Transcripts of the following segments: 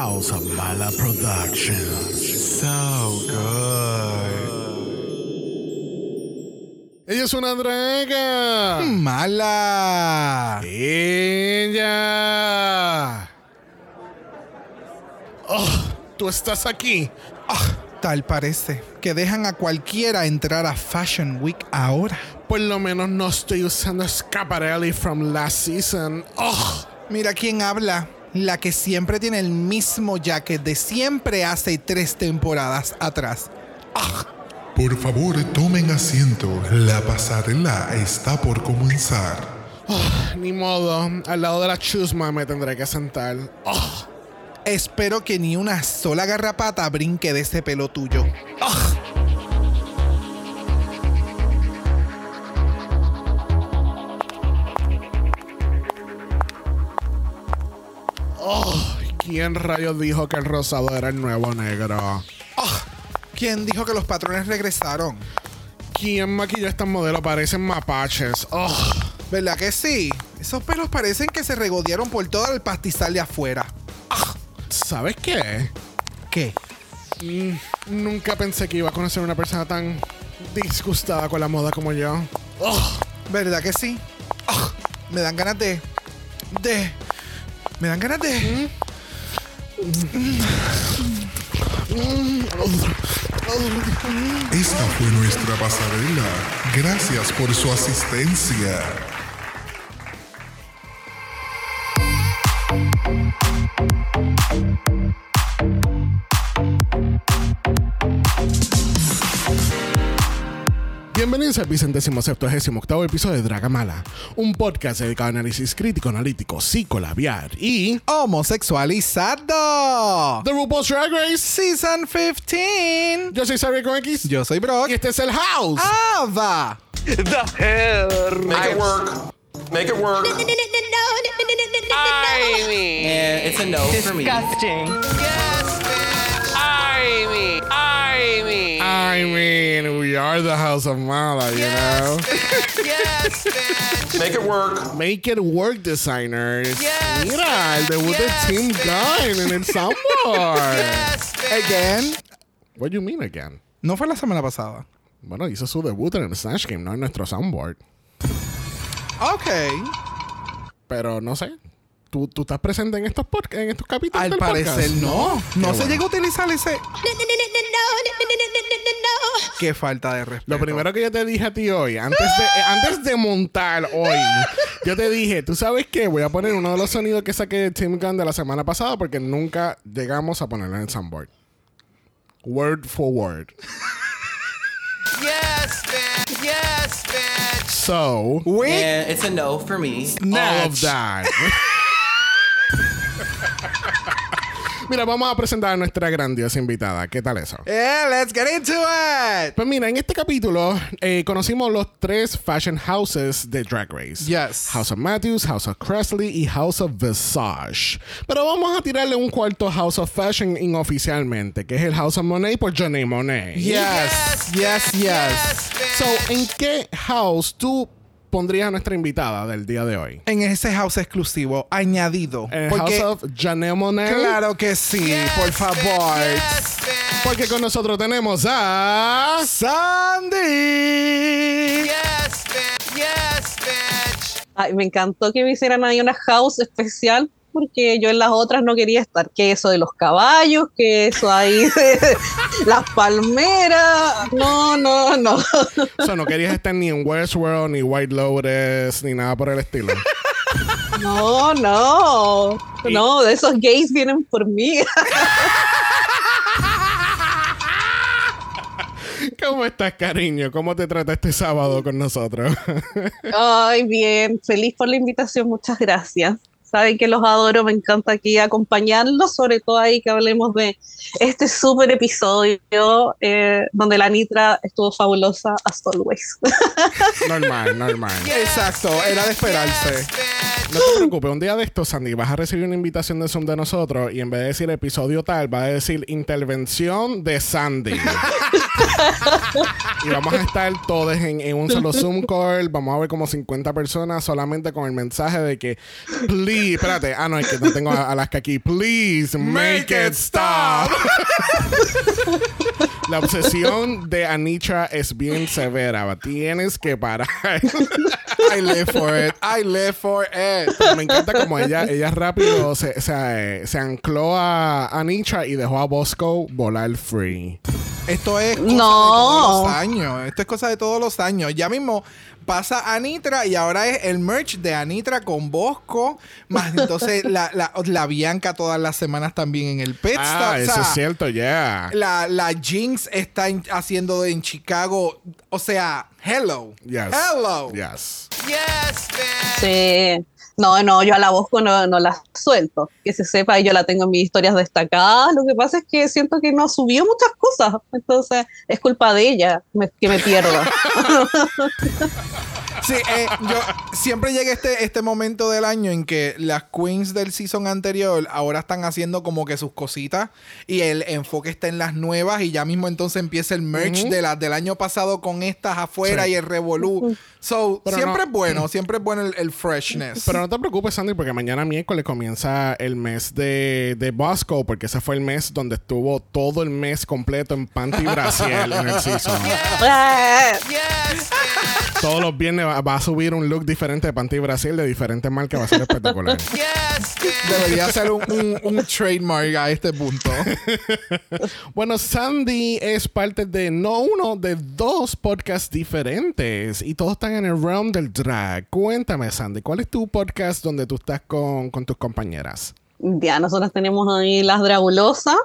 House of Mala Productions. So good. Ella es una draga. Mala. Ella. Oh, tú estás aquí. Ah, tal parece que dejan a cualquiera entrar a Fashion Week ahora. Por lo menos no estoy usando Scaparelli from last season. Oh. Mira quién habla. La que siempre tiene el mismo jacket de siempre hace tres temporadas atrás. Ah. Por favor, tomen asiento. La pasarela está por comenzar. Oh, ni modo. Al lado de la chusma me tendré que sentar. Oh. Espero que ni una sola garrapata brinque de ese pelo tuyo. Oh, ¿Quién rayos dijo que el rosado era el nuevo negro? Ah, ¿Quién dijo que los patrones regresaron? ¿Quién maquilló a estas modelos? Parecen mapaches. Oh. ¿Verdad que sí? Esos pelos parecen que se regodearon por todo el pastizal de afuera. ¿Sabes qué? ¿Qué? Mm, nunca pensé que iba a conocer una persona tan disgustada con la moda como yo. Oh. ¿Verdad que sí? Me dan ganas de... De... Me dan ganas de... Esta fue nuestra pasarela. Gracias por su asistencia. Bienvenidos al vicentésimo septuagésimo octavo episodio de Dragamala, un podcast dedicado a análisis crítico, analítico, psicolabiar y Homosexualizado. The RuPaul's Drag Race. Season 15. Yo soy Xavier con X Yo soy Brock. y este es el House. Ava. The hair. Make it work. Make it work. I mean. Yeah, it's a no for me. Disgusting. Yes, mean. I mean. I mean, we are the House of Mala, you know. bitch. Yes, bitch. Make it work. Make it work, designers. Yes, Mira, el debut yes, de Team Gunn en el soundboard. Yes, bitch. Again. What do you mean again? No fue la semana pasada. Bueno, hizo su debut en el Snatch Game, no en nuestro soundboard. Ok. Pero no sé. ¿Tú, tú estás presente en estos, en estos capítulos Al del parecer podcast? no. No Qué se bueno. llegó a utilizar ese. Qué falta de respeto. Lo primero que yo te dije a ti hoy, antes de, eh, antes de montar hoy, yo te dije, ¿tú sabes qué? Voy a poner uno de los sonidos que saqué de Tim Gunn de la semana pasada porque nunca llegamos a ponerlo en el soundboard. Word for word. Yes, bitch. Yes, bitch. So, Yeah, it's a no for me. all of that. Mira, vamos a presentar a nuestra grandiosa invitada. ¿Qué tal eso? Yeah, let's get into it. Pues mira, en este capítulo eh, conocimos los tres fashion houses de Drag Race. Yes. House of Matthews, House of Cresley y House of Visage. Pero vamos a tirarle un cuarto House of Fashion inoficialmente, que es el House of Monet por Johnny Monet. Yes, yes, yes. Yes, bitch. So, ¿en qué house tú pondrías a nuestra invitada del día de hoy? En ese house exclusivo, añadido. En Porque, House of Janelle Monet. claro que sí, Yes, por favor. Yes. Porque con nosotros tenemos a... Sandy. Yes, bitch. Yes, bitch. Ay, me encantó que me hicieran ahí una house especial porque yo en las otras no quería estar. Que eso de los caballos, que eso ahí de las palmeras. No, no, no. O sea, no querías estar ni en Westworld, ni White Lotus, ni nada por el estilo. No, no. No, de esos gays vienen por mí. ¿Cómo estás, cariño? ¿Cómo te trata este sábado con nosotros? Ay, bien. Feliz por la invitación. Muchas gracias. Saben que los adoro, me encanta aquí acompañarlos, sobre todo ahí que hablemos de este súper episodio eh, donde la Nitra estuvo fabulosa as always. normal, normal. Exacto, era de esperarse. No te preocupes, un día de estos, Sandy, vas a recibir una invitación de Zoom de nosotros y en vez de decir episodio tal, va a decir intervención de Sandy. y vamos a estar todos en, en un solo Zoom call. Vamos a ver como 50 personas solamente con el mensaje de que, please, espérate, ah, no, es que no tengo a Alaska aquí. Please make, it stop. La obsesión de Anitra es bien severa. Tienes que parar. I live for it. I live for it. Me encanta como ella, ella rápido se, se, eh, se ancló a Anitra y dejó a Bosco volar free. Esto es cosa No. de todos los años. Esto es cosa de todos los años. Ya mismo pasa Anitra y ahora es el merch de Anitra con Bosco. Más entonces la, la, la Bianca todas las semanas también en el Pet Stop. Ah, O eso sea, es cierto, ya. La, la Jinx está en- haciendo en Chicago. O sea, hello. Yes. Hello. Yes. Yes, bitch. Sí. No, no, yo a la Bosco no, no la suelto. Que se sepa, yo la tengo en mis historias destacadas. Lo que pasa es que siento que no subió muchas cosas. Entonces, es culpa de ella que me pierda. Sí, eh, yo siempre llega este, este momento del año en que las queens del season anterior ahora están haciendo como que sus cositas y el enfoque está en las nuevas y ya mismo entonces empieza el merch de las del año pasado con estas afuera Sí. y el revolú. So, Pero siempre no- es bueno, siempre es bueno el, el freshness. Pero no te preocupes, Sandy, porque mañana miércoles comienza el mes de, de Bosco, porque ese fue el mes donde estuvo todo el mes completo en Panty Brasil en el season. Yes. Todos los viernes va, va a subir un look diferente de Panty Brasil de diferentes marcas, va a ser espectacular. Yes. Debería ser un, un- un trademark a este punto. Bueno, Sandy es parte de no uno, de dos podcasts diferentes y todos están en el realm del drag. Cuéntame, Sandy, ¿cuál es tu podcast donde tú estás con, con tus compañeras? Ya, nosotros tenemos ahí Las Dragulosas,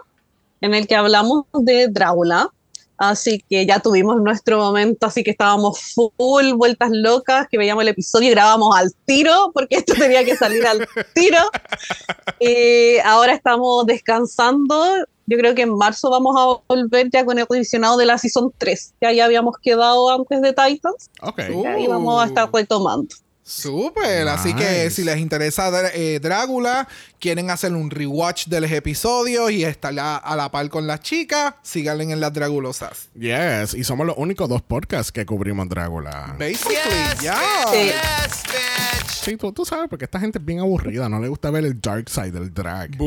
en el que hablamos de Drácula. Así que ya tuvimos nuestro momento, así que estábamos full, vueltas locas, que veíamos el episodio y grabamos al tiro, porque esto tenía que salir al tiro. Y ahora estamos descansando. Yo creo que en marzo vamos a volver ya con el revisionado de la Season 3, que ahí habíamos quedado antes de Titans, Ok. y ahí vamos a estar retomando. Súper, así que Nice. si les interesa eh, Drácula, quieren hacer un rewatch de los episodios y estar a, a la par con las chicas, síganle en las Dragulosas. Yes, y somos los únicos dos podcasts que cubrimos Drácula. Basically, Yes. Yes, bitch. Sí, tú, tú sabes, porque esta gente es bien aburrida, no le gusta ver el dark side del drag.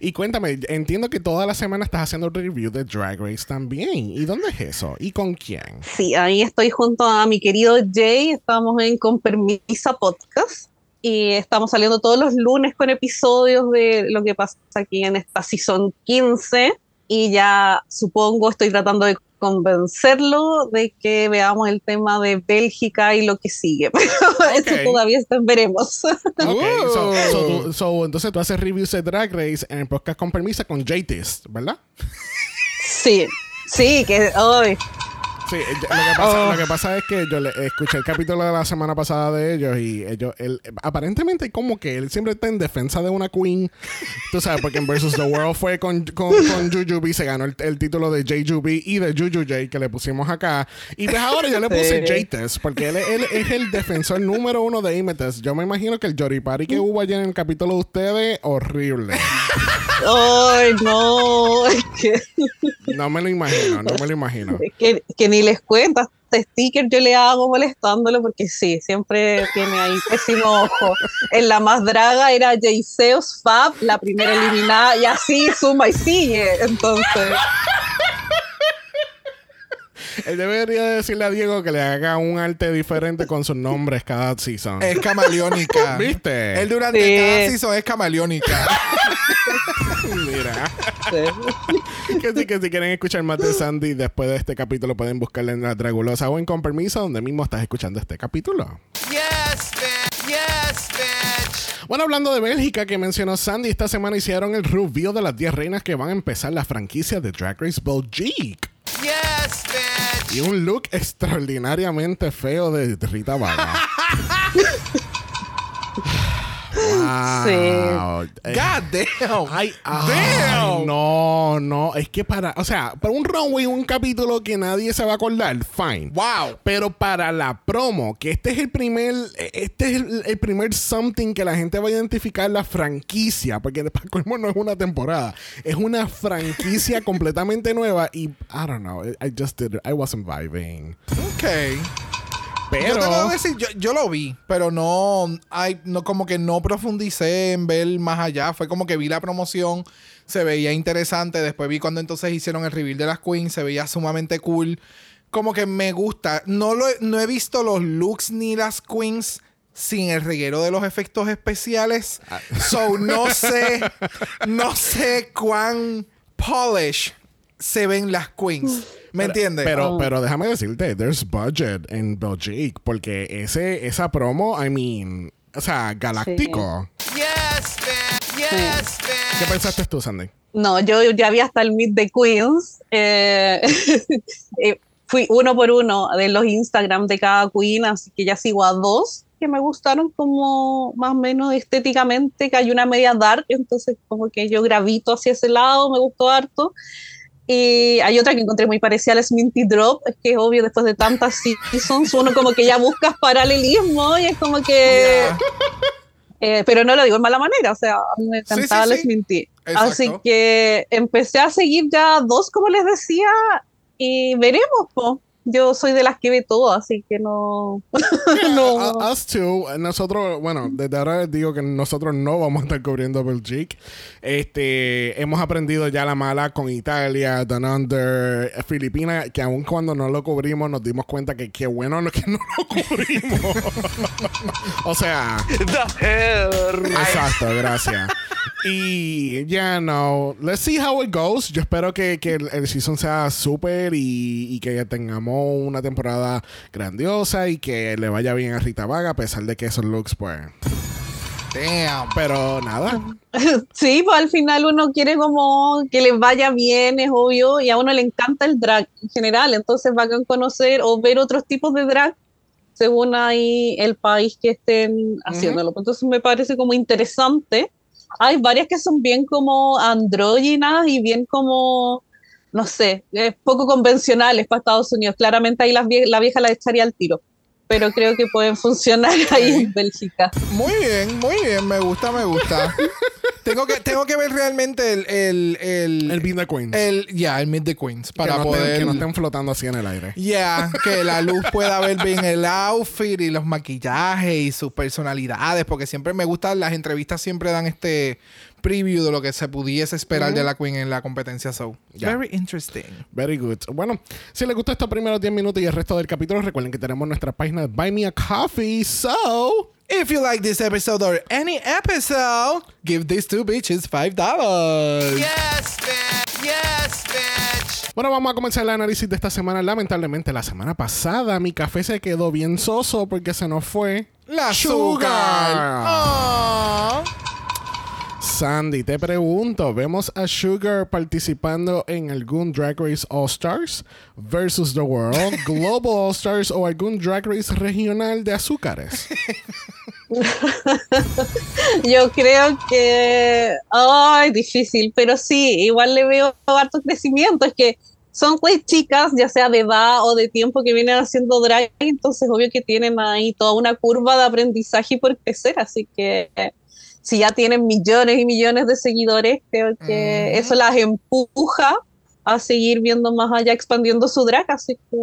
y cuéntame, entiendo que toda la semana estás haciendo review de Drag Race también. ¿Y dónde es eso? ¿Y con quién? Sí, ahí estoy junto a mi querido Jay, estamos en Con Permisa Podcast y estamos saliendo todos los lunes con episodios de lo que pasa aquí en esta season 15 y ya supongo estoy tratando de convencerlo de que veamos el tema de Bélgica y lo que sigue, pero eso todavía está en veremos. Ok, so, Oh. so entonces tú haces reviews de Drag Race en el podcast con permiso con JTist, ¿verdad? sí, sí, que hoy Sí, eh, yo- lo, que pasa, lo que pasa es que yo le escuché el capítulo de la semana pasada de ellos y ellos, él, aparentemente como que él siempre está en defensa de una queen. Tú sabes, porque en Versus the World fue con, con, con Jujubee, se ganó el, el título de JJB y de Juju J que le pusimos acá. Y pues ahora yo le puse Sí. J-Test porque él, él es el defensor número uno de Imetest. Yo me imagino que el Yoripari que hubo ayer en el capítulo de ustedes, horrible. Ay, no, es que, No me lo imagino, no me lo imagino. es que, que ni les cuento. Este sticker yo le hago molestándolo porque sí, siempre tiene ahí pésimo ojo. En la más draga era Jayceus Fab, la primera eliminada, y así suma y sigue. Entonces, Él debería decirle a Diego que le haga un arte diferente con sus nombres cada season. Es camaleónica. ¿Viste? Él durante Sí. cada season es camaleónica. Mira. sí. que sí, que si quieren escuchar más de Sandy después de este capítulo pueden buscarla en la Dragulosa o en Con Permiso, donde mismo estás escuchando este capítulo. Yes, bitch. Yes, bitch. Bueno, hablando de Bélgica que mencionó Sandy, esta semana hicieron el review de las 10 reinas que van a empezar la franquicia de Drag Race Belgique. Yes, bitch. Y un look extraordinariamente feo de Rita Vaga. Wow. Eh, God damn. Ay, ay, Damn. no, no. Es que para, o sea, para un runway, un capítulo que nadie se va a acordar, fine. Wow. Pero para la promo, que este es el primer, este es el, el primer something que la gente va a identificar la franquicia, porque para colmo no es una temporada, es una franquicia completamente nueva y I don't know, I just did, I wasn't vibing. Ok. Pero Yo te voy a decir, yo, yo lo vi, pero no, hay, no, como que no profundicé en ver más allá. Fue como que vi la promoción, se veía interesante. Después vi cuando entonces hicieron el reveal de las queens, se veía sumamente cool. Como que me gusta. No, lo, he- no he visto los looks ni las queens sin el reguero de los efectos especiales. Ah. So, no sé, no sé cuán polish se ven las queens. ¿Me entiendes? Pero, pero déjame decirte, there's budget en Belgique, porque ese, esa promo, I mean, o sea, galáctico. Yes, man. Yes, man. ¿Qué pensaste tú, Sandy? No, yo ya vi hasta el Meet the Queens. eh, eh, fui uno por uno de los Instagram de cada queen, así que ya sigo a dos que me gustaron como más o menos estéticamente, que hay una media dark, entonces como que yo gravito hacia ese lado, me gustó harto. Y hay otra que encontré muy parecida a la Minty Drop, es que obvio después de tantas seasons uno como que ya buscas paralelismo y es como que... Eh, pero no lo digo en mala manera, o sea, a mí me Sí, sí, encantaba sí. Les Minty. Exacto. Así que empecé a seguir ya dos, como les decía, y veremos, po. Yo soy de las que ve todo, así que no. no. Uh, us too. Nosotros, bueno, desde ahora les digo que nosotros no vamos a estar cubriendo Belgique. Este, hemos aprendido ya la mala con Italia, Down Under, Filipinas, que aun cuando no lo cubrimos nos dimos cuenta que qué bueno lo que no lo cubrimos. o sea, The hell. Exacto, gracias. Y ya no, let's see how it goes. Yo espero que, que el, el season sea súper y, y que tengamos una temporada grandiosa y que le vaya bien a Rita Vaga, a pesar de que esos looks, pues. Damn. Pero nada. Sí, pues al final uno quiere como que les vaya bien, es obvio, y a uno le encanta el drag en general, entonces va a conocer o ver otros tipos de drag según ahí el país que estén haciéndolo. Entonces me parece como interesante. Hay varias que son bien como andróginas y bien como, no sé, poco convencionales para Estados Unidos. Claramente ahí las vie- la vieja la echaría al tiro, pero creo que pueden funcionar ahí en Bélgica. Muy bien, muy bien. Me gusta, me gusta. tengo, que, tengo que ver realmente el... El, el, El Bean the Queens. el- ya, el Meet the Queens. que, Para no poder... estén, que no estén flotando así en el aire. Ya, que la luz pueda ver bien el outfit y los maquillajes y sus personalidades, porque siempre me gustan, las entrevistas siempre dan este preview de lo que se pudiese esperar de la Queen en la competencia show. Ya. Very interesting. Very good. Bueno, si les gustó estos primeros 10 minutos y el resto del capítulo, recuerden que tenemos nuestra página de Buy Me a Coffee. So. If you like this episode or any episode, give these two bitches five dollars. Yes, man. Yes, bitch. Bueno, vamos a comenzar el análisis de esta semana. Lamentablemente, la semana pasada mi café se quedó bien soso porque se nos fue La Sugar. Sugar. Sandy, te pregunto, ¿vemos a Sugar participando en algún Drag Race All Stars versus the World, Global All Stars o algún Drag Race regional de azúcares? Yo creo que. Ay, difícil, pero sí, igual le veo harto crecimiento. Es que son pues chicas, ya sea de edad o de tiempo, que vienen haciendo drag, entonces obvio que tienen ahí toda una curva de aprendizaje por crecer. Así que si ya tienen millones y millones de seguidores, creo que Ujú. eso las empuja a seguir viendo más allá, expandiendo su drag. Así que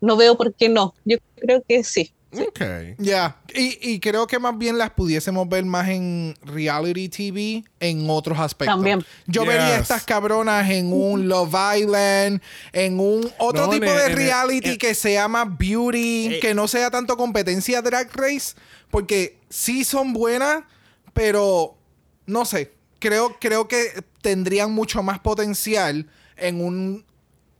no veo por qué no. Yo creo que sí. Ok. Ya, y, y creo que más bien las pudiésemos ver más en reality TV en otros aspectos. También. Yo Yes. vería estas cabronas en un Love Island, en un otro No, tipo de en el- en- reality Eh. que sea más beauty, que no sea tanto competencia drag race, porque sí son buenas, pero no sé, creo, creo que tendrían mucho más potencial en un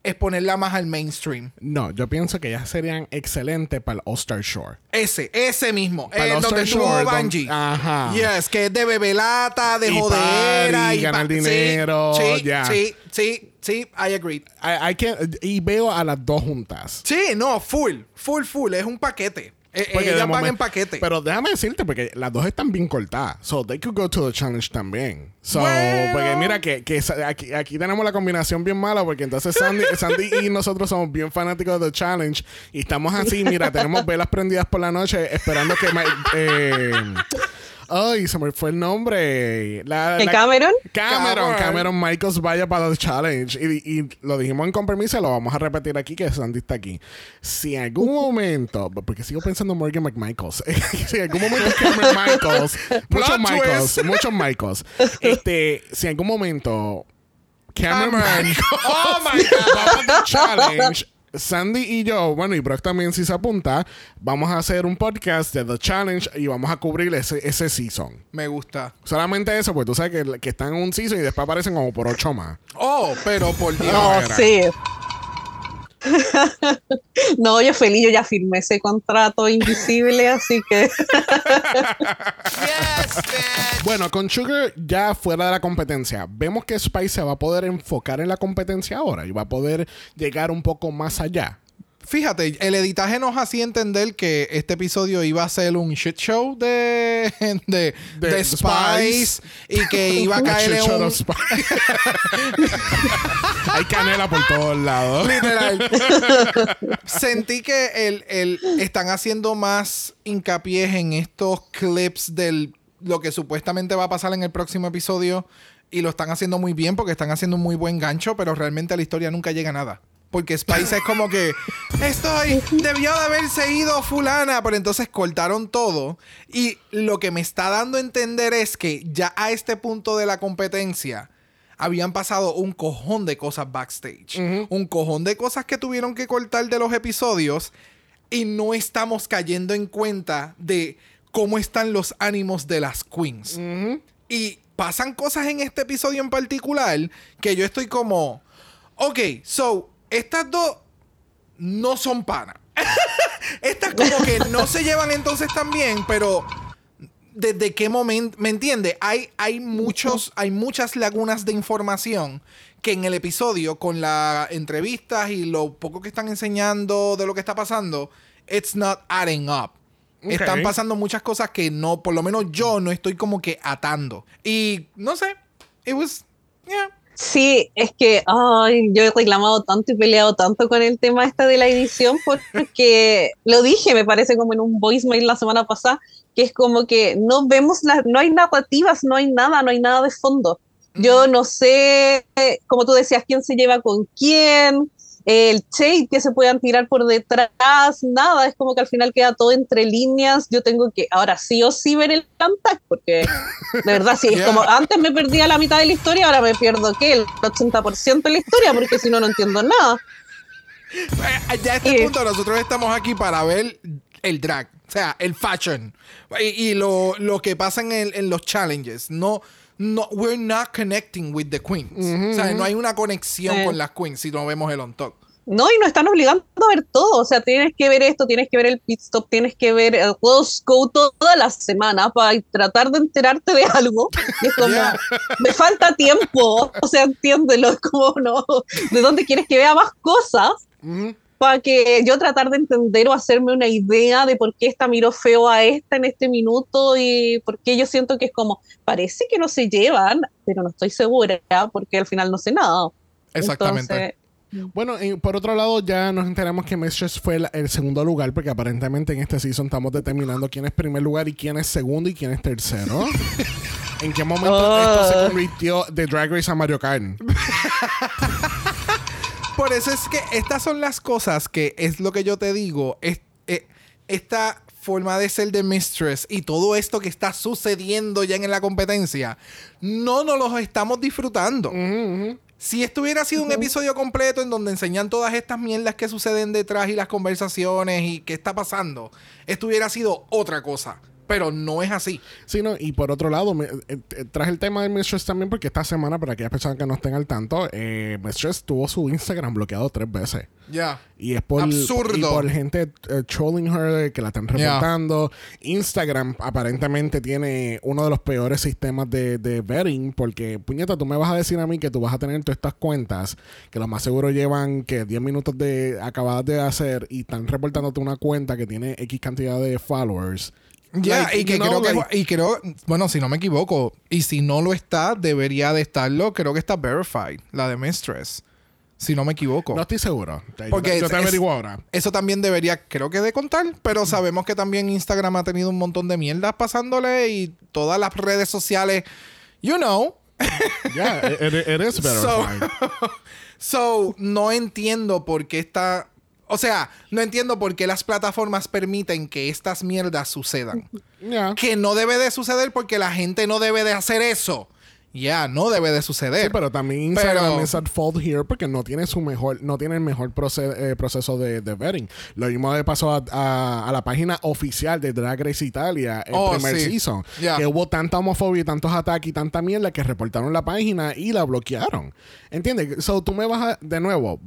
exponerla más al mainstream. No, yo pienso que ellas serían excelentes para el All Star Shore. Ese, ese mismo. Para eh, el donde All-Star estuvo Shore, Bungie. don- Ajá. Yes, que es de bebelata, de Y jodera. party, y ganar pa- sí, dinero, Sí, ya. sí, sí, sí, I agree. I- I can- y veo a las dos juntas. Sí, no, full, full, full. Es un paquete. Eh, Porque ellas van en paquete. Pero déjame decirte, porque las dos están bien cortadas. So, they could go to the challenge también. So, Bueno. porque mira que, que aquí, aquí tenemos la combinación bien mala, porque entonces Sandy, Sandy y nosotros somos bien fanáticos de The Challenge. Y estamos así, mira, tenemos velas prendidas por la noche esperando que... Eh, Ay, se me fue el nombre. La, ¿Que la- Cameron? Cameron, Cameron. Michaels vaya para The Challenge. Y, y lo dijimos en compromiso y lo vamos a repetir aquí que Sandy está aquí. Si en algún momento, porque sigo pensando en Morgan McMichaels, si en algún momento Cameron Michaels, muchos Michaels, muchos Michaels, este, si en algún momento Cameron Cameron. Michaels Oh my God. va para The Challenge. Sandy y yo, bueno, y Brock también si se apunta, vamos a hacer un podcast de The Challenge y vamos a cubrir ese, ese season. Me gusta. Solamente eso, pues tú sabes que, que están en un season y después aparecen como por ocho más. Oh, pero por Dios. No, sí. no, yo feliz, yo ya firmé ese contrato invisible, así que. Bueno, con Sugar ya fuera de la competencia, vemos que Spice se va a poder enfocar en la competencia ahora y va a poder llegar un poco más allá. Fíjate, el editaje nos hacía entender que este episodio iba a ser un shit show de, de, De de Spice, y que iba a caer en un... Hay canela por todos lados. Literal. Sentí que el, el- están haciendo más hincapié en estos clips de lo que supuestamente va a pasar en el próximo episodio y lo están haciendo muy bien porque están haciendo un muy buen gancho, pero realmente a la historia nunca llega a nada. Porque Spice es como que estoy, debió de haberse ido fulana, pero entonces cortaron todo. Y lo que me está dando a entender es que ya a este punto de la competencia habían pasado un cojón de cosas backstage. Un cojón de cosas que tuvieron que cortar de los episodios y no estamos cayendo en cuenta de cómo están los ánimos de las queens. Y pasan cosas en este episodio en particular que yo estoy como, ok, so, estas dos no son panas. Estas como que no se llevan entonces tan bien, pero desde qué momento, ¿me entiende? Hay, hay muchos, hay muchas lagunas de información que en el episodio, con las entrevistas y lo poco que están enseñando de lo que está pasando, it's not adding up. Están pasando muchas cosas que no, por lo menos yo no estoy como que atando. Y no sé, it was, yeah. Sí, es que ay, yo he reclamado tanto y peleado tanto con el tema este de la edición porque lo dije, me parece como en un voicemail la semana pasada, que es como que no vemos, la, no hay narrativas, no hay nada, no hay nada de fondo. Yo no sé, como tú decías, quién se lleva con quién, el shade que se puedan tirar por detrás, nada, es como que al final queda todo entre líneas. Yo tengo que ahora sí o sí ver el cantac, porque de verdad, sí, es Yeah. como antes me perdía la mitad de la historia, ahora me pierdo ¿qué? el 80% de la historia, porque si no, no entiendo nada. Eh, Ya a este punto nosotros estamos aquí para ver el drag, o sea, el fashion y, y lo, lo que pasa en, el- en los challenges. No, no, we're not connecting with the queens. O sea, no hay una conexión Sí. con las queens si no vemos el on top. No, y nos están obligando a ver todo. O sea, tienes que ver esto, tienes que ver el pit stop, tienes que ver el Rose Go toda la semana para tratar de enterarte de algo. Y es como, Yeah. me falta tiempo. O sea, entiéndelo. Es como, no, ¿de dónde quieres que vea más cosas? Para que yo tratar de entender o hacerme una idea de por qué esta miró feo a esta en este minuto y por qué yo siento que es como, parece que no se llevan, pero no estoy segura porque al final no sé nada. Exactamente. Entonces, Bueno, y por otro lado, ya nos enteramos que Mistress fue el, el segundo lugar, porque aparentemente en este season estamos determinando quién es primer lugar y quién es segundo y quién es tercero. ¿En qué momento Ah. esto se convirtió de Drag Race a Mario Kart? Por eso es que estas son las cosas que es lo que yo te digo. Es, eh, esta forma de ser de Mistress y todo esto que está sucediendo ya en la competencia, no nos los estamos disfrutando. Si esto hubiera sido un episodio completo en donde enseñan todas estas mierdas que suceden detrás y las conversaciones y qué está pasando, esto hubiera sido otra cosa. Pero no es así. Sí, no, y por otro lado, me- eh, eh, traje el tema de Mistress también porque esta semana, para aquellas personas que no estén al tanto, eh, Mistress tuvo su Instagram bloqueado tres veces. Ya. Y es por, Absurdo. y por gente eh, trolling her que la están reportando. Instagram aparentemente tiene uno de los peores sistemas de, de vetting porque, puñeta, tú me vas a decir a mí que tú vas a tener todas estas cuentas que lo más seguro llevan que 10 minutos de acabadas de hacer y están reportándote una cuenta que tiene X cantidad de followers. Ya, Like, y que know, creo like- que, y creo, bueno, si no me equivoco, y si no lo está, debería de estarlo, creo que está verified, la de Mistress. Si no me equivoco. No estoy seguro. Porque te- yo te es- averiguo ahora. Eso también debería, creo que de contar, pero sabemos que también Instagram ha tenido un montón de mierdas pasándole y todas las redes sociales, you know. Yeah, it, is. So- fine. So, no entiendo por qué está. O sea, no entiendo por qué las plataformas permiten que estas mierdas sucedan. Yeah. Que no debe de suceder porque la gente no debe de hacer eso. Ya, no debe de suceder. Sí, pero también Instagram Pero- es at fault here porque no tiene su mejor, no tiene el mejor proce- eh, proceso de, de vetting. Lo mismo le pasó a, a- a la página oficial de Drag Race Italia el Oh, primer sí. season. Ya. Que hubo tanta homofobia y tantos ataques y tanta mierda que reportaron la página y la bloquearon. ¿Entiendes? So tú me vas a, de nuevo,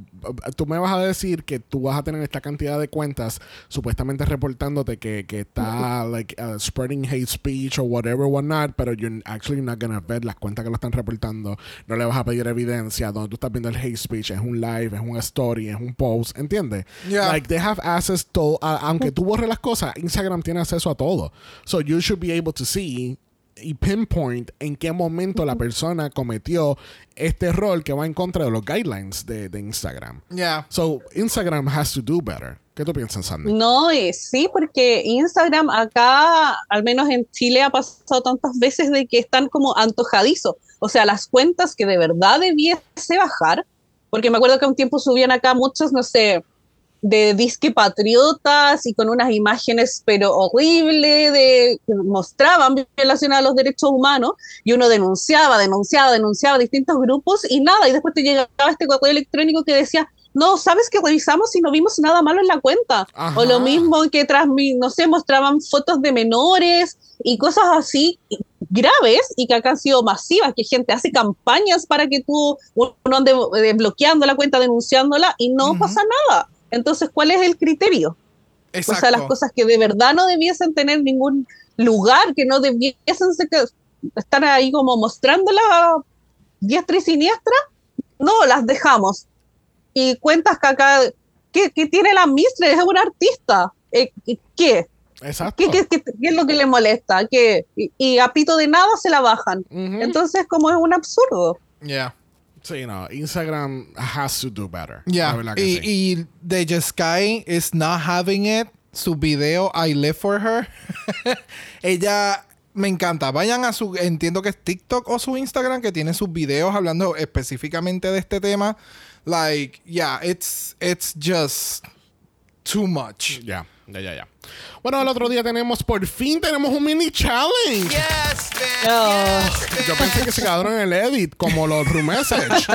tú me vas a decir que tú vas a tener esta cantidad de cuentas supuestamente reportándote que, que está like uh, spreading hate speech o whatever whatnot, pero you're actually not gonna ver las cuentas que lo están reportando. No le vas a pedir evidencia donde tú estás viendo el hate speech. Es un live, es una story, es un post. ¿Entiendes? Yeah. Like they have access to, aunque tú borres las cosas, Instagram tiene acceso a todo. So you should be able to see y pinpoint en qué momento la persona cometió este error que va en contra de los guidelines de, de Instagram. Ya. So Instagram has to do better. ¿Qué tú piensas, Sandy? No, eh, sí, porque Instagram acá, al menos en Chile, ha pasado tantas veces de que están como antojadizos. O sea, las cuentas que de verdad debiese bajar, porque me acuerdo que un tiempo subían acá muchos, no sé, de disque patriotas y con unas imágenes pero horribles de que mostraban violación a los derechos humanos y uno denunciaba, denunciaba, denunciaba distintos grupos y nada, y después te llegaba este correo electrónico que decía, no, sabes que revisamos y no vimos nada malo en la cuenta. Ajá. O lo mismo que transmi no sé, mostraban fotos de menores y cosas así graves y que acá han sido masivas, que gente hace campañas para que tú uno ande eh, bloqueando la cuenta, denunciándola y no pasa nada. Entonces, ¿cuál es el criterio? Exacto. O sea, las cosas que de verdad no debiesen tener ningún lugar, que no debiesen ser estar ahí como mostrándola diestra y siniestra, no, las dejamos. Y cuentas que acá, ¿qué, qué tiene la Mistress? Es una artista. Eh, ¿Qué? Exacto. ¿Qué, qué, qué- qué es lo que le molesta? ¿Qué? Y, y a pito de nada se la bajan. Entonces, como es un absurdo. Ya. Sí, no. Instagram has to do better. Que Y, sí. y The Sky is not having it. Su video I Live for Her. Ella me encanta. Vayan a su. Entiendo que es TikTok o su Instagram que tiene sus videos hablando específicamente de este tema. Like, yeah, it's, it's just too much. Ya, ya, ya, ya. Bueno, el otro día tenemos, por fin tenemos un mini challenge. Yes, bitch. Oh. Yes, Yo pensé que se quedaron en el edit, como los room message.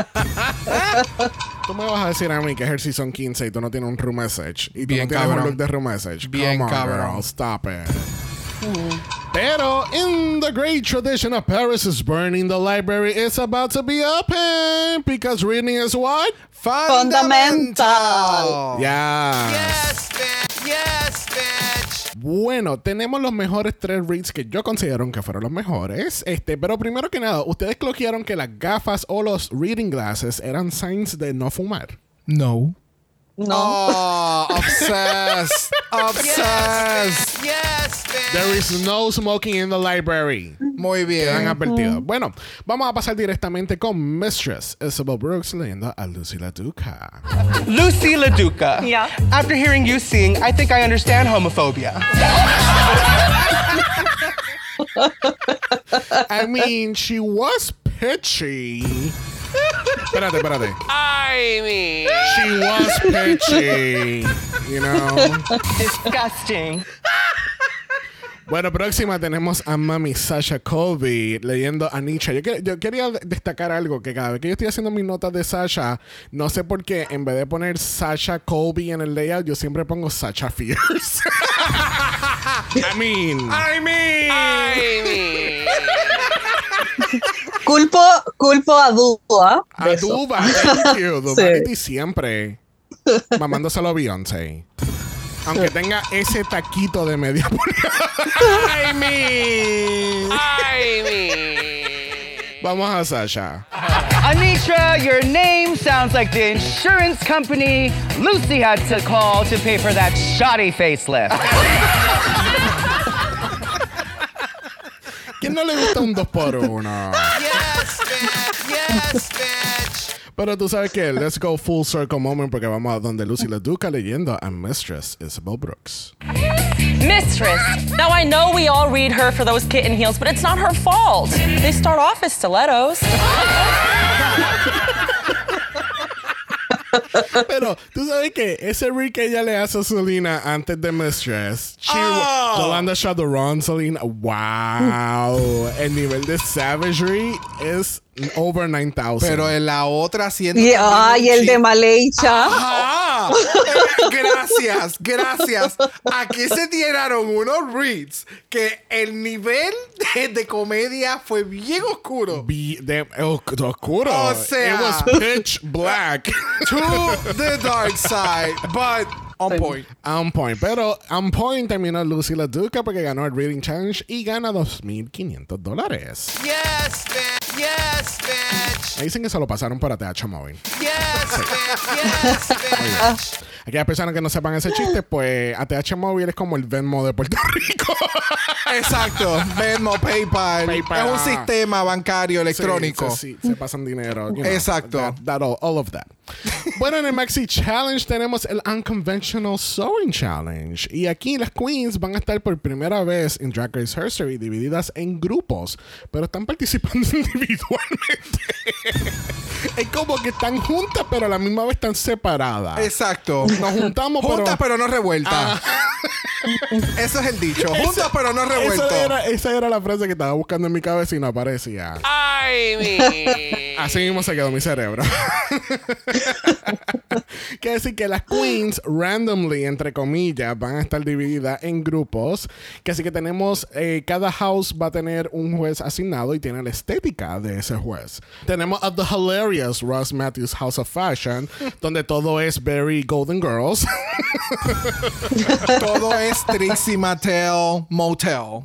tú me vas a decir a mí que es el season 15 y tú no tienes un room message. Y tú Bien no tienes un cabrón. look de room message. Bien Come on, cabrón. girl, stop it. Pero in the great tradition of Paris is burning, the library is about to be open because reading is what? Fundamental. Yeah. Yes, bitch. Yes, bitch. Bueno, tenemos los mejores tres reads que yo considero que fueron los mejores. Este, pero primero que nada, ustedes cloquearon que las gafas o los reading glasses eran signs de no fumar. No. No. Oh, obsessed. obsessed. Yes, bitch. There is no smoking in the library. Muy Quedan bien. advertidos. Bueno, vamos a pasar directamente con Mistress Isabel Brooks leyendo a Lucy LaDuca. Lucy LaDuca. Yeah. After hearing you sing, I think I understand homophobia. I mean, she was pitchy. Espérate, espérate. I mean. She was pitchy. You know. Disgusting. Bueno, próxima tenemos a Mami Sasha Colby leyendo a Nietzsche. Yo, yo quería destacar algo, que cada vez que yo estoy haciendo mis notas de Sasha, no sé por qué, en vez de poner Sasha Colby en el layout, yo siempre pongo Sasha Fierce. I mean. I mean. I mean. Culpo, culpo a Dua. A de eso. Duba, thank you. Duba siempre mamándoselo a Beyoncé. Aunque tenga ese taquito de media pulgada. I mean. I mean. Vamos a Sasha. Anitra, your name sounds like the insurance company Lucy had to call to pay for that shoddy facelift. ¿Quién no le gusta un 2 por 1 Yes, bitch. Yes, bitch. Pero tú sabes que let's go full circle moment porque vamos a donde Lucy LaDuca leyendo a Mistress Isabel Brooks. Mistress. Now I know we all read her for those kitten heels, but it's not her fault. They start off as stilettos. Pero tú sabes que ese read que ella le hace a Selena antes de Mistress, she, Oh. Yolanda Chaduron, Selena, wow. El nivel de savagery es over 9000. Pero en la otra siento. Y, ay, el de Maleicha. Ajá. Eh, gracias, gracias. Aquí se tiraron unos reads que el nivel de, de comedia fue bien oscuro. Be- de- oscuro. O sea- It was pitch black. To the dark side, but on point. On point. Pero on point terminó Lucy LaDuca porque ganó el Reading Challenge y gana 2.500 dólares. Yes, bitch. Yes, bitch. Me dicen que se lo pasaron por ATH Móvil. Yes, bitch. Yes, oh, bitch. Aquellas personas que no sepan ese chiste, pues ATH Móvil es como el Venmo de Puerto Rico. Exacto. Venmo, PayPal. PayPal. Es un sistema bancario electrónico. Sí, sí, se pasan dinero. you know, Exacto. that- that all, all of that. bueno, en el Maxi Challenge tenemos el Unconventional Sewing Challenge. Y aquí las queens van a estar por primera vez en Drag Race History divididas en grupos, pero están participando individualmente. es como que están juntas, pero a la misma vez están separadas. Exacto. Nos juntamos, Juntas pero... pero no revueltas. Eso es el dicho. Juntas pero no revueltos. Esa era, esa era la frase que estaba buscando en mi cabeza y no aparecía. I mean. Así mismo se quedó mi cerebro. Quiere decir que las queens, randomly, entre comillas, van a estar divididas en grupos. Que así que tenemos, eh, cada house va a tener un juez asignado y tiene la estética de ese juez. Tenemos a The Hilarious Ross Matthews House of Fashion, donde todo es very Golden Girls. Todo es Trixie Mattel Motel.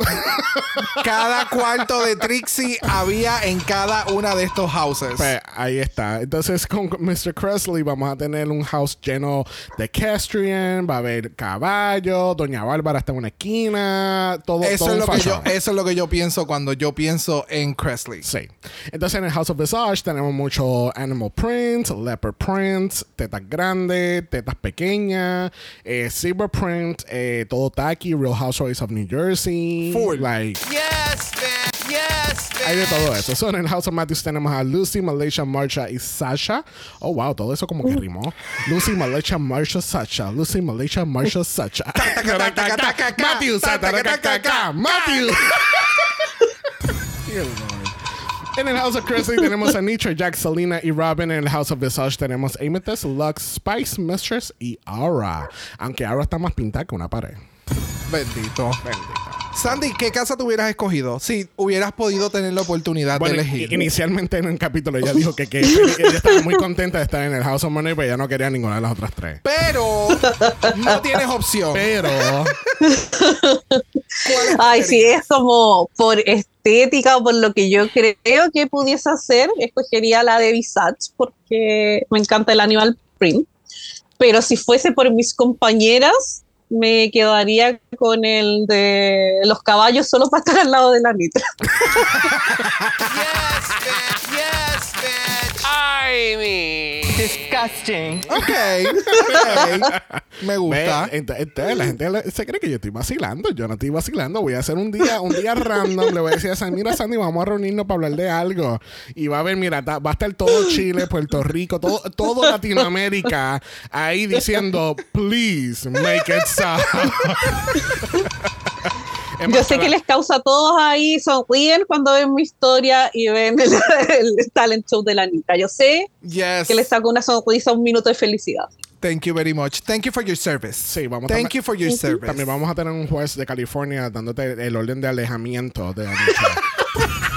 Cada cuarto de Trixie había en cada una de estos houses. Pues ahí está. Entonces con Mr. Cresley vamos a tener un house lleno de Castrian, va a haber caballo, Doña Bárbara está en una esquina, todo, Eso todo es, lo que yo, eso es lo que yo pienso cuando yo pienso en Cresley. Sí. Entonces en el House of Visage tenemos mucho animal prints, leopard prints, tetas grandes, tetas pequeñas, eh, zebra print, eh, todo tacky, Real Housewives of New Jersey. Full. Like, Yes, bitch. Yes, bitch. hay de todo eso. So, en el House of Matthews tenemos a Lucy, Malaysia, Marsha y Sasha. Oh, wow, todo eso como que rimó. Lucy, Malaysia, Marsha, Sasha. Lucy, Malaysia, Marsha, Sasha. Matthews, Matthews. En el House of Chrisley tenemos a Nitra, Jack, Selena y Robin. En el House of Visage tenemos Amethyst, Lux, Spice, Mistress y Aura. Aunque Aura está más pintada que una pared. Bendito. Bendito. Sandy, ¿qué casa te hubieras escogido si hubieras podido tener la oportunidad Bueno, de elegir? i- inicialmente en el capítulo ella dijo que, que ella estaba muy contenta de estar en el House of Money, pero ella no quería ninguna de las otras tres. Pero no tienes opción. Pero Ay, sí, es como por estética o por lo que yo creo que pudiese hacer, escogería la de Visage porque me encanta el animal print. Pero si fuese por mis compañeras, me quedaría con el de los caballos solo para estar al lado de la Nitra. Yes. Yes, mean. Disgusting. Ok. ok. Me gusta. ent- entonces la gente se cree que yo estoy vacilando. Yo no estoy vacilando. Voy a hacer un día, un día random. Le voy a decir a Sandy, mira Sandy, vamos a reunirnos para hablar de algo. Y va a ver, mira, va a estar todo Chile, Puerto Rico, todo, todo Latinoamérica ahí diciendo, please make it stop. Es Yo sé que les causa a todos ahí, sonríen cuando ven mi historia y ven el, el talent show de la Nitra. Yo sé Yes. que les saco una sonrisa, un minuto de felicidad. Thank you very much. Thank you for your service. Sí, vamos Thank you for your service. También vamos a tener un juez de California dándote el orden de alejamiento de Anisha.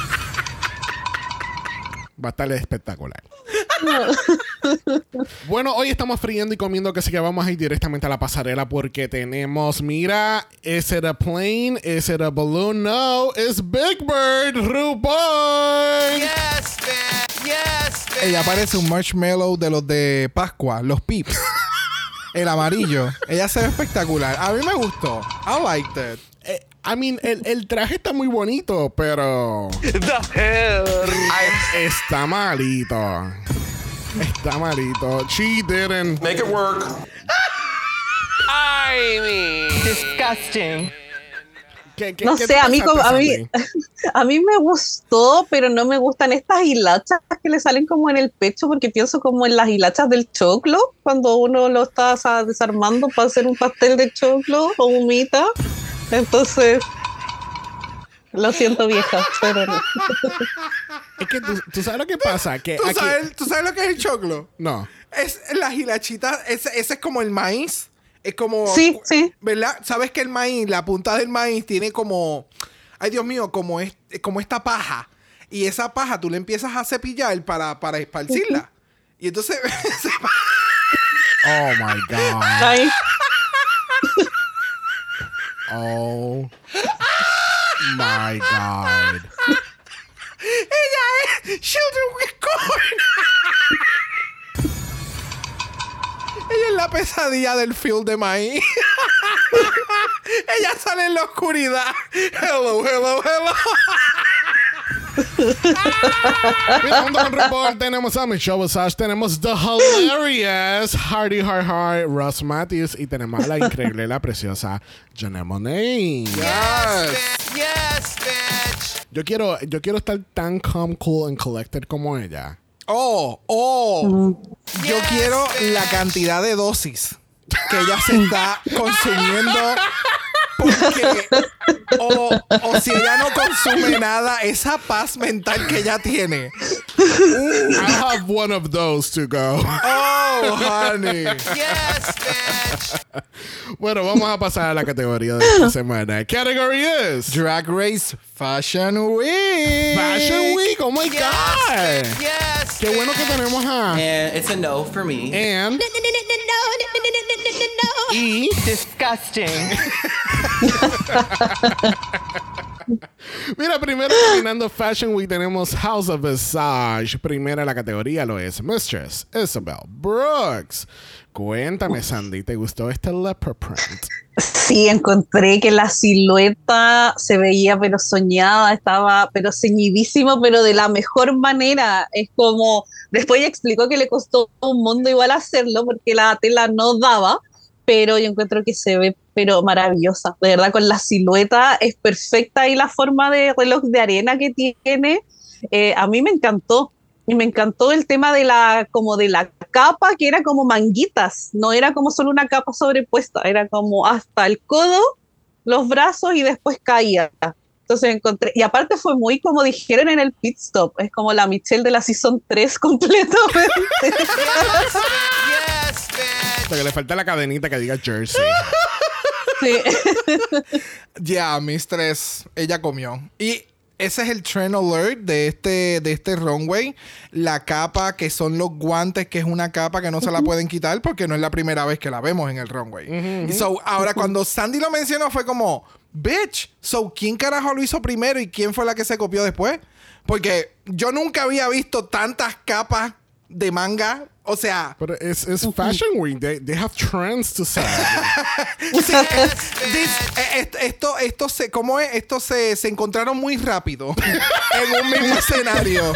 Va a estar espectacular. bueno, hoy estamos friendo y comiendo, que sí que vamos a ir directamente a la pasarela porque tenemos, mira, ¿is it a plane? ¿Is it a balloon? No, it's Big Bird, RuPaul. Yes, bitch. Yes, bitch. Ella parece un marshmallow de los de Pascua, los pips. El amarillo. Ella se ve espectacular. A mí me gustó. I liked it. I mean, el, el traje está muy bonito, pero The hell. Ay, está malito. Está malito. She didn't. Make it work. I mean. Disgusting. ¿Qué- qué- No qué sé, a mí, como, a, mí, a mí me gustó, pero no me gustan estas hilachas que le salen como en el pecho, porque pienso como en las hilachas del choclo, cuando uno lo está sa- desarmando para hacer un pastel de choclo o humita. Entonces, lo siento vieja, pero no. Es que tú, tú sabes lo que pasa. Que ¿Tú aquí- sabes, ¿Tú sabes lo que es el choclo? No. Es la hilachita, ese, ese es como el maíz. Es como. Sí, sí. ¿Verdad? ¿Sabes que el maíz, la punta del maíz tiene como. Ay, Dios mío, como, es, como esta paja. Y esa paja tú le empiezas a cepillar para, para esparcirla. Y entonces. Oh my God. Ay, Oh my God. ella es Children with Corn. ella es la pesadilla del field de maíz. ella sale en la oscuridad. Hello, hello, hello. Junto con RuPaul tenemos a Michelle Visage, tenemos The Hilarious Hardy Hard Hard, Ross Matthews y tenemos a la increíble, la preciosa Janelle Monáe. Yes. Yes, bitch. Yo quiero, yo quiero estar tan calm, cool and collected como ella. Oh, oh. Yo Yes, quiero bitch. la cantidad de dosis que ella se está consumiendo. Porque, o, o si ella no consume nada, esa paz mental que ella tiene. I have one of those to go. Oh, honey. Yes, bitch. Bueno, vamos a pasar a la categoría de esta semana. Category is Drag Race Fashion Week. Fashion Week. Oh my God. Yes. Qué bueno que tenemos a And it's a no for me. and y Disgusting. Mira, primero terminando Fashion Week tenemos House of Visage. Primera en la categoría lo es Mistress Isabel Brooks. Cuéntame, Sandy, ¿te gustó este leopard print? Sí, encontré que la silueta se veía pero soñada, estaba pero ceñidísimo, pero de la mejor manera. Es como, después ella explicó que le costó un mundo igual hacerlo porque la tela no daba, pero yo encuentro que se ve pero maravillosa. De verdad, con la silueta es perfecta y la forma de reloj de arena que tiene, eh, a mí me encantó. Y me encantó el tema de la, como de la capa, que era como manguitas, no era como solo una capa sobrepuesta, era como hasta el codo, los brazos y después caía. Entonces encontré, y aparte fue muy como dijeron en el pit stop, es como la Michelle de la season 3 completamente. Porque le falta la cadenita que diga Jersey. Sí. Ya, Mistress, ella comió. Y ese es el trend alert de este, de este runway. La capa que son los guantes, que es una capa que no se la pueden quitar porque no es la primera vez que la vemos en el runway. Y so, ahora cuando Sandy lo mencionó fue como, bitch, so ¿quién carajo lo hizo primero y quién fue la que se copió después? Porque yo nunca había visto tantas capas de manga. O sea, Pero es, es Fashion Week. They, they have trends to sell. Sí, eh, this- esto, esto se, ¿cómo es? Esto se, se encontraron muy rápido en un mismo escenario.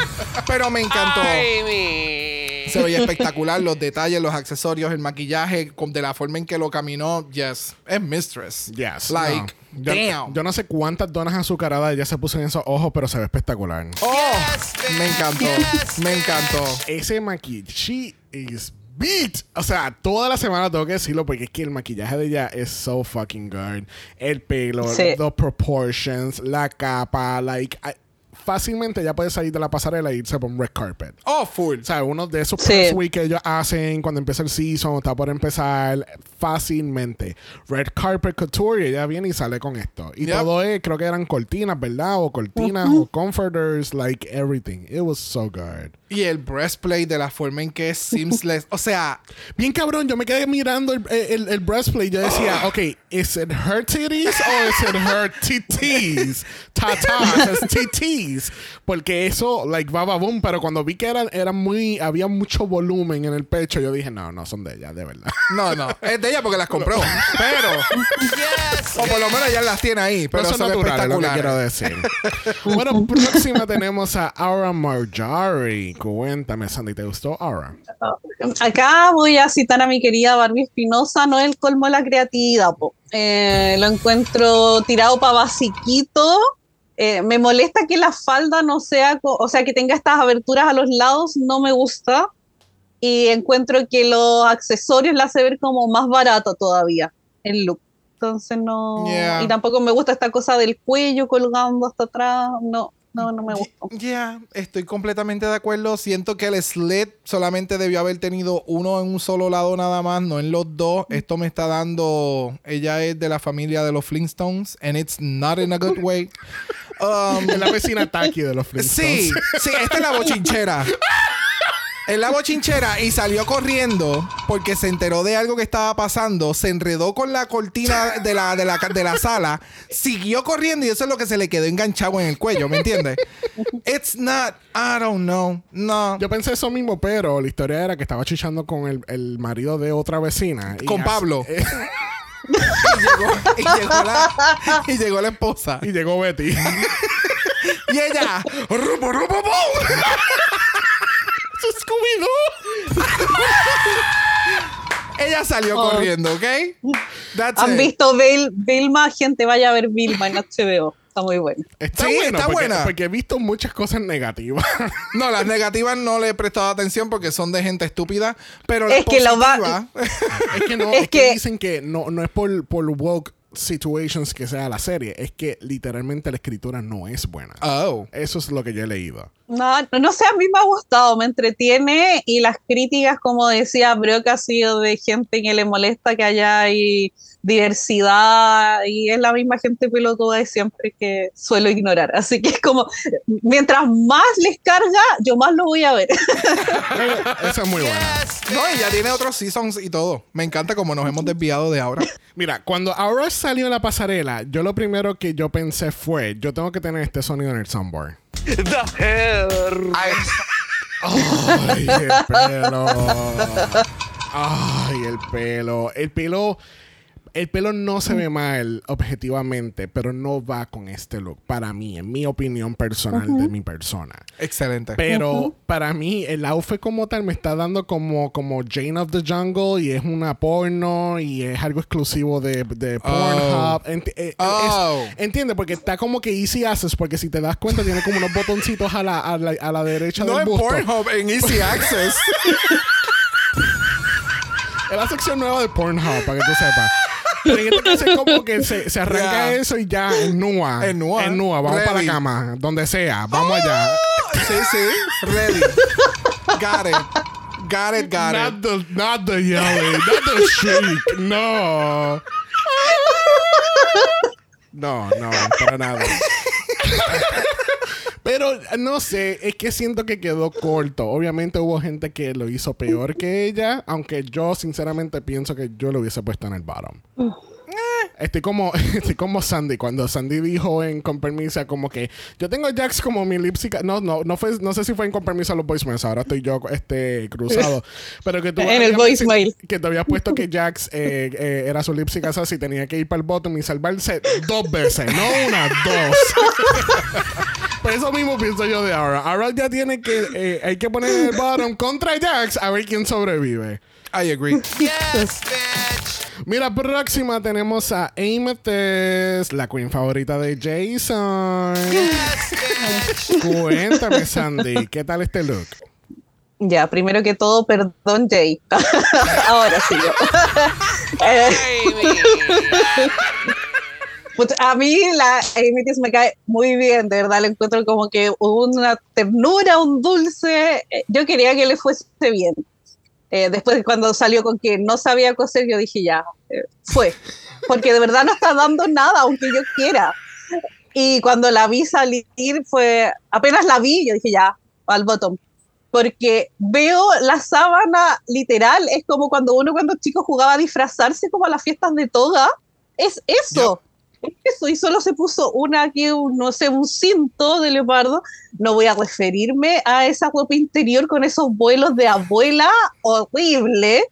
Pero me encantó. I mean. Se veía espectacular los detalles, los accesorios, el maquillaje, con- de la forma en que lo caminó. Yes, es Mistress. Yes. Like, no. Yo, damn. yo no sé cuántas donas azucaradas ella se puso en esos ojos, pero se ve espectacular. oh, Yes, me encantó. Yes, Me encantó. Ese maquillaje, she is beat. O sea, toda la semana tengo que decirlo porque es que el maquillaje de ella es so fucking good. El pelo, Sí. the proportions, la capa, like, I- fácilmente ya puede salir de la pasarela e irse por un red carpet. Oh, full. O sea, uno de esos Sí. press week que ellos hacen cuando empieza el season, o está por empezar, fácilmente. Red Carpet Couture, y ella viene y sale con esto. Y Yep. todo es, creo que eran cortinas, ¿verdad? O cortinas, o comforters, like everything. It was so good. Y el breastplate de la forma en que es seamless. O sea, Bien cabrón, yo me quedé mirando el, el, el breastplate. Yo decía, ok, ¿is it her titties o is it her titties? Tatas, es titties. Porque eso, like, baba boom. Pero cuando vi que eran, eran muy, había mucho volumen en el pecho, yo dije, no, no son de ella, de verdad. no, no. Es de ella porque las compró. Pero. Yes. O por lo menos ella las tiene ahí. Pero Pero son son naturales, lo que quiero decir. bueno, próxima tenemos a Aura Marjorie. Cuéntame, Sandy, ¿te gustó Aura? Acá voy a citar a mi querida Barbie Espinosa, no el colmo de la creatividad. po. Eh, lo encuentro tirado para basiquito. Eh, me molesta que la falda no sea, o sea, que tenga estas aberturas a los lados, no me gusta. Y encuentro que los accesorios la hace ver como más barato todavía el look. Entonces no. Yeah. Y tampoco me gusta esta cosa del cuello colgando hasta atrás. No, no, no me gusta. Ya, estoy completamente de acuerdo. Siento que el slit solamente debió haber tenido uno en un solo lado nada más, no en los dos. Esto me está dando. Ella es de la familia de los Flintstones, and it's not in a good way. Um, Es la vecina Taki de los Flintstones. Sí, sí, esta es la bochinchera. Es la bochinchera y salió corriendo porque se enteró de algo que estaba pasando, se enredó con la cortina de la, de la, de la sala, siguió corriendo y eso es lo que se le quedó enganchado en el cuello, ¿me entiendes? It's not, I don't know, no. Yo pensé eso mismo, pero la historia era que estaba chichando con el, el marido de otra vecina. y Con así- Pablo. Y llegó, y llegó la, y llegó la esposa. y llegó Betty. Y ella, rupo, rupo, pum. Scooby-Doo! Ella salió Oh. corriendo, ¿ok? That's ¿Han it. visto Vil- Vilma? Gente, vaya a ver Vilma en HBO. Está muy bueno. Está Sí, bueno, está porque, buena. porque he visto muchas cosas negativas. No, las negativas no le he prestado atención porque son de gente estúpida. Pero las Es que lo va- positivas- es que no, Es es, que, que- dicen que no, no es por, por woke situations que sea la serie, es que literalmente la escritura no es buena. Oh. Eso es lo que yo he leído. No, no sé, a mí me ha gustado, me entretiene y las críticas, como decía Brock, ha sido de gente que le molesta que haya ahí diversidad y es la misma gente pelotuda de siempre que suelo ignorar. Así que es como, mientras más les carga, yo más lo voy a ver. Esa es muy buena. No, y ya tiene otros seasons y todo. Me encanta como nos hemos desviado de ahora. Mira, cuando Aura salió en la pasarela, yo lo primero que yo pensé fue, yo tengo que tener este sonido en el soundboard. The hair. Ay, el pelo. Ay, el pelo. El pelo. El pelo no se ve mal objetivamente, pero no va con este look. Para mí, en mi opinión personal de mi persona. Excelente. Pero para mí, el outfit como tal me está dando como, como Jane of the Jungle y es una porno y es algo exclusivo de, de Pornhub. Enti- eh, Oh. entiende, porque está como que easy access, porque si te das cuenta, tiene como unos botoncitos a la, a la, a la derecha no del en busto. Pornhub, en Easy Access. Es la sección nueva de Pornhub, para que tú sepas. Pero en este caso es como que se, se arranca Ya. eso y ya en Nua. En Nua. En Nua. Vamos para Ready. la cama. Donde sea. Vamos allá. sí, sí. Ready. Got it. Got it, got Not it. the, not the yelling. Not the shriek. No. No, no, para nada. Pero no sé, es que siento que quedó corto. Obviamente hubo gente que lo hizo peor que ella, aunque yo sinceramente pienso que yo lo hubiese puesto en el bottom. Eh, Estoy como, estoy como Sandy, cuando Sandy dijo en Con Permiso como que yo tengo Jax como mi lipsica. No, no, no fue, no sé si fue en Con los voicemails, ahora estoy yo este cruzado. Pero que tú En el habías- voicemail. Que te había puesto que Jax eh, eh, era su lipsica y tenía que ir para el bottom y salvarse dos veces, no una, dos. Pues eso mismo pienso yo de Aura. Aura ya tiene que, eh, hay que poner en el bottom contra Jax a ver quién sobrevive. I agree. Yes, bitch. Mira, próxima tenemos a Amethyst, la queen favorita de Jason. Yes, bitch. Cuéntame, Sandy, ¿qué tal este look? Ya, primero que todo, perdón, Jay. Ahora sí yo. Pues a mí la Amy me cae muy bien, de verdad, le encuentro como que una ternura, un dulce. Eh, Yo quería que le fuese bien. Eh, después cuando salió con que no sabía coser, yo dije ya, eh, fue. Porque de verdad no está dando nada, aunque yo quiera. Y cuando la vi salir, fue, apenas la vi, yo dije ya, al bottom. Porque veo la sábana literal, es como cuando uno cuando chico jugaba a disfrazarse como a las fiestas de toga. Es eso. Es eso. Y solo se puso una aquí, un, no sé, un cinto de leopardo. No voy a referirme a esa ropa interior con esos vuelos de abuela horrible.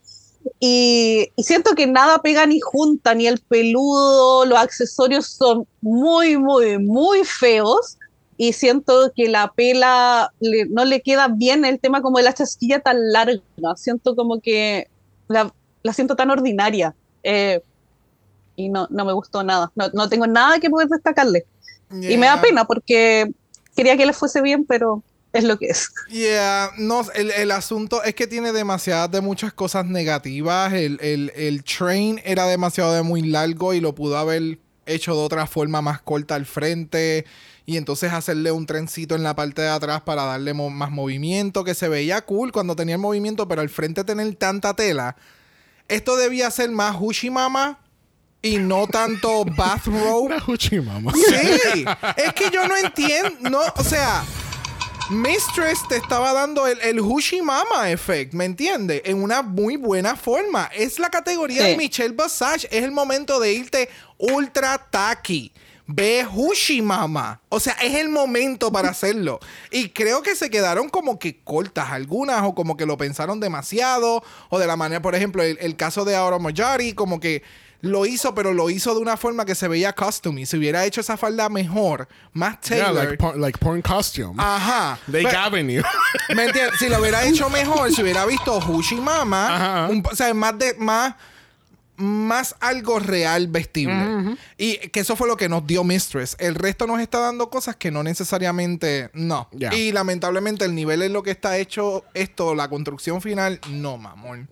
Y, y siento que nada pega ni junta, ni el peludo, los accesorios son muy, muy, muy feos y siento que la pela le- no le queda bien el tema como de la chasquilla tan larga. Siento como que la, la siento tan ordinaria. eh, y no, no me gustó nada. No, no tengo nada que poder destacarle. Y me da pena porque quería que le fuese bien, pero es lo que es. Yeah, no, el, el asunto es que tiene demasiadas de muchas cosas negativas. El, el, el train era demasiado de muy largo y lo pudo haber hecho de otra forma más corta al frente. Y entonces hacerle un trencito en la parte de atrás para darle mo- más movimiento, que se veía cool cuando tenía el movimiento, pero al frente tener tanta tela. Esto debía ser más Hushimama y no tanto bathrobe. Una Huchimama. Sí, es que yo no entiendo, no, o sea, Mistress te estaba dando el, el Hushimama effect, ¿me entiendes? En una muy buena forma. Es la categoría Sí. de Michelle Basage, es el momento de irte ultra tacky. Ve Hushimama. O sea, es el momento para hacerlo. Y creo que se quedaron como que cortas algunas o como que lo pensaron demasiado. O de la manera, por ejemplo, el, el caso de Aura Mojari, como que lo hizo, pero lo hizo de una forma que se veía custom. Y si hubiera hecho esa falda mejor, más Yeah, tailored. like, like porn costume. Ajá. Pero- Avenue. ¿Me entiendes? Si lo hubiera hecho mejor, si hubiera visto Hushimama, Ajá. un, o sea, más de más más algo real vestible. Y que eso fue lo que nos dio Mistress. El resto nos está dando cosas que no necesariamente no. Y lamentablemente el nivel en lo que está hecho esto, la construcción final, no, mamón.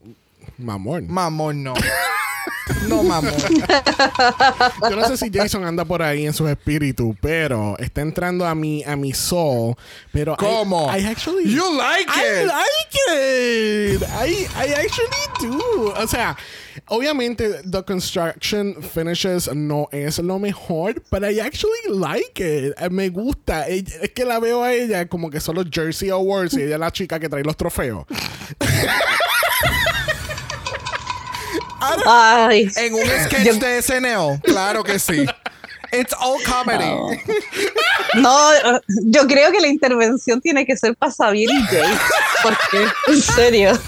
Mamón. Mamón, no. no, mamón. Yo no sé si Jason anda por ahí en sus espíritus, pero está entrando a mi, a mi soul. Pero I- ¿Cómo? I, actually. You like I it. like it. I, I actually do. O sea, obviamente, the construction finishes no es lo mejor, pero I actually like it. Eh, Me gusta. Eh, Es que la veo a ella como que son los Jersey Awards y ella es la chica que trae los trofeos. Ay, En un sketch de SNL, claro que sí. It's all comedy. no, yo creo que la intervención tiene que ser para Xavier y Jay. Porque, en serio.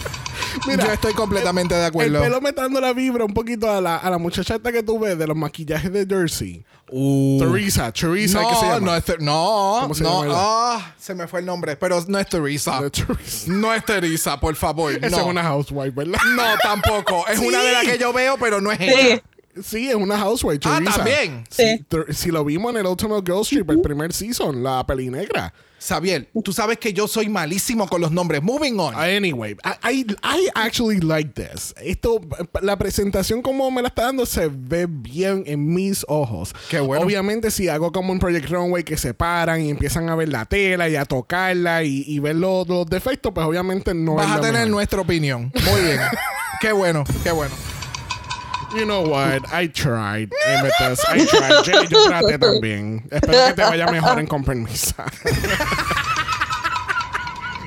Yo estoy completamente de El acuerdo. pelo me está dando la vibra un poquito a la, a la muchachata que tú ves de los maquillajes de Jersey. Uh. Teresa, Teresa, ¿qué se No, llama? no es no, ¿Cómo se no, llama ah, se me fue el nombre, pero no es Teresa. De Teresa. No es Teresa, por favor. Esa no. es una housewife, ¿verdad? No, tampoco. Es una de las que yo veo, pero no es Sí. ella. Sí, es una housewife, Ah, también. Sí. Ter- Si lo vimos en el Ultimate Girl Trip, el primer season, la peli negra. Xavier, tú sabes que yo soy malísimo con los nombres. Moving on. Anyway, I, I, I actually like this. Esto, la presentación como me la está dando se ve bien en mis ojos. Qué bueno. Obviamente si hago como un Project Runway que se paran y empiezan a ver la tela y a tocarla y, y ver los, los defectos, pues obviamente no Vas es a tener mejor. nuestra opinión. Muy bien. qué bueno, qué bueno. You know what? I tried. Amethyst. I tried. Yo, yo traté también. Espero que te vaya mejor en con permiso.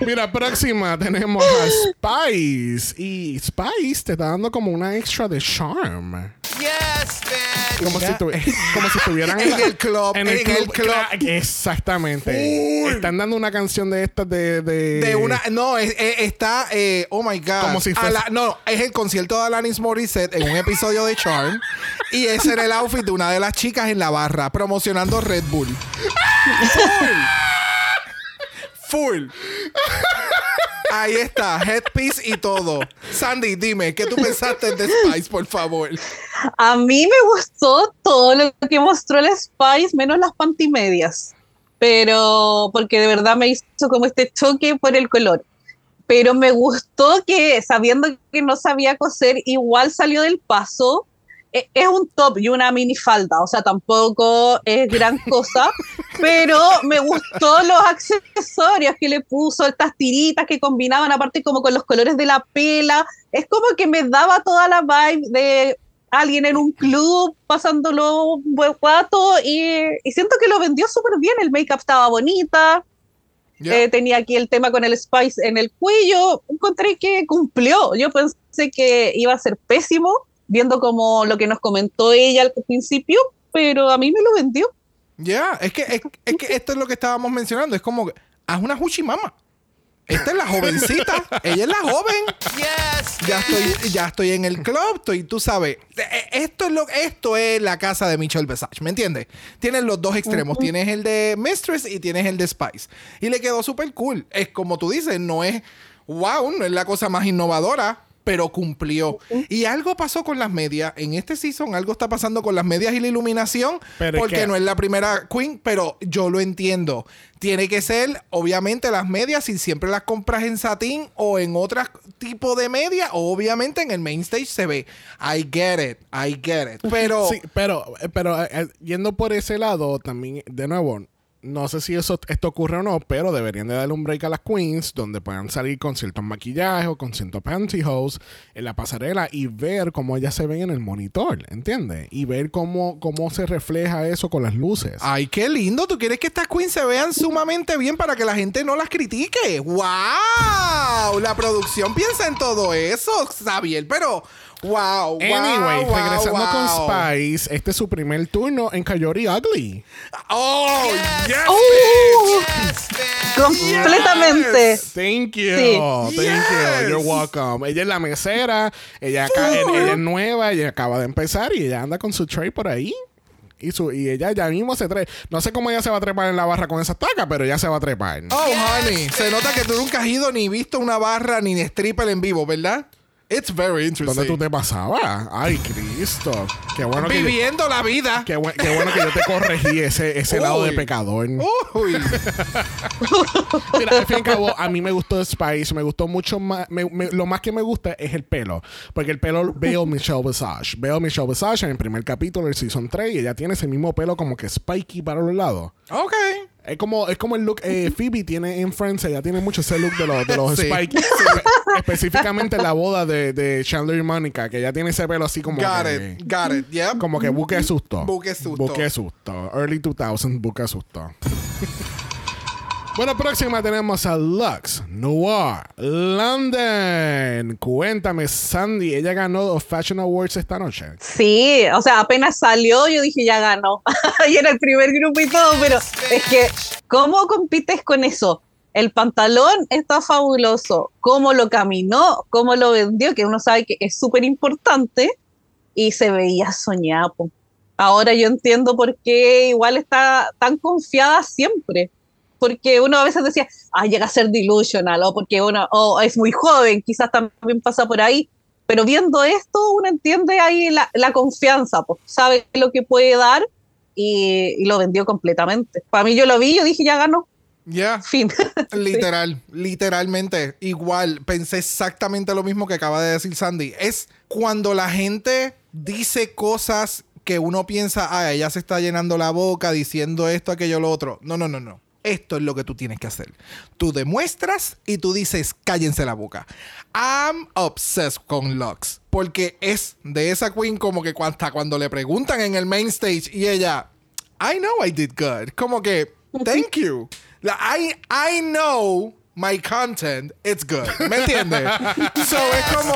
Mira, próxima tenemos a Spice. Y Spice te está dando como una extra de charm. Yes, bitch. Como si, como si estuvieran En el club, en el club. Cla- Exactamente. Están dando una canción de estas de, de. De una. No, es- es- está. eh, oh my God. Como si fuese- no, es el concierto de Alanis Morissette en un episodio de Charm. y ese era el outfit de una de las chicas en la barra promocionando Red Bull. Full. Full. Ahí está, headpiece y todo. Sandy, dime, ¿qué tú pensaste de Spice, por favor? A mí me gustó todo lo que mostró el Spice, menos las pantimedias. Pero, porque de verdad me hizo como este choque por el color. Pero me gustó que, sabiendo que no sabía coser, igual salió del paso es un top y una minifalda, o sea, tampoco es gran cosa, pero me gustó los accesorios que le puso, estas tiritas que combinaban aparte como con los colores de la pela, es como que me daba toda la vibe de alguien en un club pasándolo un buen rato y, y siento que lo vendió súper bien, el make-up estaba bonita, eh, tenía aquí el tema con el Spice en el cuello. Encontré que cumplió. Yo pensé que iba a ser pésimo, viendo como lo que nos comentó ella al principio, pero a mí me lo vendió. Ya, es, que, es, es que esto es lo que estábamos mencionando. Es como, haz una Huchimama. Esta es la jovencita. Ella es la joven. Ya estoy, ya estoy en el club. Estoy, tú sabes. eh, Esto es lo, esto es la casa de Michelle Visage. ¿Me entiendes? Tienes los dos extremos. Tienes el de Mistress y tienes el de Spice. Y le quedó súper cool. Es como tú dices, no es wow, no es la cosa más innovadora. Pero cumplió. Y algo pasó con las medias. En este season, algo está pasando con las medias y la iluminación. Pero es porque que- no es la primera Queen, pero yo lo entiendo. Tiene que ser, obviamente, las medias, si siempre las compras en satín o en otro tipo de media, obviamente en el main stage se ve. I get it, I get it. Pero, Sí, pero, eh, pero eh, eh, yendo por ese lado, también, de nuevo, no sé si eso esto ocurre o no, pero deberían de darle un break a las queens donde puedan salir con ciertos maquillajes o con ciertos pantyhose en la pasarela y ver cómo ellas se ven en el monitor, ¿entiendes? Y ver cómo, cómo se refleja eso con las luces. ay, qué lindo. Tú quieres que estas queens se vean sumamente bien para que la gente no las critique. ¡Wow! La producción piensa en todo eso, Xavier, pero. ¡Wow! wow, Anyway, wow, regresando wow. con Spice, este es su primer turno en Coyote Ugly. ¡Oh! yes, ¡Uh! bitch. completamente. Thank you. Sí. Thank Yes. you. You're welcome. Ella es la mesera. Ella, acá- ella es nueva. Ella acaba de empezar y ella anda con su tray por ahí. Y, su, y ella ya mismo se trae. No sé cómo ella se va a trepar en la barra con esa taca, pero ella se va a trepar. Oh, honey. Se nota que tú nunca has ido ni visto una barra ni de stripper en vivo, ¿verdad? It's very interesting. ¿Dónde tú te pasabas? Ay, Cristo. Qué bueno que yo, Viviendo la vida. qué, qué bueno que yo te corregí ese, ese lado de pecador. Uy. Mira, al fin y al cabo, a mí me gustó Spice, me gustó mucho más. me- me- lo más que me gusta es el pelo. Porque el pelo veo Michelle Visage. Veo Michelle Visage en el primer capítulo del Season 3 y ella tiene ese mismo pelo como que spiky para los lados. ok. Es como, es como el look eh, Phoebe tiene en Friends. Ella tiene mucho ese look de los, de los Sí. spiky. Espe- Específicamente la boda de, de Chandler y Mónica, que ella tiene ese pelo así como Got que, it. Got it. Yep. como que buque susto. Buque susto. Buque susto. Early 2000, buque susto. Bueno, próxima tenemos a Lux Noir London. Cuéntame, Sandy, ella ganó los Fashion Awards esta noche. Sí, o sea, apenas salió, yo dije, ya ganó. y era el primer grupo y todo, pero es que, ¿cómo compites con eso? El pantalón está fabuloso. Cómo lo caminó, cómo lo vendió, que uno sabe que es súper importante y se veía soñado. Ahora yo entiendo por qué igual está tan confiada siempre. Porque uno a veces decía, ah, llega a ser delusional, o porque uno o es muy joven, quizás también pasa por ahí. Pero viendo esto, uno entiende ahí la, la confianza, pues sabe lo que puede dar y, y lo vendió completamente. Para mí yo lo vi, yo dije, ya ganó. Ya. Fin. Literal, literalmente. Igual, pensé exactamente lo mismo que acaba de decir Sandy. Es cuando la gente dice cosas que uno piensa, ah, ella se está llenando la boca diciendo esto, aquello, lo otro. No, no, no, no. Esto es lo que tú tienes que hacer. Tú demuestras y tú dices, cállense la boca. I'm obsessed con Lux. Porque es de esa queen como que hasta cuando le preguntan en el main stage y ella, I know I did good. Como que, thank you. La- I, I know my content, it's good. ¿Me entiendes? so es como.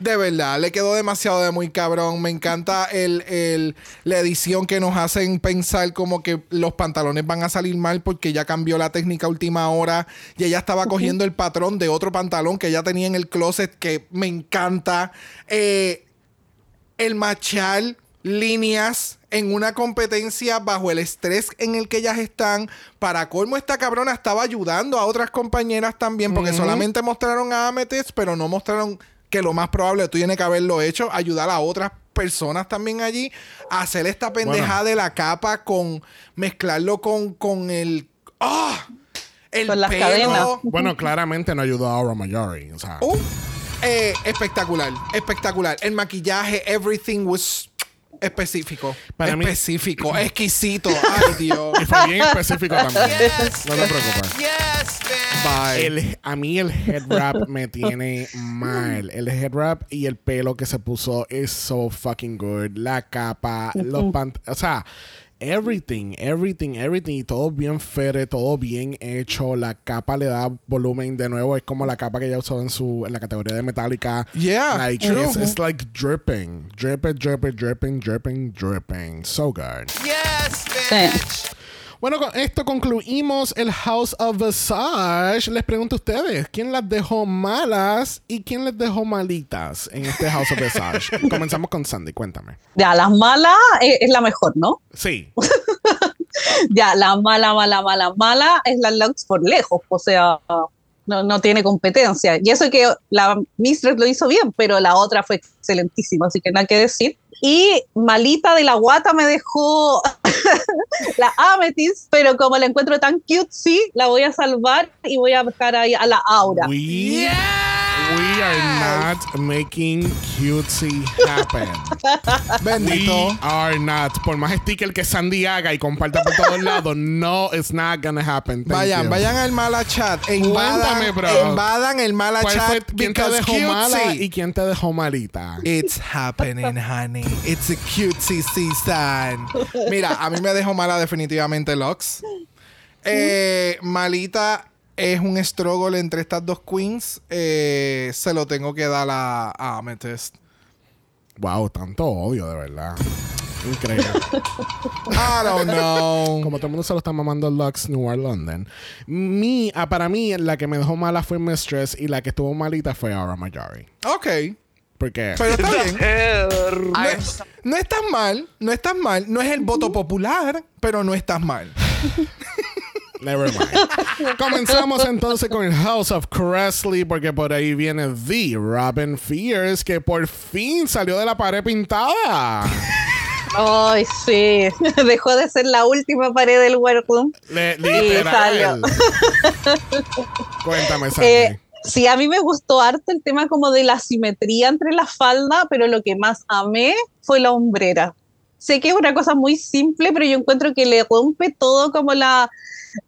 De verdad, le quedó demasiado de muy cabrón. Me encanta el, el- la edición que nos hacen pensar como que los pantalones van a salir mal porque ya cambió la técnica a última hora y ella estaba cogiendo el patrón de otro pantalón que ya tenía en el closet que me encanta. Eh, el machar líneas en una competencia bajo el estrés en el que ellas están. Para colmo, esta cabrona estaba ayudando a otras compañeras también, porque solamente mostraron a Amethyst, pero no mostraron que lo más probable tiene que haberlo hecho, ayudar a otras personas también allí a hacer esta pendejada de la capa con mezclarlo con, con el ¡ah! el Con las pelo. cadenas. Bueno, claramente no ayudó a Aura Mayori. O sea, Uh, Eh, espectacular, espectacular. El maquillaje, everything was específico. Para mí- específico, exquisito. Ay, Dios. Y fue bien específico también. No te preocupes. Yes, man. El- a mí el head wrap me tiene mal. El head wrap y el pelo que se puso es so fucking good. La capa, los pant... O sea, everything, everything, everything. Y todo bien fere, todo bien hecho. La capa le da volumen de nuevo. Es como la capa que ella usó en su en la categoría de Metallica. Yeah, Like, true. it's, it's like dripping. Dripping, dripping, dripping, dripping, dripping. So good. Yes, Sí. Bueno, con esto concluimos el House of Visage. Les pregunto a ustedes, ¿quién las dejó malas y quién les dejó malitas en este House of Visage? Comenzamos con Sandy, cuéntame. Ya, las malas eh, es la mejor, ¿no? Sí. Ya, la mala, mala, mala, mala es la Lux por lejos, o sea, no, no tiene competencia. Y eso que la Mistress lo hizo bien, pero la otra fue excelentísima, así que nada que decir. Y malita de la guata me dejó la Amethyst, pero como la encuentro tan cutesy, la voy a salvar y voy a dejar ahí a la Aura. We are not making cutesy happen. Bendito. We are not. Por más sticker que Sandy haga y comparta por todos lados, no, it's not gonna happen. Thank Vayan, you. vayan al mala chat. Invadan, bro. invadan el mala ¿Cuál chat. fue- ¿Quién te dejó mala cutesy. y quién te dejó malita? It's happening, honey. It's a cutesy season. Mira, a mí me dejó mala definitivamente Lux. Eh, malita es un struggle entre estas dos queens. Eh, se lo tengo que dar a, a Amethyst. Wow, tanto odio, de verdad. Increíble. I don't know. Como todo el mundo se lo está mamando Lux New London. Mi, ah, para mí, la que me dejó mala fue Mistress y la que estuvo malita fue Aura Majari. Ok. Porque Pero está bien. No, no estás mal, no estás mal. No es el voto popular, pero no estás mal. Never mind. Comenzamos entonces con el House of Cressley, porque por ahí viene The Robin Fierce, que por fin salió de la pared pintada. Ay, sí, dejó de ser la última pared del workroom. Le- Sí, literal. Cuéntame, Sandy. Eh, sí, a mí me gustó harto el tema como de la simetría entre la falda, pero lo que más amé fue la hombrera. Sé que es una cosa muy simple, pero yo encuentro que le rompe todo como la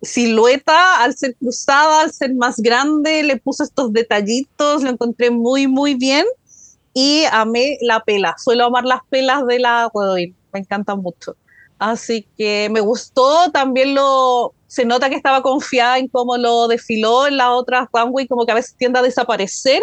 silueta al ser cruzada, al ser más grande, le puso estos detallitos, lo encontré muy, muy bien y amé la pela. Suelo amar las pelas de la Godwin, me encantan mucho. Así que me gustó, también lo se nota que estaba confiada en cómo lo desfiló en la otra runway, como que a veces tiende a desaparecer.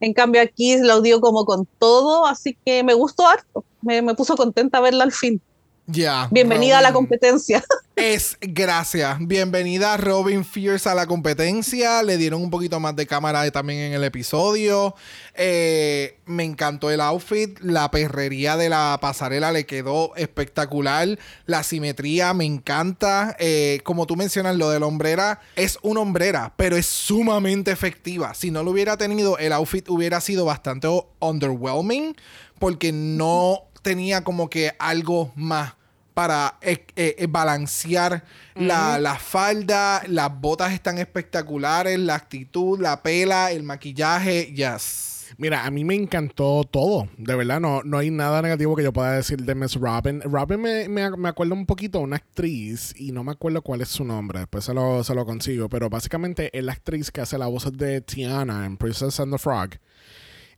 En cambio aquí lo dio como con todo, así que me gustó harto. Me, me puso contenta verla al fin. Ya. Bienvenida a la competencia. Es gracias. Bienvenida Robin Fierce a la competencia. Le dieron un poquito más de cámara también en el episodio. Eh, me encantó el outfit. La perrería de la pasarela le quedó espectacular. La simetría me encanta. Eh, como tú mencionas, lo de la hombrera es una hombrera, pero es sumamente efectiva. Si no lo hubiera tenido, el outfit hubiera sido bastante underwhelming porque no tenía como que algo más para eh, eh, eh, balancear la, la falda. Las botas están espectaculares, la actitud, la pela, el maquillaje. Yes. Mira, a mí me encantó todo. De verdad, no, no hay nada negativo que yo pueda decir de Miss Robin. Robin me, me, me acuerdo un poquito de una actriz y no me acuerdo cuál es su nombre. Después se lo, se lo consigo. Pero básicamente es la actriz que hace la voz de Tiana en Princess and the Frog.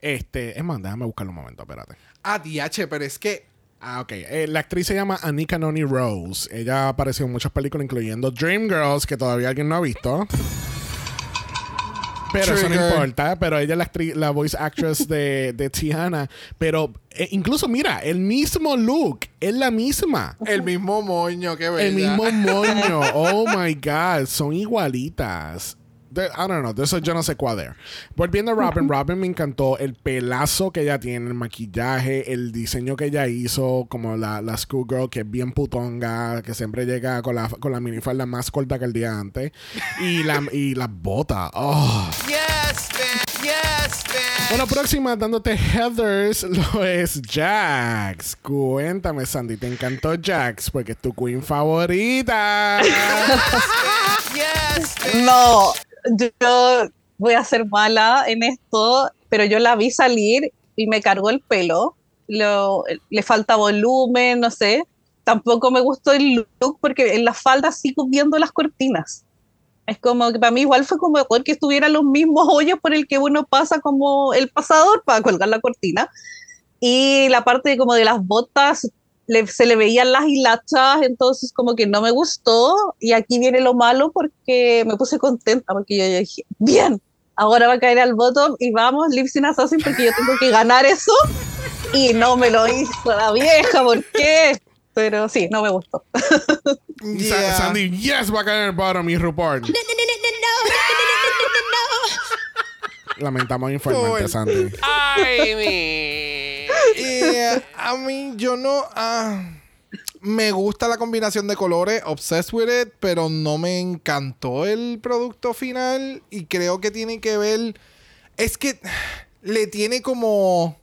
Este, es más, déjame buscarlo un momento, espérate. Ah, DH, pero es que. Ah, ok. Eh, la actriz se llama Anika Noni Rose. Ella ha aparecido en muchas películas, incluyendo Dreamgirls, que todavía alguien no ha visto. Pero eso no Trigger. importa. Pero ella es la, actriz- la voice actress de, de Tiana. Pero eh, incluso, mira, el mismo look. Es la misma. El mismo moño, qué bella. El mismo moño. Oh my God. Son igualitas. There- I don't know. De eso yo no sé cuál es. Volviendo a Robin, Robin me encantó el pelazo que ella tiene, el maquillaje, el diseño que ella hizo, como la, la schoolgirl que es bien putonga, que siempre llega con la, con la minifalda más corta que el día antes. Y, la, y las botas. Oh. Yes, bitch. Yes, bitch. Bueno, próxima dándote Heathers lo es Jax. Cuéntame, Sandy, ¿te encantó Jax? Porque es tu queen favorita. Yes, bitch. No, yo voy a ser mala en esto. pero yo la vi salir y me cargó el pelo. Lo- le falta volumen, no sé. Tampoco me gustó el look porque en la falda sigo viendo las cortinas. Es como que para mí igual fue como que estuviera los mismos hoyos por el que uno pasa como el pasador para colgar la cortina. Y la parte como de las botas le- se le veían las hilachas, entonces como que no me gustó. Y aquí viene lo malo porque me puse contenta porque yo, yo dije, bien, ahora va a caer al bottom y vamos, Lip Sync Assassin porque yo tengo que ganar eso. Y no me lo hizo la vieja, ¿por qué? Pero sí, no me gustó. Yeah. Sandy, yes, va a caer el bottom y RuPaul. Lamentamos informante, Cool. Sandy. Ay, mi. A mí, yo no. ah, me gusta la combinación de colores, obsessed with it, pero no me encantó el producto final. Y creo que tiene que ver. Es que le tiene como.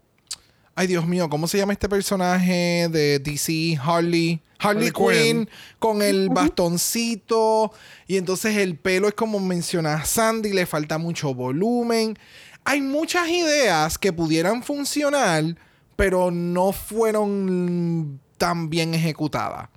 Ay, Dios mío, ¿cómo se llama este personaje de DC? Harley. Harley, Harley Quinn, Quinn. con el bastoncito. Y entonces el pelo es como menciona Sandy, le falta mucho volumen. Hay muchas ideas que pudieran funcionar, pero no fueron tan bien ejecutadas.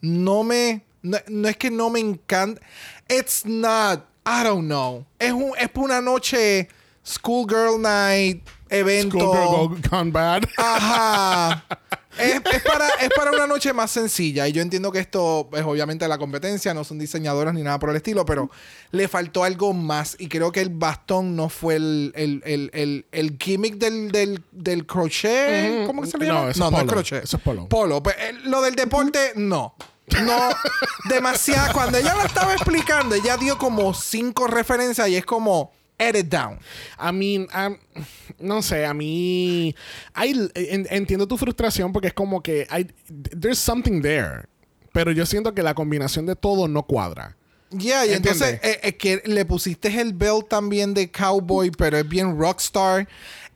No me. No, no es que no me encanta. It's not. I don't know. Es, un, es una noche. Schoolgirl night. Evento. Schoolgirl go- gone bad. Ajá. Es, es para, es para una noche más sencilla. Y yo entiendo que esto es obviamente la competencia, no son diseñadoras ni nada por el estilo, pero le faltó algo más. Y creo que el bastón no fue el, el, el, el, el gimmick del, del, del crochet. ¿Cómo que se le No, llama? eso no, es no es polo. crochet. Eso es polo. Polo. Pues, eh, lo del deporte, no. No, demasiado. Cuando ella lo estaba explicando, ella dio como cinco referencias y es como, edit down. I mean, no sé, a mí. en- entiendo tu frustración porque es como que hay, there's something there. Pero yo siento que la combinación de todo no cuadra. Ya, y ¿Entiendes? entonces eh, es que le pusiste el belt también de cowboy, pero es bien rockstar.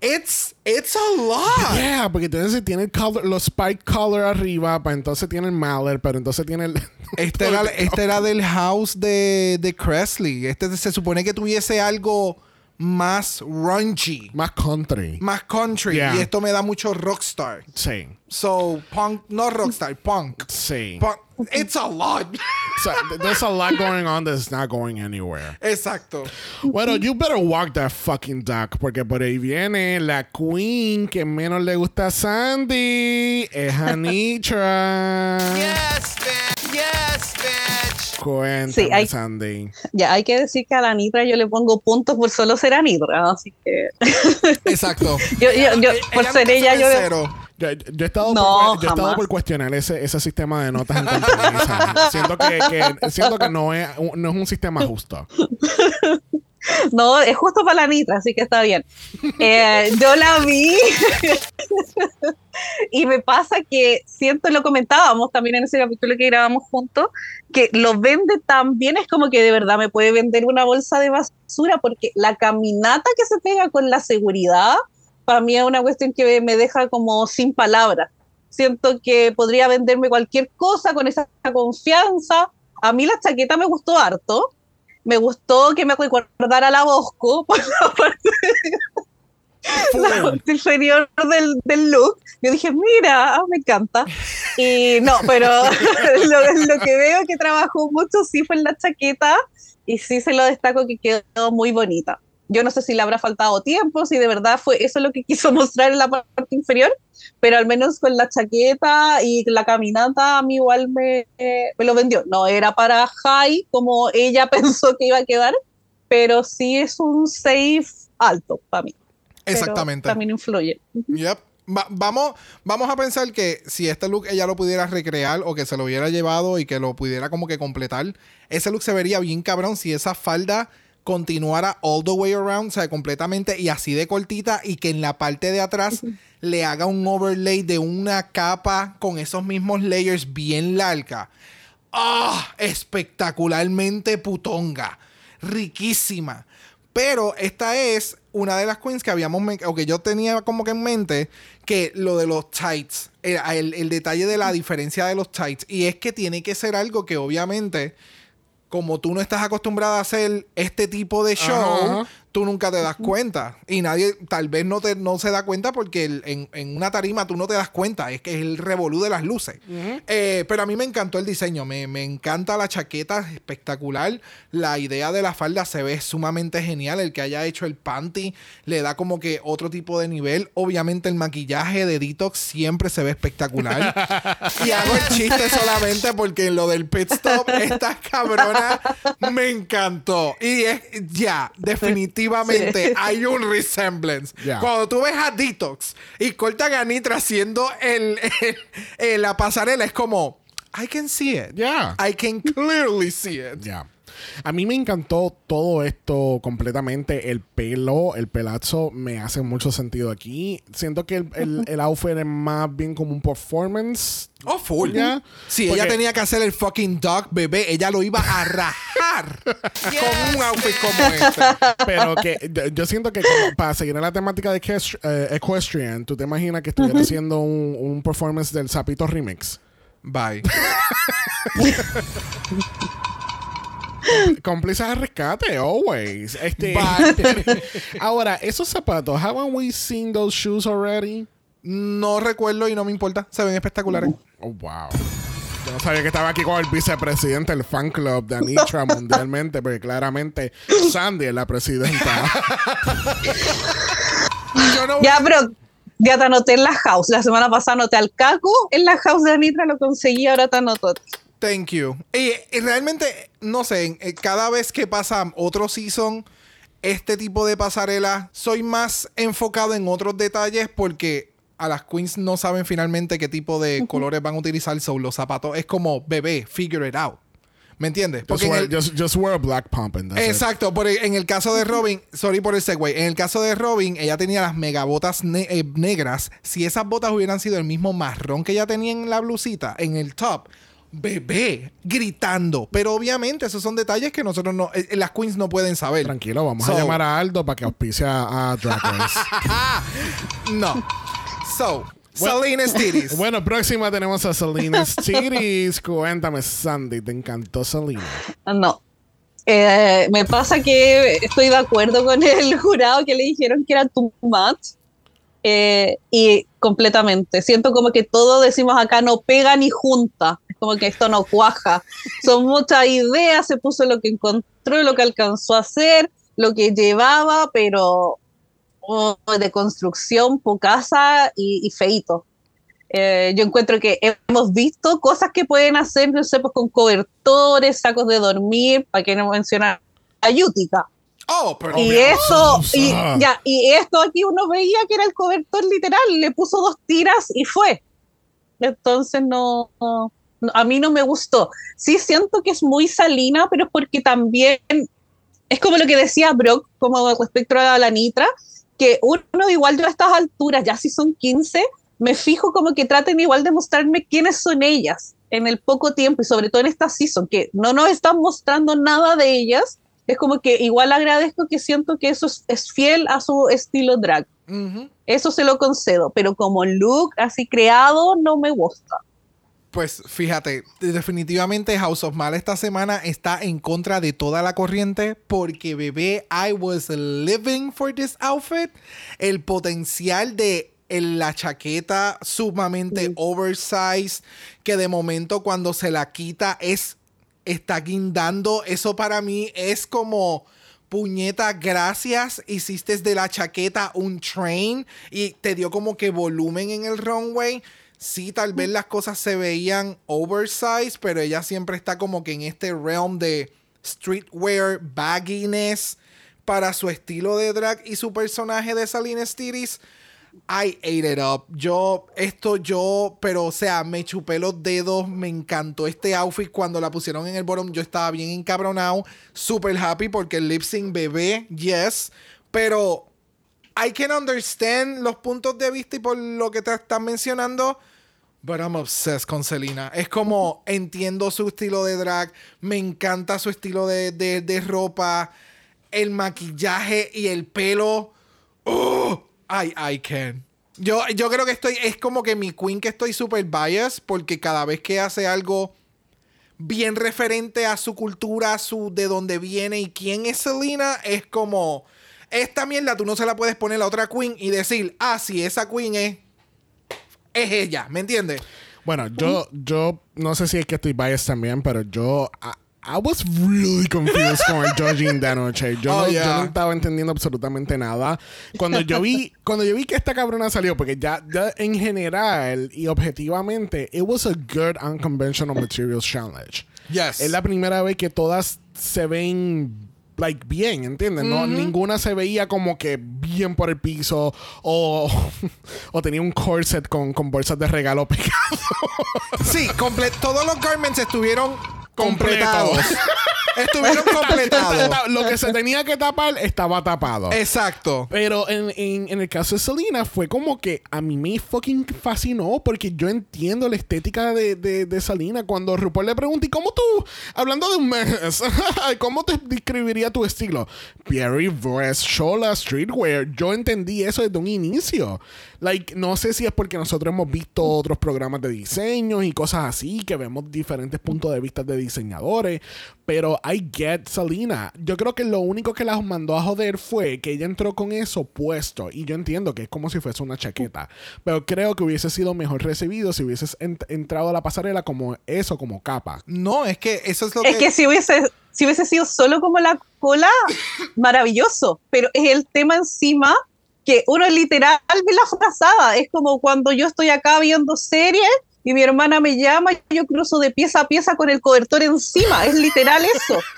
It's, it's a lot. Yeah, porque entonces tiene el color- los spike color arriba, para entonces tiene el Mallet, pero entonces tiene el. Este era, este era del house de, de Cresley. Este se supone que tuviese algo más rungy, Más country. más country. Yeah. Y esto me da mucho rockstar. Sí. So, punk, no rockstar, punk. Sí. Punk. It's a lot. So, there's a lot going on that's not going anywhere. Exacto. Bueno, you better walk that fucking duck, porque por ahí viene la queen que menos le gusta a Sandy. Es Anitra. Yes, bitch. Yes, bitch. Cuéntame, Sí, hay- Sandy. Ya, hay que decir que a la Nitra yo le pongo puntos por solo ser Anitra, así que Exacto. yo, yo, yo, por Ella ser ella, yo cero. Yo, yo he estado, No, por, yo he estado por cuestionar ese, ese sistema de notas en compañía. Siento que, que- siento que no, es, no es un sistema justo. No, es justo para la Nitra, así que está bien. Eh, yo la vi y me pasa que siento, lo comentábamos también en ese capítulo que grabamos juntos, que lo vende tan bien, es como que de verdad me puede vender una bolsa de basura, porque la caminata que se pega con la seguridad, para mí es una cuestión que me deja como sin palabras. Siento que podría venderme cualquier cosa con esa confianza. A mí la chaqueta me gustó harto me gustó que me recordara la Bosco por la parte, la parte inferior del, del look. Yo dije, mira, ah, me encanta. Y no, pero lo, lo que veo que trabajó mucho sí fue en la chaqueta y sí se lo destaco que quedó muy bonita. Yo no sé si le habrá faltado tiempo, si de verdad fue eso lo que quiso mostrar en la parte inferior, pero al menos con la chaqueta y la caminata a mí igual me, eh, me lo vendió. No era para high como ella pensó que iba a quedar, pero sí es un safe alto para mí. Pero Exactamente. También influye. Yep. Va- vamos, vamos a pensar que si este look ella lo pudiera recrear o que se lo hubiera llevado y que lo pudiera como que completar, ese look se vería bien cabrón si esa falda continuara all the way around, o sea, completamente y así de cortita y que en la parte de atrás le haga un overlay de una capa con esos mismos layers bien larga. ¡Ah! espectacularmente putonga. Riquísima. Pero esta es una de las queens que habíamos, o que yo tenía como que en mente, que lo de los tights, el, el- el detalle de la diferencia de los tights. Y es que tiene que ser algo que obviamente, como tú no estás acostumbrada a hacer este tipo de show, Ajá. Tú nunca te das cuenta. Y nadie tal vez no, te, no se da cuenta porque el- en, en una tarima tú no te das cuenta. Es que es el revolú de las luces. Eh, pero a mí me encantó el diseño. Me, me encanta la chaqueta, es espectacular. La idea de la falda se ve sumamente genial. El que haya hecho el panty le da como que otro tipo de nivel. Obviamente el maquillaje de Detox siempre se ve espectacular. y hago el chiste solamente porque lo del pit stop, esta cabrona me encantó. Y es ya, definitivamente Sí. hay un resemblance. Cuando tú ves a Detox y cortan a Nitra haciendo el, el- el- la pasarela, es como, I can see it. Ya. I can clearly see it. A mí me encantó todo esto completamente. El pelo, el pelazo me hace mucho sentido aquí. Siento que el, el, el outfit es más bien como un performance. Oh, full. Ya. Si Porque- ella tenía que hacer el fucking dog bebé, ella lo iba a rajar con un outfit como este. Pero que yo, siento que como para seguir en la temática de equestri- eh, Equestrian, tú te imaginas que estuviera haciendo un, un performance del Sapito Remix. Bye. Cómplices al rescate, always. Este, ahora, esos zapatos, haven't we seen those shoes already? No recuerdo y no me importa. Se ven espectaculares. Oh, wow. Yo no sabía que estaba aquí con el vicepresidente del fan club de Anitra mundialmente, porque claramente Sandy es la presidenta. Yo no Ya, pero ya te anoté en la house. La semana pasada anoté al Caco en la house de Anitra, lo conseguí, ahora te anoto. Thank you. Y, y realmente, no sé, eh, cada vez que pasa otro season, este tipo de pasarela, soy más enfocado en otros detalles porque a las queens no saben finalmente qué tipo de colores van a utilizar. So, los zapatos es como, bebé, figure it out. ¿Me entiendes? Just Porque wear, el- just, just wear a black pump and that's it. Exacto, porque en el caso de Robin, sorry por el segue, en el caso de Robin, ella tenía las megabotas ne- eh, negras. Si esas botas hubieran sido el mismo marrón que ella tenía en la blusita, en el top, bebé, gritando. Pero obviamente esos son detalles que nosotros no, eh, las queens no pueden saber. Tranquilo, vamos So- a llamar a Aldo para que auspicie a, a Drag Race. No. So, Selena Stitties. bueno, próxima tenemos a Selena Stiris. Cuéntame, Sandy, ¿te encantó Selena? No. Eh, me pasa que estoy de acuerdo con el jurado que le dijeron que era too much. Eh, y completamente. Siento como que todo decimos acá no pega ni junta. Es como que esto no cuaja. Son muchas ideas, se puso lo que encontró, lo que alcanzó a hacer, lo que llevaba, pero oh, de construcción, pocasa y, y feito. Eh, yo encuentro que hemos visto cosas que pueden hacer, no sé, pues con cobertores, sacos de dormir, para que no mencionar a Yutica. Oh, pero Y eso, y, ya, y esto aquí uno veía que era el cobertor literal, le puso dos tiras y fue. Entonces no, no- a mí no me gustó. Sí siento que es muy salina, pero es porque también es como lo que decía Brock, como respecto a la Nitra, que uno igual de a estas alturas, ya si son 15, me fijo como que traten igual de mostrarme quiénes son ellas en el poco tiempo y sobre todo en esta season, que no nos están mostrando nada de ellas. Es como que igual agradezco que siento que eso es, es fiel a su estilo drag. Eso se lo concedo, pero como look así creado no me gusta. Pues fíjate, definitivamente House of Mal esta semana está en contra de toda la corriente porque bebé, I was living for this outfit. El potencial de el- la chaqueta sumamente oversized que de momento cuando se la quita es está guindando. Eso para mí es como puñeta, gracias. Hiciste de la chaqueta un train y te dio como que volumen en el runway. Sí, tal vez las cosas se veían oversized, pero ella siempre está como que en este realm de streetwear, bagginess para su estilo de drag y su personaje de Salina Stiris. I ate it up. Yo, esto yo, pero o sea, me chupé los dedos. Me encantó este outfit. Cuando la pusieron en el bottom, yo estaba bien encabronado. Super happy porque el lip sync bebé, yes. Pero I can understand los puntos de vista y por lo que te están mencionando. But I'm obsessed con Selena. Es como entiendo su estilo de drag. Me encanta su estilo de, de- de ropa. El maquillaje y el pelo. ¡Oh! I, I can. Yo, yo creo que estoy. Es como que mi queen que estoy super biased. Porque cada vez que hace algo bien referente a su cultura, a su de dónde viene y quién es Selena, es como esta mierda tú no se la puedes poner a otra queen y decir, ah, si esa queen es, es ella, ¿me entiendes? Bueno, yo, yo no sé si es que estoy biased también, pero yo. I, I was really confused con el judging de anoche. Yo, Oh, no, yeah. yo no estaba entendiendo absolutamente nada. Cuando yo vi, cuando yo vi que esta cabrona salió, porque ya, ya en general y objetivamente, it was a good unconventional materials challenge. Yes. Es la primera vez que todas se ven like bien, ¿entiendes? No, ninguna se veía como que bien por el piso o, o tenía un corset con, con bolsas de regalo pegado. Sí, comple- todos los garments estuvieron. Completados. estuvieron completados. Lo que se tenía que tapar estaba tapado. Exacto. Pero en, en- en el caso de Selena fue como que a mí me fucking fascinó porque yo entiendo la estética de, de, de Selena. Cuando RuPaul le pregunta, ¿y cómo tú, hablando de un mes, cómo te describiría tu estilo? Pierre Vest, Shola, Streetwear. Yo entendí eso desde un inicio. Like, no sé si es porque nosotros hemos visto otros programas de diseño y cosas así, que vemos diferentes puntos de vista de diseñadores, pero I get Selena. Yo creo que lo único que las mandó a joder fue que ella entró con eso puesto, y yo entiendo que es como si fuese una chaqueta, pero creo que hubiese sido mejor recibido si hubieses ent- entrado a la pasarela como eso, como capa. No, es que eso es lo Es que si hubiese, si hubiese sido solo como la cola, maravilloso. Pero es el tema encima que uno literal ve la frazada. Es como cuando yo estoy acá viendo series y mi hermana me llama y yo cruzo de pieza a pieza con el cobertor encima. Es literal eso.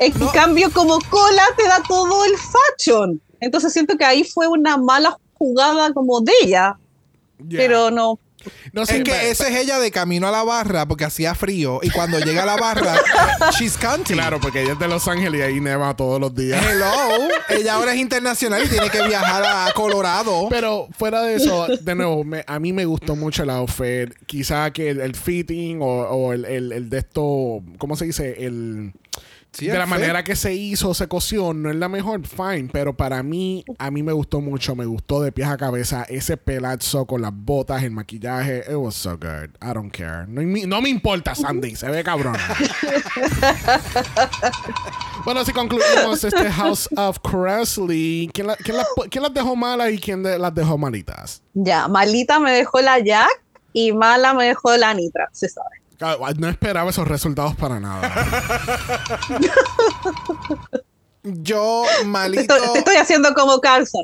En cambio, como cola te da todo el fashion. Entonces siento que ahí fue una mala jugada como de ella. Pero no. No Es sé, que pero- esa es ella de camino a la barra porque hacía frío y cuando llega a la barra, she's counting. Claro, porque ella es de Los Ángeles y ahí neva todos los días. Hello, ella ahora es internacional y tiene que viajar a Colorado. Pero fuera de eso, de nuevo, me- a mí me gustó mucho el outfit. Quizá que el, el fitting o, o el, el- el de esto, ¿cómo se dice? El, Sí, de la manera que se hizo, se cosió, no es la mejor, fine. Pero para mí, a mí me gustó mucho. Me gustó de pies a cabeza ese pelazo con las botas, el maquillaje. It was so good. I don't care. No, me- no me importa, Sandy. Se ve cabrón. bueno, si concluimos este House of Cressley, ¿quién, la- quién las- quién las dejó malas y quién de- las dejó malitas? Ya, malita me dejó la Jack y mala me dejó la Nitra, se sabe. Ah, No esperaba esos resultados para nada. Yo, Te malito. estoy, te estoy haciendo como calza.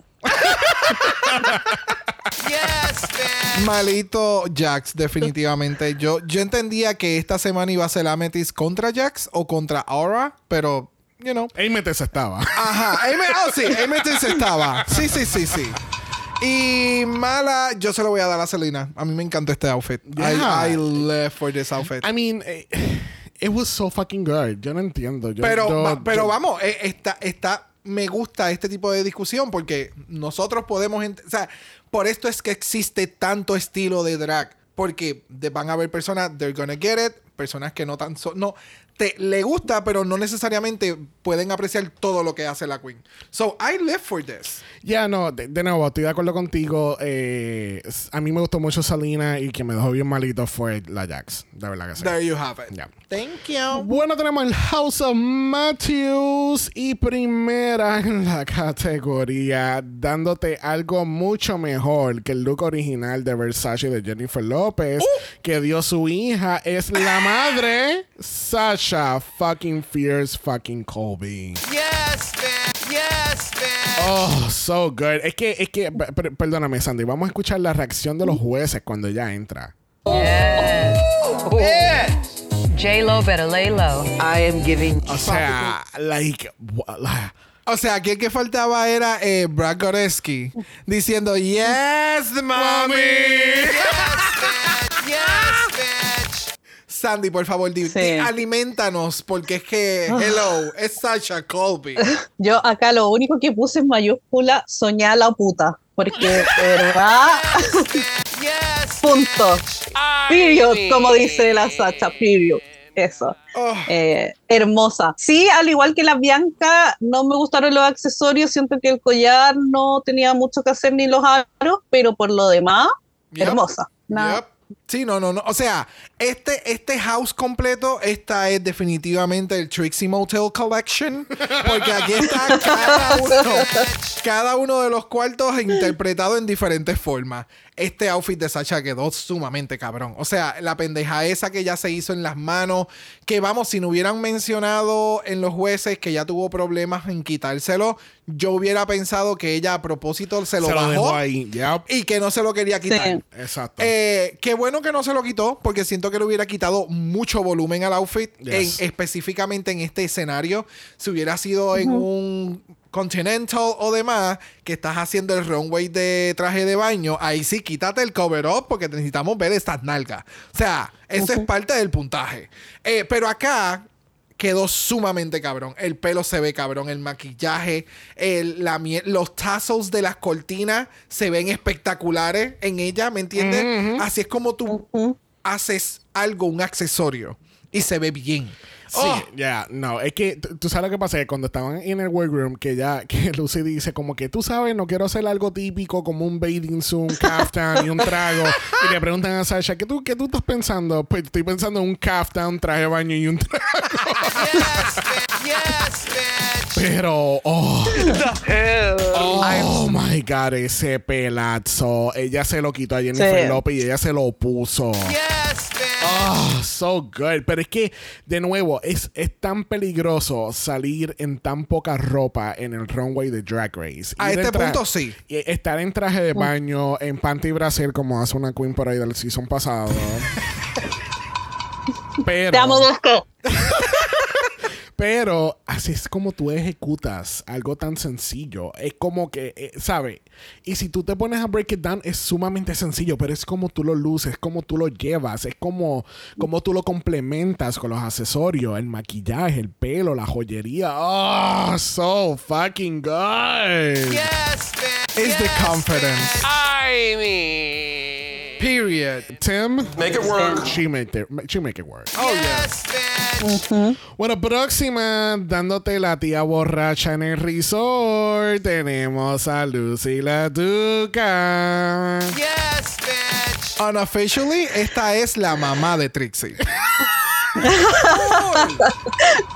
Malito Jax, definitivamente. Yo, yo entendía que esta semana iba a ser Amethyst contra Jax o contra Aura, pero, you know. Amethyst estaba. Ajá, Ame- oh sí, Amethyst estaba. Sí, sí, sí, sí. Y mala, yo se lo voy a dar a Selena. A mí me encantó este outfit. Yeah. I, I live for this outfit. I mean, eh, it was so fucking good. Yo no entiendo. Yo- pero, yo- va- pero yo- vamos, eh, está, está, me gusta este tipo de discusión porque nosotros podemos, o sea, por esto es que existe tanto estilo de drag, porque de- van a haber personas, they're gonna get it, personas que no tan, so- no, te le gusta, pero no necesariamente pueden apreciar todo lo que hace la queen. So I live for this. Ya, no, de, de nuevo, estoy de acuerdo contigo. Eh, a mí me gustó mucho Salina y quien me dejó bien malito fue la Jax. De verdad que sí. There you have it. Ya. Thank you. Bueno, tenemos el House of Matthews y primera en la categoría, dándote algo mucho mejor que el look original de Versace de Jennifer López, que dio su hija, es la madre Sasha fucking Fierce fucking Colby. Yes, man. Yes, man. Oh, so good. Es que, es que, per- per- perdóname, Sandy, vamos a escuchar la reacción de los jueces cuando ella entra. J Lo better lay low. I am giving. O sea, like, O sea, aquí el que faltaba era eh, Brad Goreski diciendo, Yes, mommy. Yes, bitch. Sandy, por favor, di- Sí. di- alimentanos, porque es que, hello, es Sasha Colby. Yo acá lo único que puse en mayúscula, soñar la puta. Porque, de verdad, Yes. punto. Period, como dice la Sacha, period. Eso. Oh, Eh, hermosa. Sí, al igual que la Bianca, no me gustaron los accesorios. Siento que el collar no tenía mucho que hacer ni los aros, pero por lo demás, Yep. hermosa. Nada. yep. Sí, no, no, no. O sea, este, este house completo, esta es definitivamente el Trixie Motel Collection. Porque aquí está cada uno, cada uno de los cuartos interpretado en diferentes formas. Este outfit de Sacha quedó sumamente cabrón. O sea, la pendeja esa que ya se hizo en las manos. Que vamos, si no hubieran mencionado en los jueces que ya tuvo problemas en quitárselo, yo hubiera pensado que ella a propósito se lo Se lo bajó dejó ahí. Yep. y que no se lo quería quitar. Sí. Exacto. Eh, qué bueno que no se lo quitó, porque siento que le hubiera quitado mucho volumen al outfit, Yes. en- específicamente en este escenario. Si hubiera sido en un Continental o demás, que estás haciendo el runway de traje de baño, ahí sí quítate el cover up porque necesitamos ver estas nalgas. O sea, eso es parte del puntaje. Eh, pero acá quedó sumamente cabrón. El pelo se ve cabrón, el maquillaje, el- la los tassels de las cortinas se ven espectaculares en ella, ¿me entiendes? Así es como tú haces algo, un accesorio, y se ve bien. Sí, Oh, ya, no, es que tú sabes lo que pasa, que cuando estaban en el workroom, que ya, que Lucy dice como que tú sabes, no quiero hacer algo típico como un bathing suit, un caftan y un trago. Y le preguntan a Sasha, ¿qué tú, ¿qué tú estás pensando? Pues estoy pensando en un caftan, traje de baño y un trago. Pero, oh, oh my god, ese pelazo. Ella se lo quitó a Jennifer Sí. López y ella se lo puso. Oh, so good. Pero es que, de nuevo, es, es tan peligroso salir en tan poca ropa en el runway de Drag Race. A Ir este punto, sí. y Estar en traje de baño, en panty y brasier, como hace una queen por ahí del season pasado. Pero, Te amo. pero así es como tú ejecutas algo tan sencillo. Es como que, eh, ¿sabes? Y si tú te pones a break it down, es sumamente sencillo, pero es como tú lo luces, como tú lo llevas, es como, como tú lo complementas con los accesorios, el maquillaje, el pelo, la joyería. Oh, so fucking good. It's the confidence. I mean. Period. Tim, Make it work. she make it, she make it work. Oh, yes. Bueno, próxima, dándote la tía borracha en el resort, tenemos a Lucy la Duca. Unofficially, esta es la mamá de Trixie.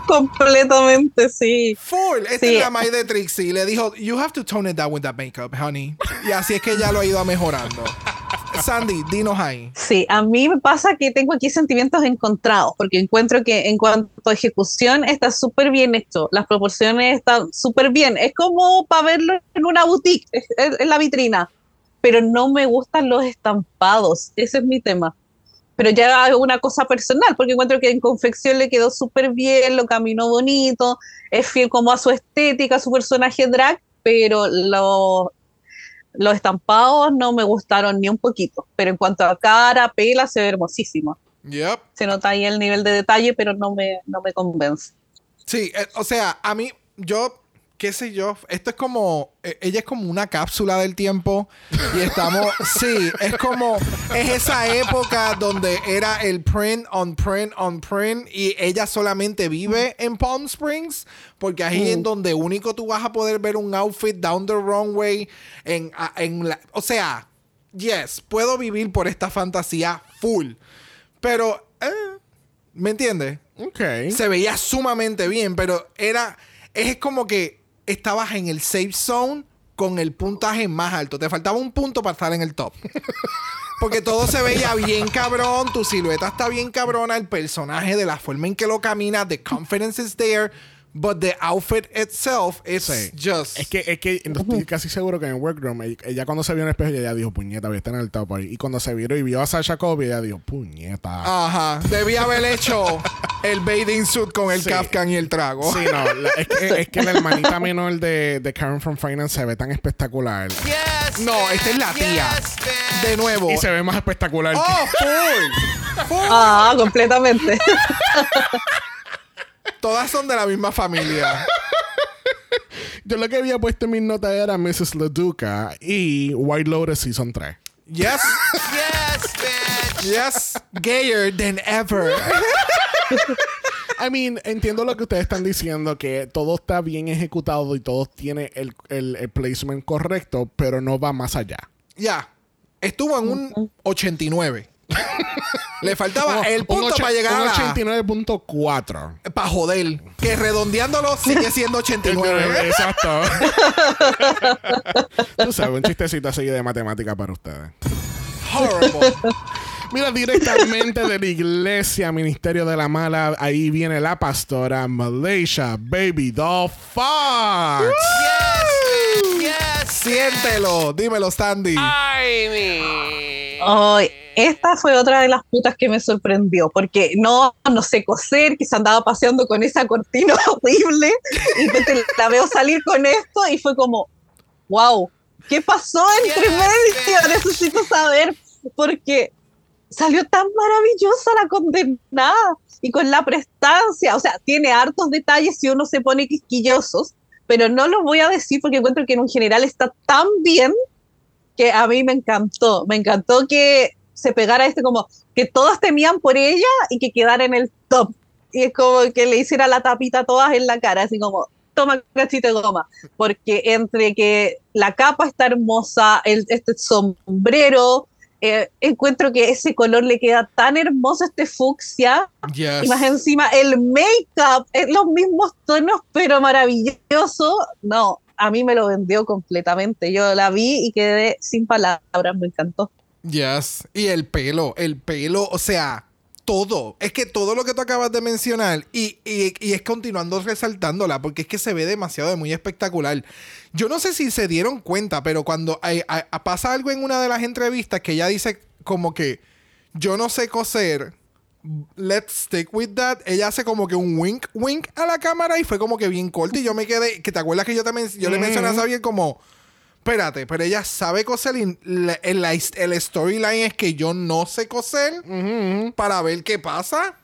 Completamente, sí. Full. Esta Sí. es la mamá de Trixie. Le dijo, you have to tone it down with that makeup, honey. Y así es que ella lo ha ido mejorando. Sandy, dinos ahí. Sí, a mí me pasa que tengo aquí sentimientos encontrados, porque encuentro que en cuanto a ejecución está súper bien hecho, las proporciones están súper bien, es como para verlo en una boutique, en la vitrina, pero no me gustan los estampados, ese es mi tema. Pero ya es una cosa personal, porque encuentro que en confección le quedó súper bien, lo caminó bonito, es fiel como a su estética, a su personaje drag, pero los los estampados no me gustaron ni un poquito, pero en cuanto a cara, pela, se ve hermosísimo. Yep. Se nota ahí el nivel de detalle, pero no me, no me convence. Sí, eh, o sea, a mí, yo, qué sé yo, esto es como, eh, ella es como una cápsula del tiempo y estamos, sí, es como, es esa época donde era el print on print on print y ella solamente vive en Palm Springs porque ahí es donde único tú vas a poder ver un outfit down the runway en, en la, o sea, yes, puedo vivir por esta fantasía full, pero, eh, ¿me entiendes? Ok. se veía sumamente bien, pero era. Es como que estabas en el safe zone con el puntaje más alto. Te faltaba un punto para estar en el top. Porque todo se veía bien cabrón, tu silueta está bien cabrona, el personaje, de la forma en que lo camina, the confidence is there, but the outfit itself is Sí. just. Es que, es que estoy casi seguro que en el workroom, ella, ella cuando se vio en el espejo, ella dijo, puñeta, voy a estar en el top ahí. Y cuando se vio y vio a Sasha Kobe, ella dijo, puñeta. Ajá. Debía haber hecho el bathing suit con el Sí. Kafkan y el trago. Sí, no, la- es, que, es que la hermanita menor de, de Karen from Finance se ve tan espectacular. No, esta es la tía. De nuevo. Y se ve más espectacular ¡Oh, full! ¡Full! Ah, completamente. Todas son de la misma familia. Yo lo que había puesto en mis notas era Mrs. Leduca y White Lotus Season 3. Yes. yes, bitch. Yes. Gayer than ever. I mean, entiendo lo que ustedes están diciendo, que todo está bien ejecutado y todo tiene el, el- el placement correcto, pero no va más allá. Ya. Estuvo en un 89. Le faltaba el Un punto ocho- para llegar a un la 89.4. Para joder. Que redondeándolo sigue siendo 89. Exacto. Tú sabes, un chistecito así de matemática para ustedes. Horrible. Mira, directamente de la iglesia, Ministerio de la Mala, ahí viene la pastora Malaysia Baby Doll Fox. Siéntelo. Dímelo, Sandy. Ay, mi. Ay, esta fue otra de las putas que me sorprendió, porque no, no sé coser, que se andaba paseando con esa cortina horrible, y te la veo salir con esto, y fue como, wow, ¿qué pasó entre medio? Necesito saber, porque salió tan maravillosa la condenada, y con la prestancia, o sea, tiene hartos detalles si uno se pone quisquillosos, pero no los voy a decir porque encuentro que en un general está tan bien que a mí me encantó. Me encantó que se pegara este como que todas temían por ella y que quedara en el top. Y es como que le hiciera la tapita a todas en la cara, así como, toma cachito de goma. Porque entre que la capa está hermosa, el, este sombrero, eh, encuentro que ese color le queda tan hermoso, este fucsia. Yes. Y más encima el make-up, los mismos tonos, pero maravilloso. No, a mí me lo vendió completamente. Yo la vi y quedé sin palabras, me encantó. Yes. Y el pelo, el pelo, o sea, todo. Es que todo lo que tú acabas de mencionar, y, y- y es continuando resaltándola, porque es que se ve demasiado de muy espectacular. Yo no sé si se dieron cuenta, pero cuando hay- pasa algo en una de las entrevistas que ella dice como que yo no sé coser. Let's stick with that. Ella hace como que un wink, wink a la cámara y fue como que bien corto. Y yo me quedé, que te acuerdas que yo también, yo le mencioné a Xavier como, espérate, pero ella sabe coser y la- el, la- el storyline es que yo no sé coser para ver qué pasa.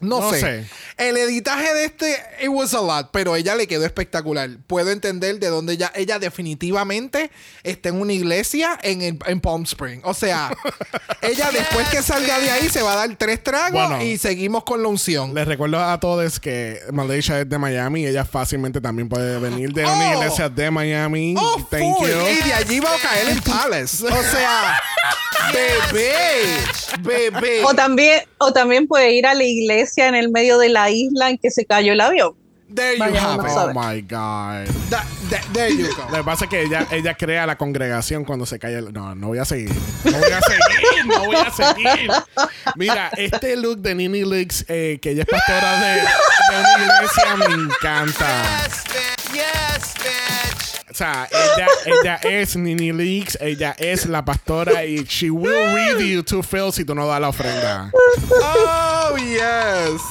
No, No sé. sé. El editaje de este, it was a lot, pero ella le quedó espectacular. Puedo entender de dónde ella, ella definitivamente está en una iglesia en, el- en Palm Spring. O sea, ella después que salga de ahí se va a dar tres tragos Bueno. y seguimos con la unción. Les recuerdo a todos que Malaysia es de Miami y ella fácilmente también puede venir de Oh. una iglesia de Miami. Oh, Thank full. you. Y de allí va a caer el Palace. O sea, bebé, bebé. O también, o también puede ir a la iglesia en el medio de la isla en que se cayó el avión. There you Vaya, have it. Oh my God. That- that- there you go. Lo que pasa es que ella, ella crea la congregación cuando se cae el... No, no voy a seguir. No voy a seguir. No voy a seguir. Mira, este look de Nini Leaks, eh, que ella es pastora de, de una iglesia, me encanta. Yes, bitch. O sea, ella, ella es Nini Leaks, ella es la pastora y she will read you to Phil si tú no das la ofrenda. Oh, yes.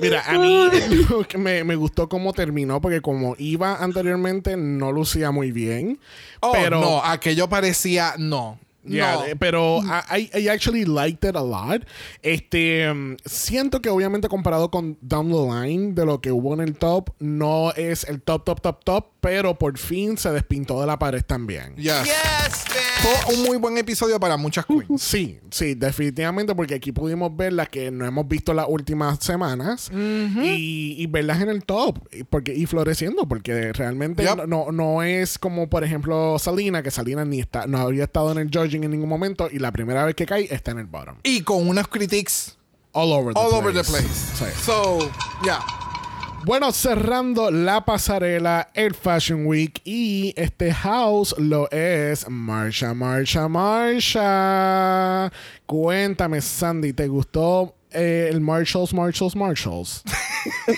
Mira, a mí me, me gustó cómo terminó porque como iba anteriormente no lucía muy bien. Oh, pero no, aquello parecía no. Yeah, no. eh, pero I, I actually liked it a lot. Este, um, siento que obviamente comparado con Down the Line de lo que hubo en el top, no es el top, top, top, top, pero por fin se despintó de la pared también. Yes. Yes, bitch. Fue un muy buen episodio para muchas queens. Sí, sí, definitivamente, porque aquí pudimos ver las que no hemos visto las últimas semanas y, y verlas en el top y, porque, y floreciendo, porque realmente Yep. no, no es como, por ejemplo, Salina, que Salina ni está, no había estado en el en ningún momento y la primera vez que cae está en el bottom. Y con unas critiques All over the all place. over the place. Sí. So, yeah. Bueno, cerrando la pasarela, el Fashion Week y este house lo es Marsha, Marsha, Marsha. Cuéntame, Sandy, ¿te gustó eh, el Marshalls, Marshalls, Marshalls?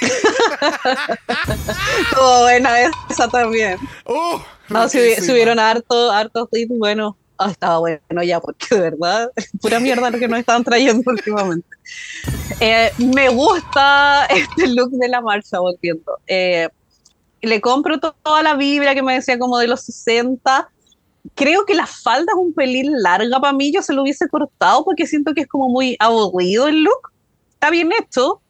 Estuvo buena esa también. Uh, No, hubieron harto, harto hit, bueno, ah, estaba bueno ya, porque de verdad, pura mierda lo que nos estaban trayendo últimamente. Eh, me gusta este look de la marcha, volviendo. Eh, le compro to- toda la vibra que me decía como de los 60. Creo que la falda es un pelín larga para mí, yo se lo hubiese cortado porque siento que es como muy aburrido el look. Está bien hecho,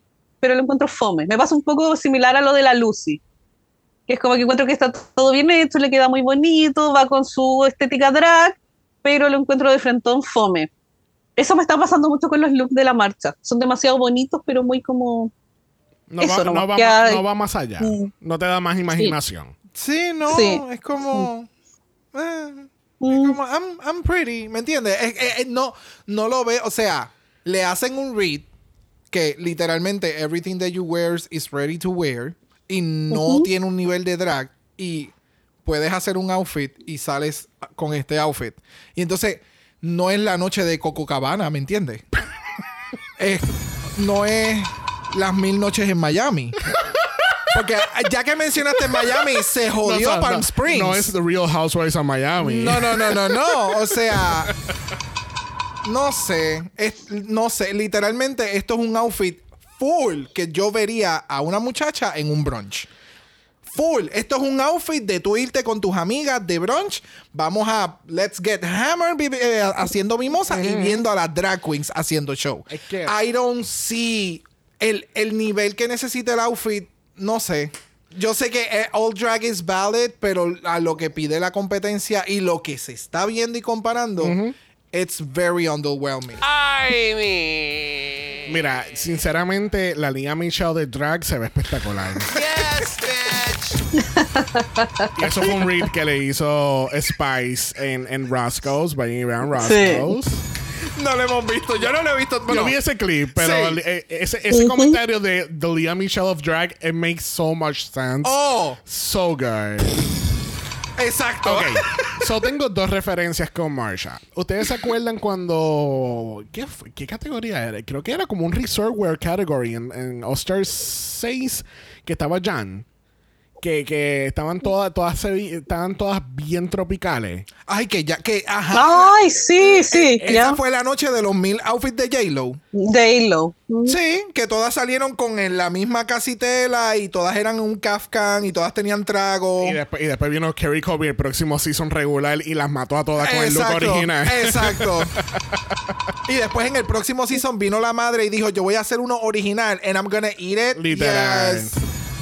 pero lo encuentro fome. Me pasa un poco similar a lo de la Lucy que es como que encuentro que está todo bien hecho, le queda muy bonito, va con su estética drag, pero lo encuentro de frentón fome. Eso me está pasando mucho con los looks de la marcha. Son demasiado bonitos, pero muy como... No, Eso va, no, va, no va más allá. Mm. No te da más imaginación. Sí, no, Sí. es como. eh, Como, I'm, I'm pretty, ¿me entiendes? Eh, eh, eh, no, no lo ve, o sea, le hacen un read que literalmente everything that you wears is ready to wear y no tiene un nivel de drag y puedes hacer un outfit y sales con este outfit. Y entonces no es la noche de Coco Cabana, ¿me entiendes? Es- no es las mil noches en Miami. Porque ya que mencionaste Miami, se jodió No, no, Palm no, Springs. No es The Real Housewives of Miami. No, no, no, no, no. O sea, no sé. Es- no sé. Literalmente, esto es un outfit full que yo vería a una muchacha en un brunch. Full. Esto es un outfit de tú irte con tus amigas de brunch. Vamos a Let's Get Hammered eh, haciendo mimosa y viendo a las drag queens haciendo show. Es que- I don't see el, el nivel que necesita el outfit. No sé. Yo sé que eh, all drag is valid, pero a lo que pide la competencia y lo que se está viendo y comparando, it's very underwhelming. I mean. Mira, sinceramente, la Liga Michelle de drag se ve espectacular. Bitch. Y eso fue un read que le hizo Spice en, en Roscoe's, Bringing Around Roscoe's. No lo hemos visto. Yo no lo he visto. Yo Bueno, vi ese clip, pero Sí. eh, ese, ese comentario de The Leah Michelle of Drag, it makes so much sense. Oh, So good. exacto. Ok, so tengo dos referencias con Marsha. ¿Ustedes se acuerdan cuando... ¿Qué, fue? ¿Qué categoría era? Creo que era como un resort wear category en, en All Stars 6 que estaba Jan. Que, que estaban todas, todas estaban todas bien tropicales. Ay, que ya, que, ajá. Ay, sí, sí, Esa ya. fue la noche de los mil outfits de J-Lo. Daylo. Sí, que todas salieron con el- la misma casitela y todas eran un Kafkan y todas tenían trago. Y después, y después vino Kerry Colby el próximo season regular y las mató a todas con el look original. Exacto. y después en el próximo season vino la madre y dijo, yo voy a hacer uno original and I'm gonna eat it. Literal. Yes.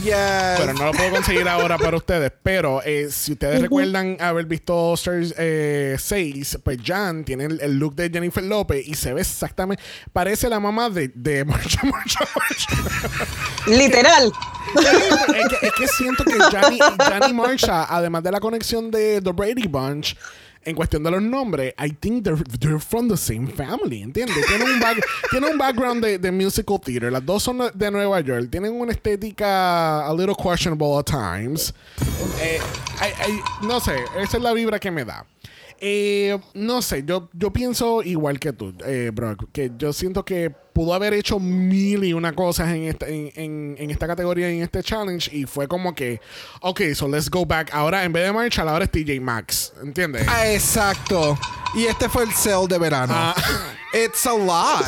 Yes. Pero no lo puedo conseguir ahora para ustedes. Pero eh, si ustedes recuerdan haber visto Stars eh, 6, pues Jan tiene el, el look de Jennifer López y se ve exactamente. Parece la mamá de, de Marsha, Marsha, Marsha. Literal. es, que, es que siento que Jan y, Jan y Marsha, además de la conexión de The Brady Bunch. En cuestión de los nombres, I think they're, they're from the same family, ¿entiendes? Tienen un, back- tienen un background de, de musical theater. Las dos son de Nueva York. Tienen una estética a little questionable at times. Eh, I- I- no sé, esa es la vibra que me da. Eh, no sé, yo, yo pienso igual que tú, eh, Brock, que yo siento que pudo haber hecho mil y una cosas en esta, en, en- en esta categoría, en este challenge, y fue como que, ok, so let's go back. Ahora, en vez de Marshall, ahora es TJ Maxx, ¿entiendes? Ah, exacto. Y este fue el sale de verano. Ah. It's a lot.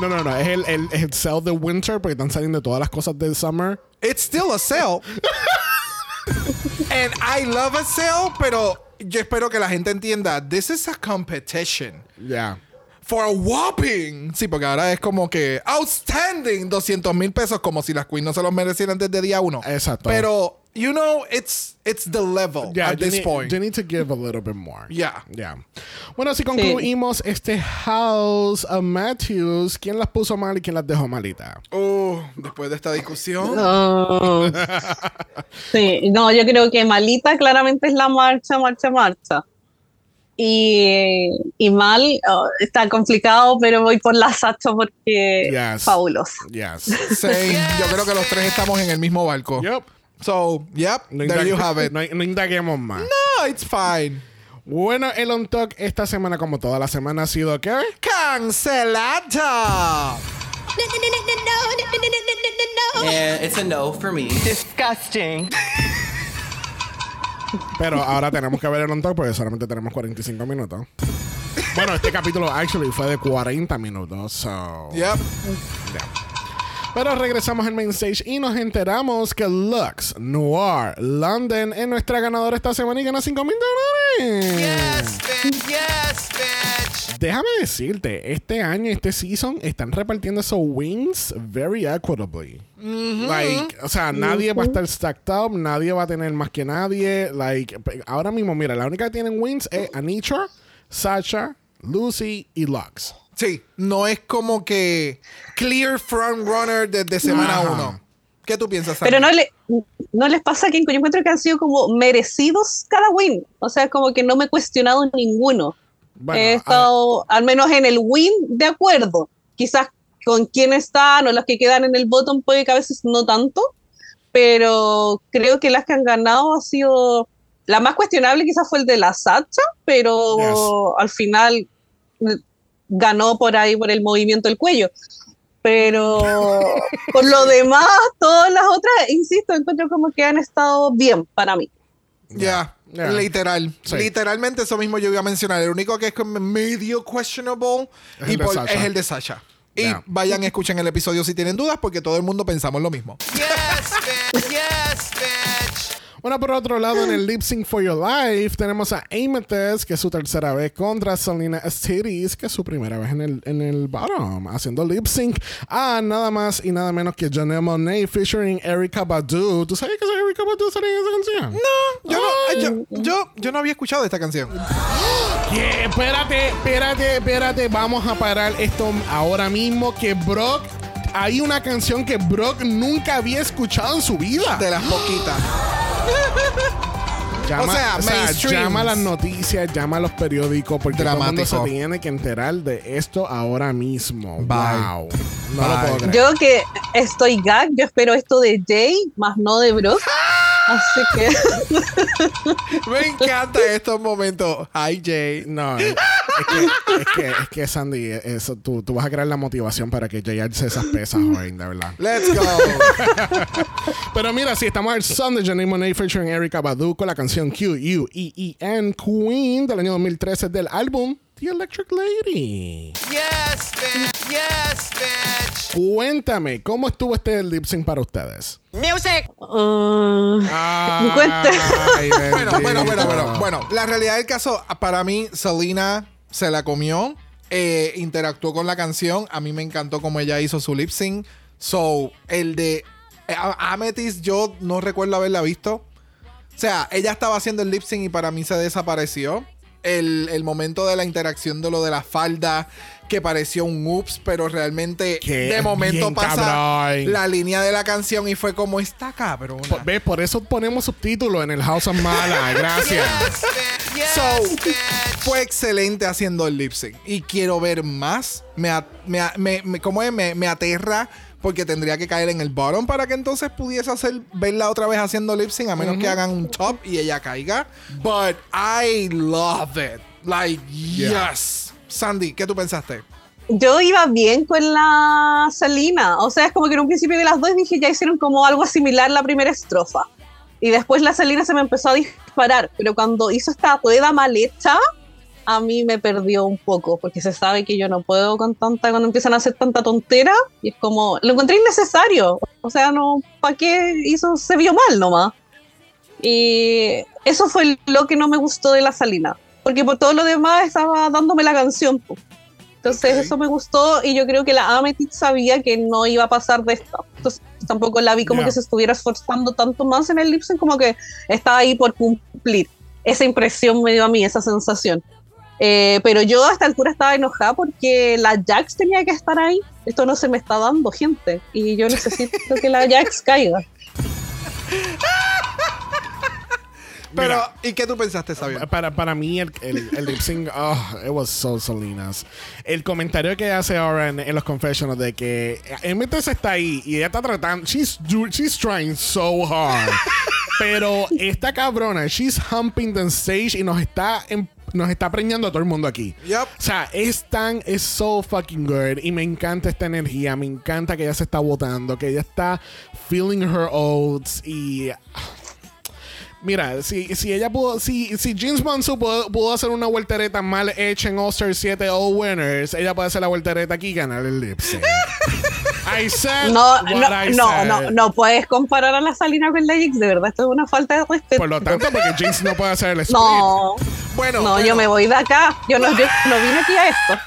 No, no, no, es el, el, el sell de winter, porque están saliendo todas las cosas del summer. It's still a sale. And I love a sale, pero yo espero que la gente entienda, this is a competition. Yeah. For a whopping. Sí, porque ahora es como que outstanding 200 mil pesos, como si las queens no se los merecieran desde día uno. Exacto. Pero, you know, it's, it's the level Yeah, at this need, point. you need to give a little bit more. Yeah. Yeah. Bueno, así concluimos este House of Matthews. ¿Quién las puso mal y quién las dejó malita? Oh, después de esta discusión. Oh. Sí, no, yo creo que malita claramente es la marcha, marcha, marcha. Y, y mal, oh, está complicado, pero voy por la Sacha porque Yes. fabulosa. Yes. Same. Yo creo que los tres estamos en el mismo barco. Yep. So, yep, No, there you have it. no, no indaguemos más. No, it's fine. Bueno, el On Talk esta semana, como toda la semana, ha sido ¿qué? Cancelada. And it's a no for me. Disgusting. Pero ahora tenemos que ver el On Talk porque solamente tenemos 45 minutos. Bueno, este capítulo actually fue de 40 minutos. So. Yep. Pero regresamos al main stage y nos enteramos que Lux Noir London es nuestra ganadora esta semana y gana 5 mil dólares. Yes, bitch. Yes, bitch. Déjame decirte, este año, este season, están repartiendo esos wins very equitably. Like, o sea, nadie va a estar stacked up, nadie va a tener más que nadie. Like, ahora mismo, mira, la única que tienen wins es Anitra, Sasha, Lucy y Lux. Sí, no es como que clear front runner desde semana Ajá. uno. ¿Qué tú piensas? Pero no le, no les pasa que yo encuentro que han sido como merecidos cada win. O sea, como que no me he cuestionado ninguno. Bueno, he estado, al menos en el win, de acuerdo. Quizás con quién están o los que quedan en el bottom puede que a veces no tanto, pero creo que las que han ganado ha sido la más cuestionable quizás fue el de la Sacha, pero al final ganó por ahí por el movimiento del cuello. Pero por lo demás, todas las otras, insisto, encuentro como que han estado bien para mí. Ya, Ya. literal. Sí. Literalmente eso mismo yo iba a mencionar. El único que es medio questionable Es y el de por- es el de Sasha. Y Ya. vayan, escuchen el episodio si tienen dudas, porque todo el mundo pensamos lo mismo. Yes, bitch. Yes. Bueno, por otro lado, en el Lip Sync for Your Life tenemos a Amethyst, que es su tercera vez contra Selena Estiris, que es su primera vez en el, en el bottom, haciendo lip sync a nada más y nada menos que Janelle Monáe featuring Erika Badu. ¿Tú sabías que esa Erika Badu salía en esa canción? Yo no, yo, yo, yo no había escuchado esta canción. ¿Qué? Espérate, espérate, espérate. Vamos a parar esto ahora mismo. Que Brock. Hay una canción que Brock nunca había escuchado en su vida. De las poquitas. Llama, O sea, mainstreams. llama a las noticias, llama a los periódicos, porque todo el mundo se tiene que enterar de esto ahora mismo. Bye. Wow. No lo puedo creer. Yo que estoy gag, yo espero esto de Jay, más no de Brock. Así que Me encanta estos momentos. Hi, Jay. No, es, que, es, que, es que, Sandy, eso, tú, tú vas a crear la motivación para que Jay alce esas pesas hoy, de verdad. Let's go. Pero mira, si estamos al son de Janelle Monáe featuring Erika Badu con la canción Q-U-E-E-N Queen del año 2013 del álbum The Electric Lady. Yes, bitch. Yes, bitch. Cuéntame, ¿cómo estuvo este lip sync para ustedes? Music. uh, Ay, Cuente. bueno, bueno, bueno, bendito. bueno. Bueno, la realidad del caso, para mí, Selena se la comió. eh, interactuó con la canción. A mí me encantó cómo ella hizo su lip sync. So, el de eh, Amethyst, yo no recuerdo haberla visto. O sea, ella estaba haciendo el lip sync y para mí se desapareció. El, el momento de la interacción de lo de la falda, que pareció un ups, pero realmente de momento pasa cabrón. la línea de la canción y fue como esta cabrona. Por, ¿Ves? Por eso ponemos subtítulos en el House of Mala. Gracias. Yes, bitch. Yes, So, bitch. fue excelente haciendo el lip sync. Y quiero ver más. Me, me, me- me- ¿cómo es? Me, me aterra porque tendría que caer en el bottom para que entonces pudiese hacer verla otra vez haciendo lip sync, a menos que hagan un top y ella caiga. But I love it. Like, yes. Sandy, ¿qué tú pensaste? yo iba bien con la Salina. O sea, es como que en un principio de las dos dije, ya hicieron como algo similar la primera estrofa. Y después la Salina se me empezó a disparar. Pero cuando hizo esta rueda mal hecha, a mí me perdió un poco. Porque se sabe que yo no puedo con tanta, cuando empiezan a hacer tanta tontera. Y es como, lo encontré innecesario. O sea, no, ¿para qué hizo? Se vio mal nomás. Y eso fue lo que no me gustó de la Salina. Porque por todo lo demás estaba dándome la canción. Entonces Ok. eso me gustó y yo creo que la Amethyst sabía que no iba a pasar de esto. Entonces tampoco la vi como Ya. que se estuviera esforzando tanto más en el lip sync, como que estaba ahí por cumplir. Esa impresión me dio a mí, esa sensación. Eh, pero yo a esta altura estaba enojada porque la Jax tenía que estar ahí. Esto no se me está dando, gente. Y yo necesito que la Jax caiga. Pero, Mira. ¿y qué tú pensaste, Sabio? Para, para mí, el, el, el lip sync, oh, it was so Salinas. El comentario que hace ahora en, en los confessionals de que Emmett está ahí y ella está tratando, she's, she's trying so hard. pero esta cabrona, she's humping the stage y nos está, em- nos está preñando a todo el mundo aquí. Yep. O sea, es tan, es so fucking good. Y me encanta esta energía. Me encanta que ella se está votando, que ella está feeling her oats. Y. Mira, si, si ella pudo, si, si James Monsu pudo, pudo hacer una voltereta mal hecha en All-Star 7 All Winners, ella puede hacer la voltereta aquí y ganar el lip sync. I said No, no, I no, said. no, no puedes comparar a la Salina con la Jax, de verdad, esto es una falta de respeto. Por lo tanto, porque James no puede hacer el split. No, Bueno, no, bueno. yo me voy de acá. Yo no, yo no vine aquí a esto.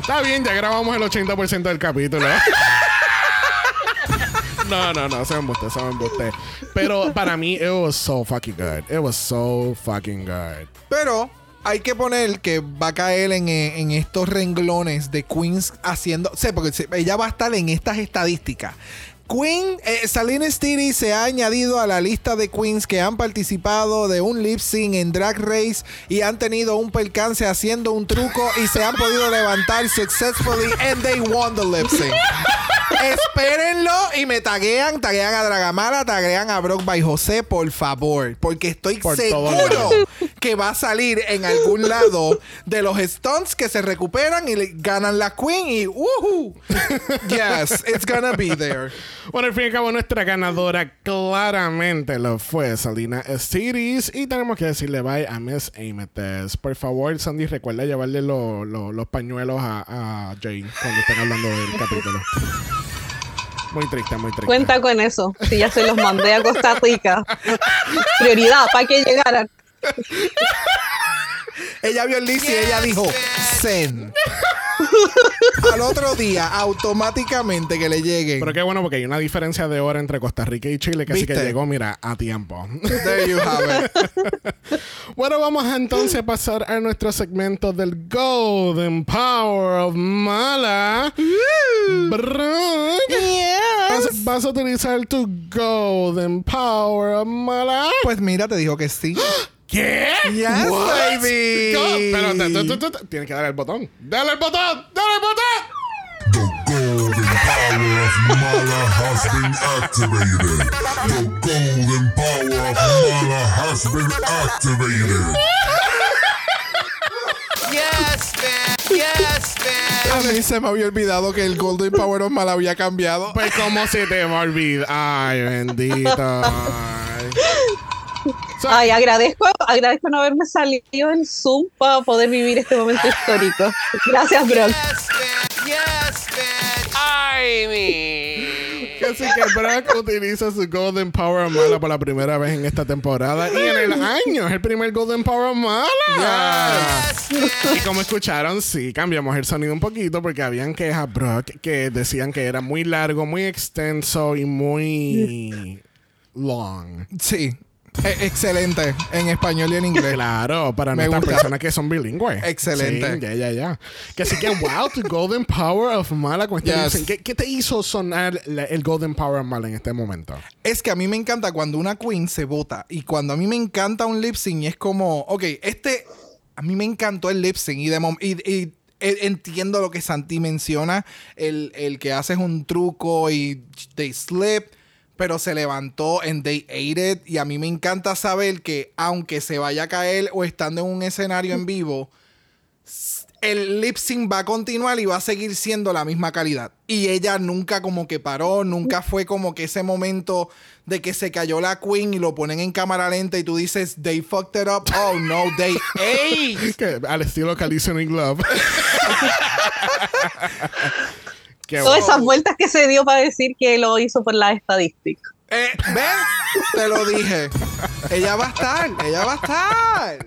Está bien, ya grabamos el 80% del capítulo. No, no, no, se me embuste, se me embuste. Pero para mí, it was so fucking good. It was so fucking good. Pero hay que poner que va a caer en, eh, estos renglones de Queens haciendo. Sé, porque ella va a estar en estas estadísticas. Queen, eh, Salina Stiri se ha añadido a la lista de queens que han participado de un lip sync en Drag Race y han tenido un percance haciendo un truco y se han podido levantar successfully and they won the lip sync. Espérenlo y me taguean, taguean a Dragamala, taguean a Brock by José, por favor, porque estoy Por seguro que va a salir en algún lado de los stunts que se recuperan y le ganan la Queen y ¡woohoo! Yes, it's gonna be there. Bueno, al fin y al cabo, nuestra ganadora claramente lo fue Salina Stiris. Y tenemos que decirle bye a Miss Amethyst. Por favor, Sandy, recuerda llevarle lo- lo- los pañuelos a, a Jane cuando estén hablando del capítulo. Muy triste, muy triste. Cuenta con eso. Si ya se los mandé a Costa Rica. Prioridad para que llegaran. Ella vio el list y ella dijo Zen. Al otro día, automáticamente que le lleguen. Pero qué bueno porque hay una diferencia de hora entre Costa Rica y Chile que así que ¿Viste? llegó, mira, a tiempo. There you have it. bueno, vamos a entonces pasar a nuestro segmento del Golden Power of Mala. Brock, ¿vas, vas a utilizar tu Golden Power of Mala? Pues mira, te dijo que sí. ¿Qué? Yes, What? baby. Go- Pero te- te- te- te- tienes que darle el botón. ¡Dale el botón! ¡Dale el botón! The golden power of Mala has been activated. The golden power of Mala has been activated. Yes, bitch. Yes, bitch. A mí se me había olvidado que el Golden Power of Mal había cambiado. Pues, ¿cómo se te va a olvidar? Ay, bendito. Ay. Ay, agradezco, agradezco no haberme salido en Zoom para poder vivir este momento histórico. Gracias, Brock. Yes, bitch. Yes, bitch. I mean. Así que Brock utiliza su Golden Power Mala por la primera vez en esta temporada y en el año. Es el primer Golden Power Mala. Y como escucharon, sí, cambiamos el sonido un poquito porque habían quejas, Brock, que decían que era muy largo, muy extenso y muy long. Sí. Excelente. En español y en inglés. Claro, para Me nuestras gusta. personas que son bilingües. Excelente. Sí, ya, ya, ya. Que así que, wow, tu Golden Power of Mala. Yes. ¿Qué, qué te hizo sonar la- el Golden Power of Mala en este momento? Es que a mí me encanta cuando una queen se vota. Y cuando a mí me encanta un lip sync, y es como, ok, este. A mí me encantó el lip sync. Y, de mom- y, y- e- entiendo lo que Santi menciona. El, el que haces un truco y they slip. Pero se levantó and they ate it. Y a mí me encanta saber que, aunque se vaya a caer o estando en un escenario en vivo, el lip sync va a continuar y va a seguir siendo la misma calidad. Y ella nunca como que paró, nunca fue como que ese momento de que se cayó la queen y lo ponen en cámara lenta y tú dices, they fucked it up. Oh no, they ate. Al estilo Calicio in Love. Qué Todas bueno. esas vueltas que se dio para decir que lo hizo por la estadística. Eh, ¿Ven? Te lo dije. Ella va a estar, ella va a estar.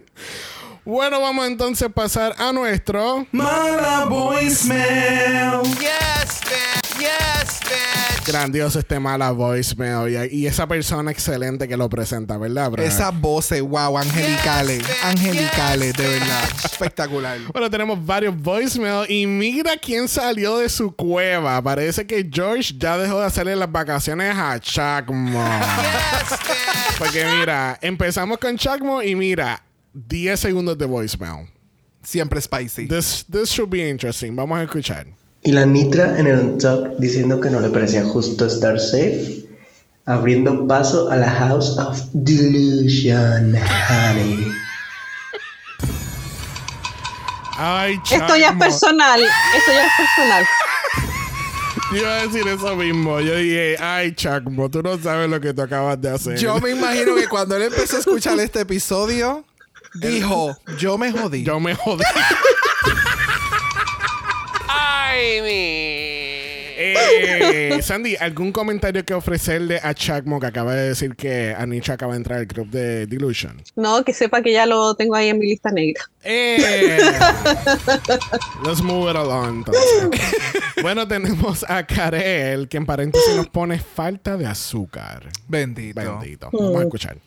Bueno, vamos entonces a pasar a nuestro Mala voicemail. Yes, bitch. Yes, bitch. grandioso este mala voicemail y, y esa persona excelente que lo presenta, ¿verdad, bro? Esas voces, wow, angelicales. Angelicales, de verdad. Espectacular. Bueno, tenemos varios voicemail y mira quién salió de su cueva. Parece que George ya dejó de hacerle las vacaciones a Chacmo. Porque mira, empezamos con Chacmo y mira, 10 segundos de voicemail. Siempre spicy. This, this should be interesting. Vamos a escuchar. Y la Nitra en el on-top diciendo que no le parecía justo estar safe, abriendo paso a la House of Delusion, honey. Ay, Esto ya es personal. Esto ya es personal. Yo iba a decir eso mismo. Yo dije, ay, Chacmo, tú no sabes lo que tú acabas de hacer. Yo me imagino que cuando él empezó a escuchar este episodio, dijo, yo me jodí. Yo me jodí. Eh, Sandy, ¿algún comentario que ofrecerle a Chacmo que acaba de decir que Anisha acaba de entrar al club de Delusion? No, que sepa que ya lo tengo ahí en mi lista negra. Eh. Let's move it along. bueno, tenemos a Karel, que en paréntesis nos pone falta de azúcar. Bendito. Bendito. Vamos a escuchar.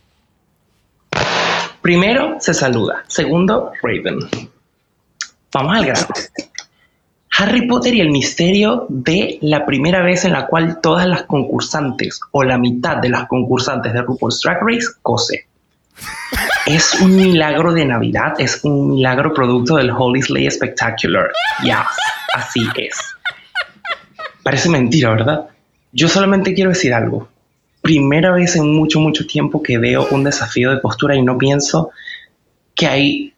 Primero se saluda. Segundo, Raven. Vamos al grano. Harry Potter y el misterio de la primera vez en la cual todas las concursantes o la mitad de las concursantes de RuPaul's Drag Race cose. Es un milagro de Navidad, es un milagro producto del Holy Slay Spectacular. Ya, así es. Parece mentira, ¿verdad? Yo solamente quiero decir algo. Primera vez en mucho, mucho tiempo que veo un desafío de postura y no pienso que hay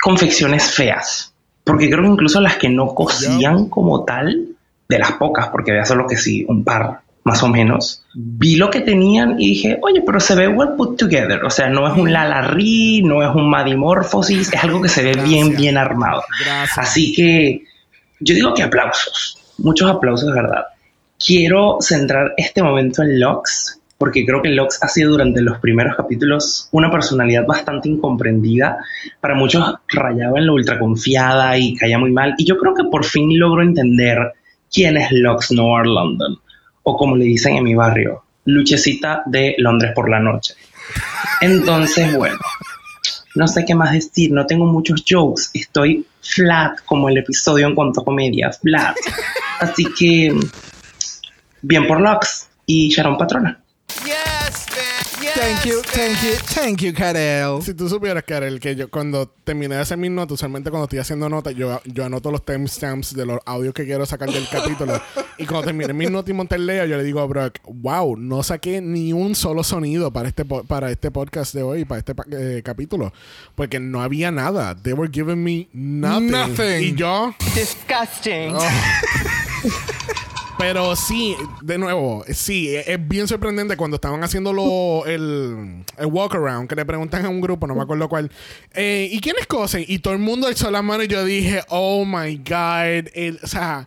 confecciones feas. Porque creo que incluso las que no cosían como tal, de las pocas, porque había solo que sí, un par más o menos, vi lo que tenían y dije, oye, pero se ve well put together. O sea, no es un Lalarri, no es un Madimorphosis, es algo que se ve bien, bien armado. Así que yo digo que aplausos, muchos aplausos, verdad. Quiero centrar este momento en Lux, porque creo que Lux ha sido durante los primeros capítulos una personalidad bastante incomprendida. Para muchos rayaba en lo ultra confiada y caía muy mal. Y yo creo que por fin logro entender quién es Lux Noir London o como le dicen en mi barrio, luchecita de Londres por la noche. Entonces, bueno, no sé qué más decir, no tengo muchos jokes, estoy flat como el episodio en cuanto a comedia, flat. Así que, bien por Lux y Sharon Patrona. Thank you, thank you, thank you, Karel. Si tú supieras, Karel, que yo cuando terminé de hacer mis notas, usualmente cuando estoy haciendo notas, yo, yo anoto los timestamps de los audios que quiero sacar del capítulo. y cuando terminé mis notas y monté el leo, yo le digo a Brock, wow, no saqué ni un solo sonido para este, po- para este podcast de hoy, para este eh, capítulo. Porque no había nada. They were giving me nothing. Nothing. Y yo... Disgusting. Pero sí, de nuevo, sí, es es bien sorprendente cuando estaban haciendo lo, el, el walk around, que le preguntan a un grupo, no me acuerdo cuál, eh, ¿y quiénes cosen? Y todo el mundo alzó la mano y yo dije, oh my God, el- o sea,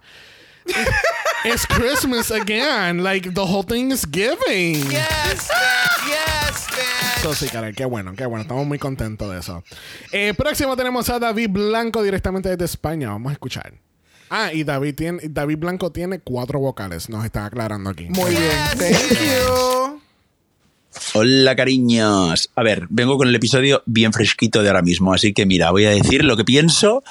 it's Christmas again, like the whole thing is giving. Yes, bitch. Yes. Eso sí, caray, qué bueno, qué bueno. Estamos muy contentos de eso. Eh, próximo tenemos a David Blanco directamente desde España. Vamos a escuchar. Ah, y David, tiene, David Blanco tiene cuatro vocales. Nos está aclarando aquí. Muy bien, thank you. Hola cariños. A ver, vengo con el episodio bien fresquito de ahora mismo, así que mira, voy a decir lo que pienso,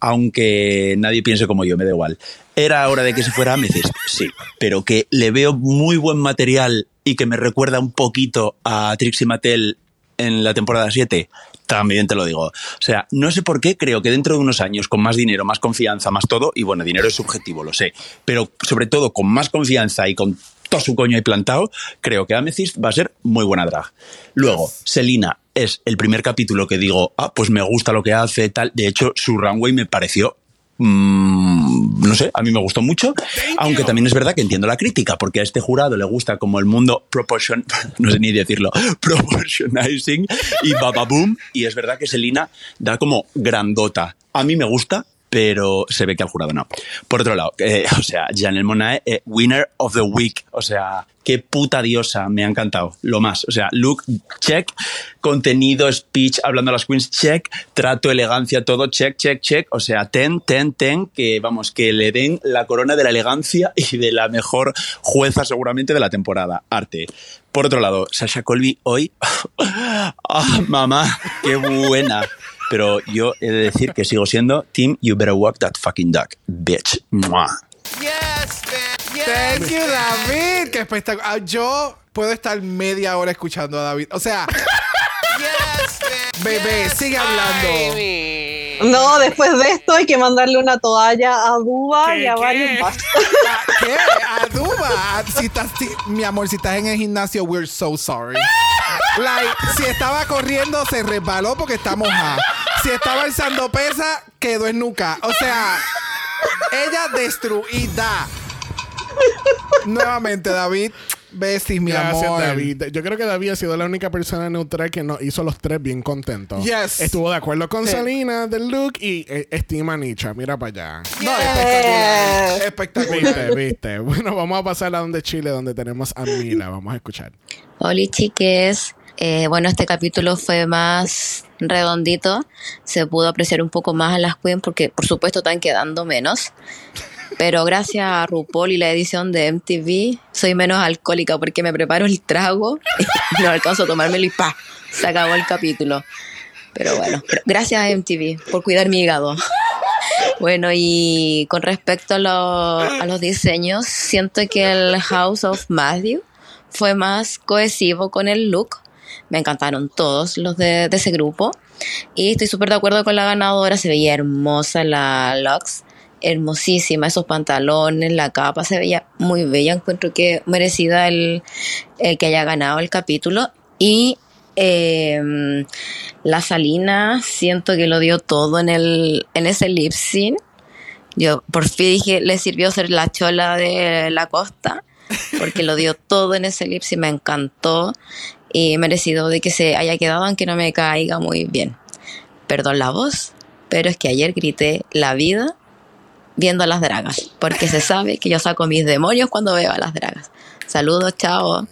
aunque nadie piense como yo, me da igual. ¿Era hora de que se fuera Amethyst? Sí, pero que le veo muy buen material y que me recuerda un poquito a Trixie Mattel en la temporada 7, también te lo digo. O sea, no sé por qué, creo que dentro de unos años, con más dinero, más confianza, más todo, y bueno, dinero es subjetivo, lo sé, pero sobre todo con más confianza y con todo su coño ahí plantado, creo que Amethyst va a ser muy buena drag. Luego, Selina es el primer capítulo que digo, ah, pues me gusta lo que hace, tal. De hecho, su runway me pareció mm, no sé, a mí me gustó mucho, aunque también es verdad que entiendo la crítica, porque a este jurado le gusta como el mundo proportion, no sé ni decirlo, proportionizing y bababoom, y es verdad que Selina da como grandota. A mí me gusta, pero se ve que al jurado no. Por otro lado, eh, o sea, Janelle Monae, eh, winner of the week, o sea, qué puta diosa, me ha encantado, lo más, o sea, look, check, contenido, speech, hablando a las queens, check, trato, elegancia, todo, check, check, check, o sea, ten, ten, ten, que vamos, que le den la corona de la elegancia y de la mejor jueza seguramente de la temporada, arte. Por otro lado, Sasha Colby hoy, ah, mamá, qué buena. Pero yo he de decir que sigo siendo Team You Better Walk That Fucking Duck, bitch. Mua. Yes. Yes. Thank you, David. Qué espectacular. Yo puedo estar media hora escuchando a David. O sea, Yes, bebé, sigue hablando. No, después de esto hay que mandarle una toalla a Duba y a varios más. ¿Qué? A Duba. Si estás, si- mi amor, si estás en el gimnasio, we're so sorry. Like, si estaba corriendo, se resbaló porque está mojada. Si estaba alzando pesa, quedó en nuca. O sea, ella destruida. Nuevamente, David. Besis, mi Gracias, amor. David. Yo creo que David ha sido la única persona neutral que nos hizo los tres bien contentos. Yes. Estuvo de acuerdo con Sí. Salina del look y eh, estima a Nicha. Mira para allá. No, espectacular. Espectacular. Viste, viste. Bueno, vamos a pasar a donde Chile, donde tenemos a Mila. Vamos a escuchar. Hola chiques, Eh, bueno este capítulo fue más redondito, se pudo apreciar un poco más a las queens porque por supuesto están quedando menos, pero gracias a RuPaul y la edición de MTV soy menos alcohólica porque me preparo el trago y no alcanzo a tomármelo y pa, se acabó el capítulo. Pero bueno, gracias a MTV por cuidar mi hígado. Bueno, y con respecto a, lo- a los diseños, siento que el House of Matthew fue más cohesivo con el look. Me encantaron todos los de, de ese grupo. Y estoy súper de acuerdo con la ganadora. Se veía hermosa la Lux. Hermosísima. Esos pantalones, la capa. Se veía muy bella. Encuentro que merecida el, el que haya ganado el capítulo. Y eh, la Salina siento que lo dio todo en, el, en ese lip sync. Yo por fin dije, le sirvió ser la chola de la costa, porque lo dio todo en ese lip sync, me encantó y merecido de que se haya quedado, aunque no me caiga muy bien. Perdón la voz, pero es que ayer grité la vida viendo a las dragas, porque se sabe que yo saco mis demonios cuando veo a las dragas. Saludos, chao.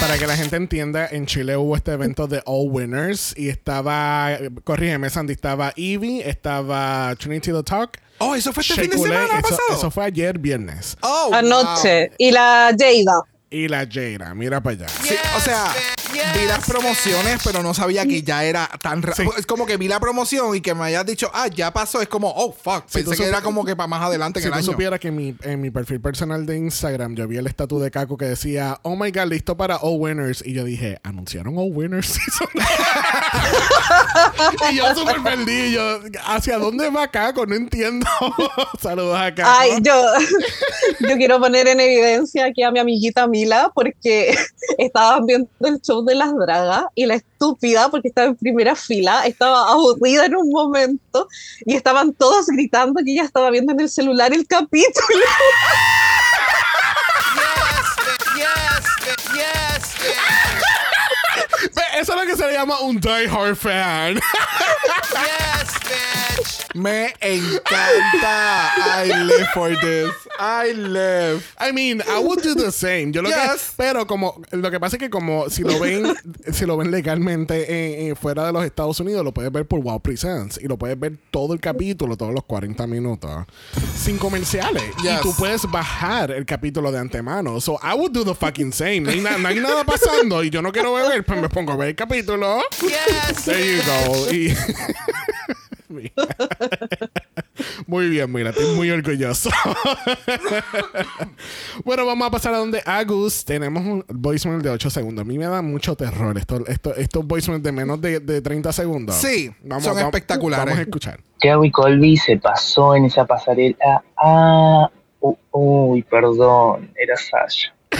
Para que la gente entienda, en Chile hubo este evento de All Winners y estaba, corrígeme Sandy, estaba Evie, estaba Trinity the Talk. Oh, eso fue este fin de semana eso, pasado. eso fue ayer viernes. Oh, Anoche. Y la Jada. Y la Jada, mira para allá. Sí, o sea, vi las promociones, pero no sabía que ya era tan rápido. Es como que vi la promoción y que me hayas dicho, ah, ya pasó. Es como, oh, fuck. Si Pensé tú que era como que para más adelante Si en tú el año. supieras que en mi, en mi perfil personal de Instagram yo vi el estatus de Caco que decía, oh my god, listo para All Winners. Y yo dije, ¿anunciaron All Winners? Y yo súper perdido. Yo, ¿hacia dónde va Caco? No entiendo. Saludos a Caco. Ay, yo, yo quiero poner en evidencia aquí a mi amiguita Mila porque estaban viendo el show de las dragas y la estúpida, porque estaba en primera fila, estaba aburrida en un momento y estaban todos gritando que ella estaba viendo en el celular el capítulo. Eso es lo que se le llama un die hard fan. Me encanta. I live for this. I live. I mean, I would do the same. Yo lo que, Yes. pero como lo que pasa es que como si lo ven, si lo ven legalmente eh, fuera de los Estados Unidos, lo puedes ver por Wow Presents y lo puedes ver todo el capítulo, todos los 40 minutos, sin comerciales. Yes. Y tú puedes bajar el capítulo de antemano. So I would do the fucking same. No hay, na- no hay nada pasando y yo no quiero beber, pues me pongo a ver el capítulo. There you go. Y- Muy bien, mira, estoy muy orgulloso. bueno, vamos a pasar a donde Agus tenemos un voicemail de 8 segundos. A mí me da mucho terror esto, esto, estos voicemails de menos de, de 30 segundos. Sí, son espectaculares. Vamos a escuchar. Jerry Colby se pasó en esa pasarela. Ah, uy, perdón, era Sasha.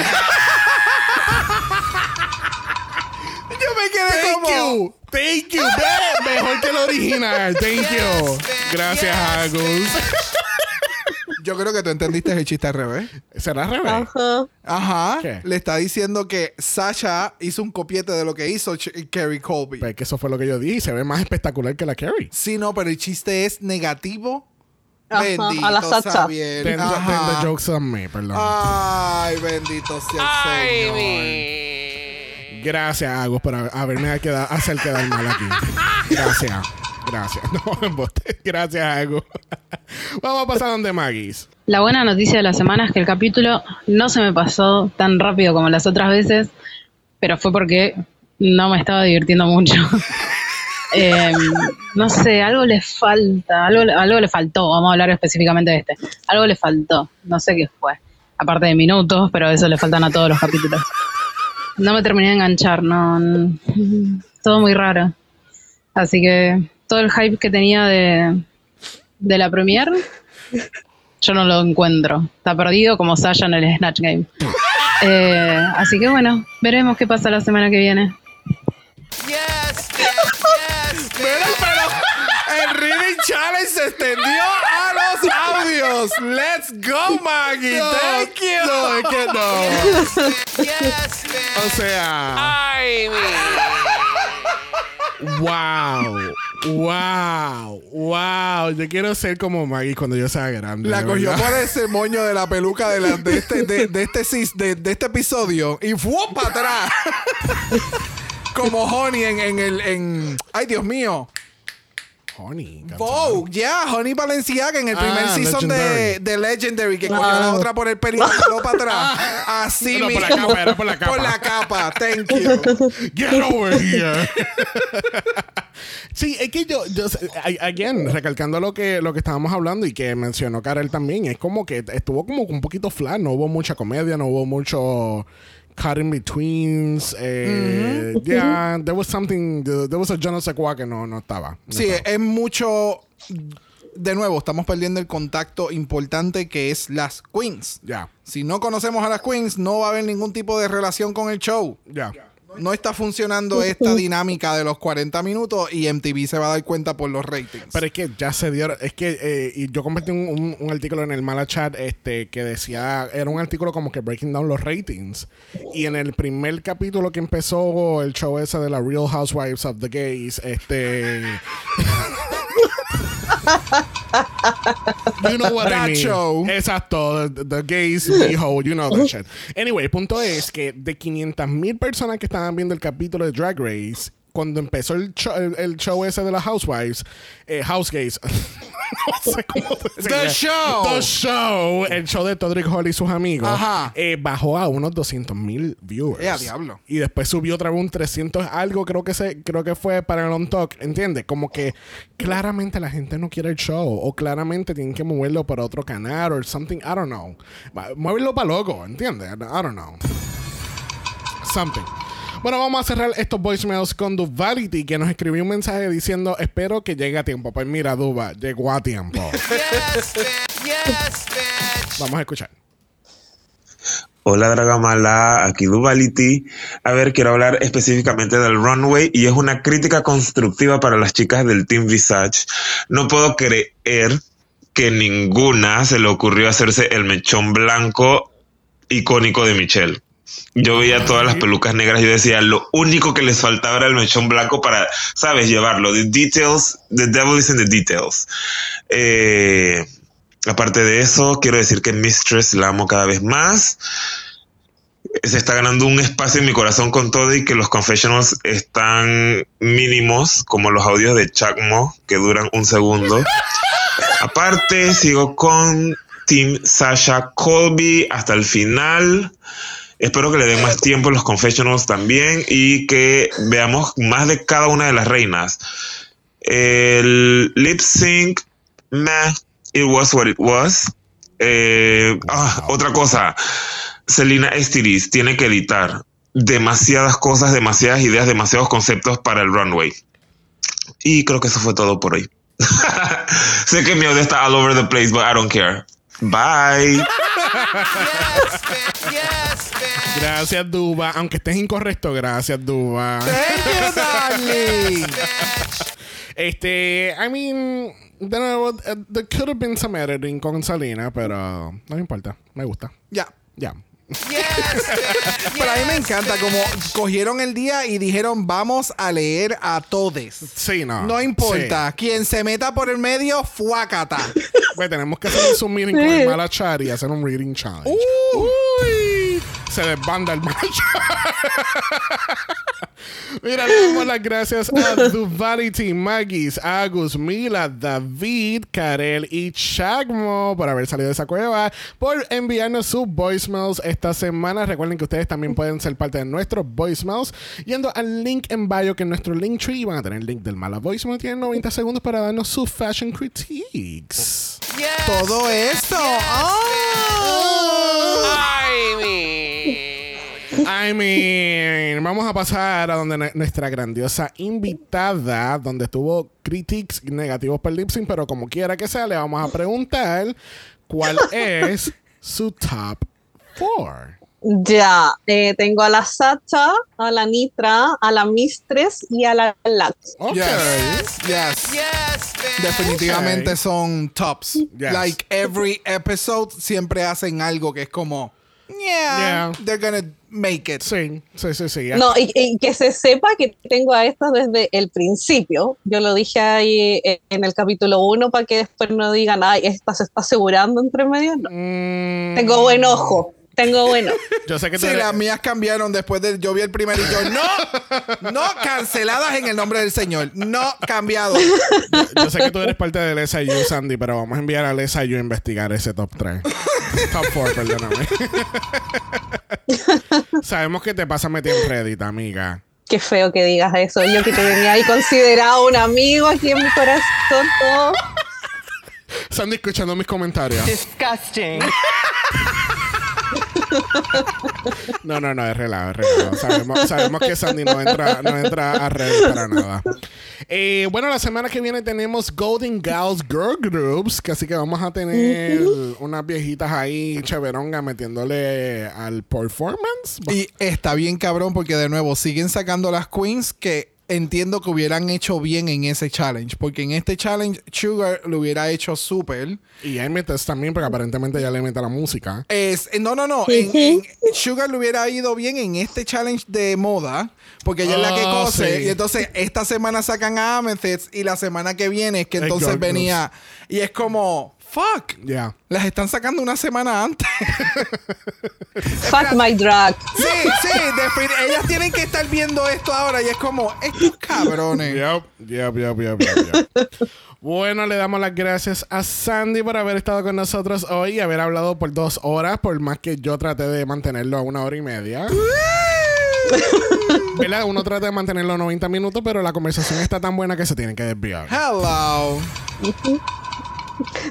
Yo me quedé Thank como. you. Thank you. Ve, Mejor que el original. Thank you. Gracias, Agus. Yo creo que tú entendiste el chiste al revés. ¿Será al revés? Ajá. Ajá. ¿Qué? Le está diciendo que Sasha hizo un copiete de lo que hizo Ch- Kerry Colby. Pues que eso fue lo que yo dije. Se ve más espectacular que la Carrie. Sí, no, pero el chiste es negativo. Ajá, Bendito a la Sacha. Sabiel. Ten, the jokes on me, perdón. Ay, bendito sea el Señor. Gracias, Agus, por haber- haberme quedado, hacer quedar mal aquí. Gracias. Gracias. No. Gracias, Agus. Vamos a pasar donde Maggie's. La buena noticia de la semana es que el capítulo no se me pasó tan rápido como las otras veces, pero fue porque no me estaba divirtiendo mucho. Eh, no sé, algo le falta, algo, algo le faltó, vamos a hablar específicamente de este. Algo le faltó, no sé qué fue. Aparte de minutos, pero eso le faltan a todos los capítulos. No me terminé de enganchar, no, todo muy raro. Así que todo el hype que tenía de, de la premiere yo no lo encuentro. Está perdido como Sasha en el Snatch Game. Eh, así que bueno, veremos qué pasa la semana que viene. Mira, pero el Reading Challenge se extendió Let's go, Maggie. No, Thank you. no, es que no. O sea. Ay, Wow. Wow. Wow. Yo quiero ser como Maggie cuando yo sea grande. La cogió verdad. por ese moño de la peluca de, la- de este, de, de este, de este episodio y fue para atrás. Como Honey en, en el. En, ay, Dios mío. Honey. Vogue, ya, Honey Balenciaga en el primer Ah, season de, Legendary. de Legendary, que cogió la otra por el pelo y la jaló para atrás. Así No, por la mismo. capa, era por la capa. Por la capa, thank you. Get over here. Sí, es que yo, again, recalcando lo que, lo que estábamos hablando y que mencionó Karel también, es como que estuvo como un poquito flat, no hubo mucha comedia, no hubo mucho cut in betweens. Eh. Yeah, there was something, there was a yo no sé cuá que no, no estaba. No Sí, es mucho. De nuevo, estamos perdiendo el contacto importante que es las queens. Ya. Si no conocemos a las queens, no va a haber ningún tipo de relación con el show. Ya. No está funcionando esta dinámica de los 40 minutos y MTV se va a dar cuenta por los ratings. Pero es que ya se dio, es que eh, y yo compartí un, un- un artículo en el Mala Chat este, que decía, era un artículo como que breaking down los ratings. Y en el primer capítulo que empezó el show ese de la Real Housewives of the Gays, este... you know what That show. Exacto, the, the gays behold, you know that shit. Anyway, el punto es que de 500 mil personas que estaban viendo el capítulo de Drag Race, cuando empezó el show, el, el show ese de las Housewives, eh, House Gays, no sé cómo. The show. The show, el show de Todrick Hall y sus amigos, Ajá. eh, bajó a unos 200 mil viewers. Eh, diablo. Y después subió otra vez un 300 algo, creo que se, creo que fue para el On Talk, ¿entiendes? Como que claramente la gente no quiere el show o claramente tienen que moverlo para otro canal o something, I don't know. Muévelo para loco, ¿entiendes? I don't know. Something. Bueno, vamos a cerrar estos voicemails con Duvality, que nos escribió un mensaje diciendo, espero que llegue a tiempo. Pues mira, Duva, llegó a tiempo. Yes, bitch. Yes, bitch. Vamos a escuchar. Hola Dragamala, aquí Duvality. A ver, quiero hablar específicamente del runway y es una crítica constructiva para las chicas del Team Visage. No puedo creer que ninguna se le ocurrió hacerse el mechón blanco icónico de Michelle. Yo veía todas las pelucas negras y yo decía, lo único que les faltaba era el mechón blanco para, sabes, llevarlo. The details, the devil is in the details. Eh, aparte de eso, quiero decir que Mistress la amo cada vez más se está ganando un espacio en mi corazón con todo y que los confessionals están mínimos, como los audios de Chacmo, que duran un segundo. Aparte, sigo con Team Sasha Colby hasta el final. Espero que le den más tiempo los confessionals también y que veamos más de cada una de las reinas. El lip sync, meh, it was what it was. Eh, ah, otra cosa, Selena Estiris tiene que editar demasiadas cosas, demasiadas ideas, demasiados conceptos para el runway. Y creo que eso fue todo por hoy. sé que mi audio está all over the place, but I don't care. Bye. Gracias, Duba. Aunque estés incorrecto, gracias, Duba. Este, I mean, de nuevo, eh, there could have been some editing con Salina, pero no me importa. Me gusta. Ya. Ya. Pero a mí me encanta como cogieron el día y dijeron vamos a leer a todes. Sí, no. No importa. Quien se meta por el medio, fuácata. Pues tenemos que hacer un meeting con el Malachar y hacer un reading challenge. Uy. Se desbanda el Malachar. Mira, le damos las gracias a Duvality, Magis, Agus, Mila, David, Karel y Chagmo por haber salido de esa cueva, por enviarnos sus voicemails esta semana. Recuerden que ustedes también pueden ser parte de nuestros voicemails yendo al link en bio que es nuestro link tree y van a tener el link del mala voicemail. Tienen 90 segundos para darnos sus fashion critiques. Todo esto. I I mean, vamos a pasar a donde nu- nuestra grandiosa invitada, donde tuvo critiques negativos por lip sync, pero como quiera que sea, le vamos a preguntar cuál es su top four. Ya, eh, tengo a la Sacha, a la Nitra, a la Mistress y a la Lat. Yes. Yes. Definitivamente son tops. Yes. Like every episode siempre hacen algo que es como yeah, they're gonna make it. Sí, sí, sí, sí. No, y, y que se sepa que tengo a estas desde el principio. Yo lo dije ahí en el capítulo 1 para que después no digan, ay, esta se está asegurando entre medio. No. Tengo buen ojo. Tengo bueno. Yo sé que tú Sí, eres- las mías cambiaron después de yo vi el primero y yo no, no canceladas en el nombre del Señor, no cambiado. Yo sé que tú eres parte del SIU, Sandy, pero vamos a enviar al SIU a investigar ese top 3. top 4, perdóname. Sabemos que te pasa metiendo en Reddit, amiga. Qué feo que digas eso. Yo que te tenía ahí considerado un amigo aquí en mi corazón, todo. Sandy escuchando mis comentarios. Disgusting. No, no, no, es relajo, es relajo. Sabemos, sabemos que Sandy no entra, no entra a redes para nada. Eh, bueno, la semana que viene tenemos Golden Gals Girl Groups, que así que vamos a tener unas viejitas ahí cheveronga metiéndole al performance. Y está bien cabrón porque de nuevo siguen sacando las queens que entiendo que hubieran hecho bien en ese challenge. Porque en este challenge Sugar lo hubiera hecho súper. Y ahí metes también, porque aparentemente ya le mete la música. Es, no, no, no. En, en- Sugar le hubiera ido bien en este challenge de moda. Porque ella es la que Oh, cose. sí. Y entonces esta semana sacan a Amethyst. Y la semana que viene es que entonces venía. Y es como, fuck. Ya. Las están sacando una semana antes. Fuck my drag. Sí, sí, ellas tienen que estar viendo esto ahora y es como, estos cabrones. Yep, yep, yep, yep, yep, yep. Bueno, le damos las gracias a Sandy por haber estado con nosotros hoy y haber hablado por dos horas, por más que yo traté de mantenerlo a una hora y media. ¿Verdad? Uno trata de mantenerlo a 90 minutos, pero la conversación está tan buena que se tienen que desviar. Hello.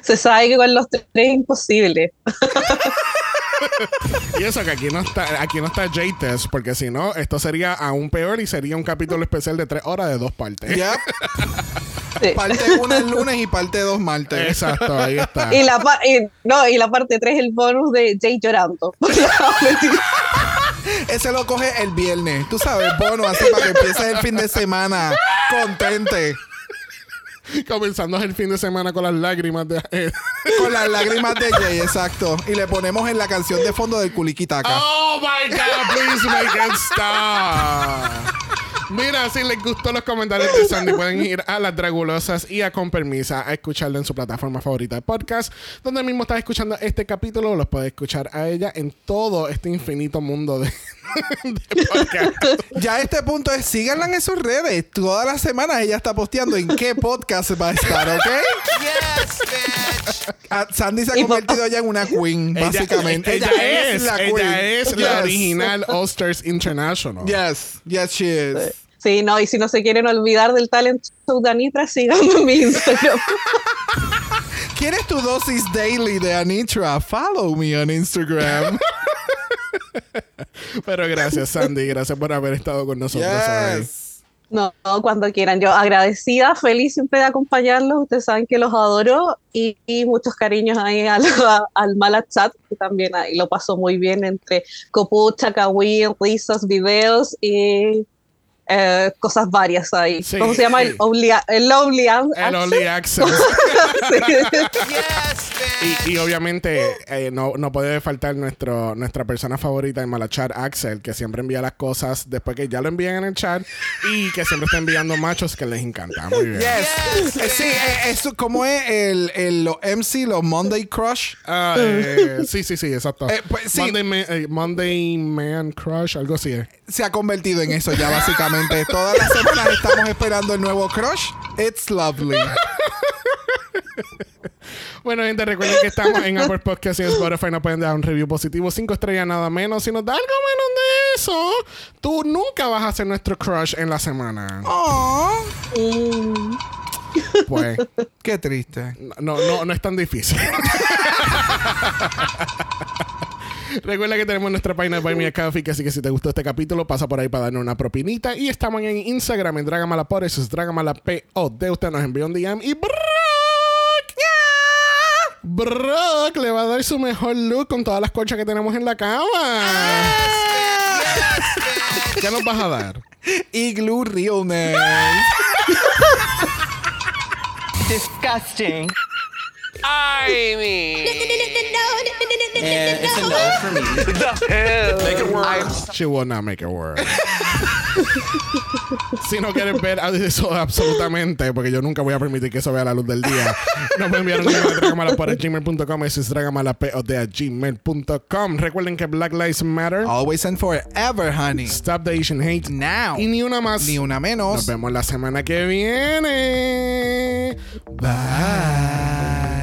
Se sabe que con los tres es imposible. Y eso que aquí no está, aquí no está J-Test, porque si no, esto sería aún peor y sería un capítulo especial de tres horas de dos partes. Yep. Parte 1 el lunes y parte 2 martes. Exacto, ahí está. Y la, pa- y- no, y la parte 3 el bonus de Jay llorando. Ese lo coge el viernes. Tú sabes, bono, así para que empieces el fin de semana contente. Comenzando el fin de semana con las lágrimas de Con las lágrimas de Jay, exacto. Y le ponemos en la canción de fondo del Kulikitaka. Oh my God, please make it stop. Mira, si les gustó los comentarios de Sandy, pueden ir a Las Dragulosas y a Con Permisa a escucharlo en su plataforma favorita de podcast, donde mismo estás escuchando este capítulo, los puedes escuchar a ella en todo este infinito mundo de. Ya a este punto es, síganla en sus redes. Todas las semanas ella está posteando en qué podcast va a estar, ¿ok? Yes, bitch. Ah, Sandy se ha convertido ya en una queen, Ella- básicamente. Ella, es, la ella queen. es la Yes. original All-Stars International. Yes, yes, she is. Sí, no, y si no se quieren olvidar del talent show de Anitra, síganme en mi Instagram. ¿Quieres tu dosis daily de Anitra? Follow me on Instagram. Pero gracias, Sandy. Gracias por haber estado con nosotros hoy. No, no, cuando quieran. Yo agradecida, feliz siempre de acompañarlos. Ustedes saben que los adoro y, y muchos cariños ahí al, al Mala Chat, que también ahí lo pasó muy bien entre copucha, kawin, risas, videos y eh, cosas varias ahí. Sí. ¿Cómo se llama? El Only, el only An- El Access. Only Access. Sí. Yes. Y, y obviamente eh, no, no puede faltar nuestro, nuestra persona favorita en Malachat, Axel, que siempre envía las cosas después que ya lo envían en el chat y que siempre está enviando machos que les encanta. Muy bien. Yes. Eh, sí, eh, eso como es el, el, los MC, los Monday Crush. Ah, eh, sí, sí, sí, exacto. Eh, pues, sí. Monday, Ma- eh, Monday Man Crush, algo así. eh. Se ha convertido en eso ya básicamente. Todas las semanas estamos esperando el nuevo Crush. It's lovely. Bueno, gente, recuerden que estamos en Apple Podcast y en Spotify. Nos pueden dar un review positivo, cinco estrellas nada menos. Si nos da algo menos de eso, tú nunca vas a ser nuestro crush en la semana. Oh, Pues, qué triste. no, no, no es tan difícil. Recuerda que tenemos nuestra página de Buy Me a Coffee, así que si te gustó este capítulo, pasa por ahí para darnos una propinita. Y estamos en Instagram, en Dragamala eso es Dragamala POD. Usted nos envió un DM y Brock, Brock le va a dar su mejor look con todas las colchas que tenemos en la cama. ¿Qué nos vas a dar? Igloo Realness. Disgusting. I mean. And it's a no for me. Make it work. She will not make it work. si no quieres ver eso absolutamente, porque yo nunca voy a permitir que eso vea la luz del día, nos pueden enviar un email a dragamala por gmail.com. Eso es dragamalapod.gmail.com. Recuerden que Black Lives Matter. Always and forever, honey. Stop the Asian Hate. Now. Y ni una más. Ni una menos. Nos vemos la semana que viene. Bye.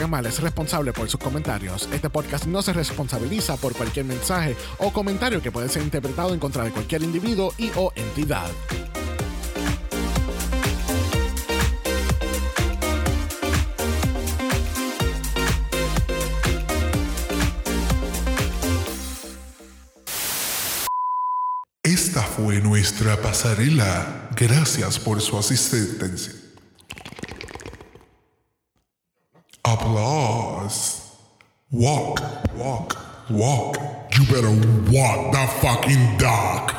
Dragamala es responsable por sus comentarios. Este podcast no se responsabiliza por cualquier mensaje o comentario que puede ser interpretado en contra de cualquier individuo y o entidad. Esta fue nuestra pasarela. Gracias por su asistencia. Applause. Walk, walk, walk. You better walk the fucking dog.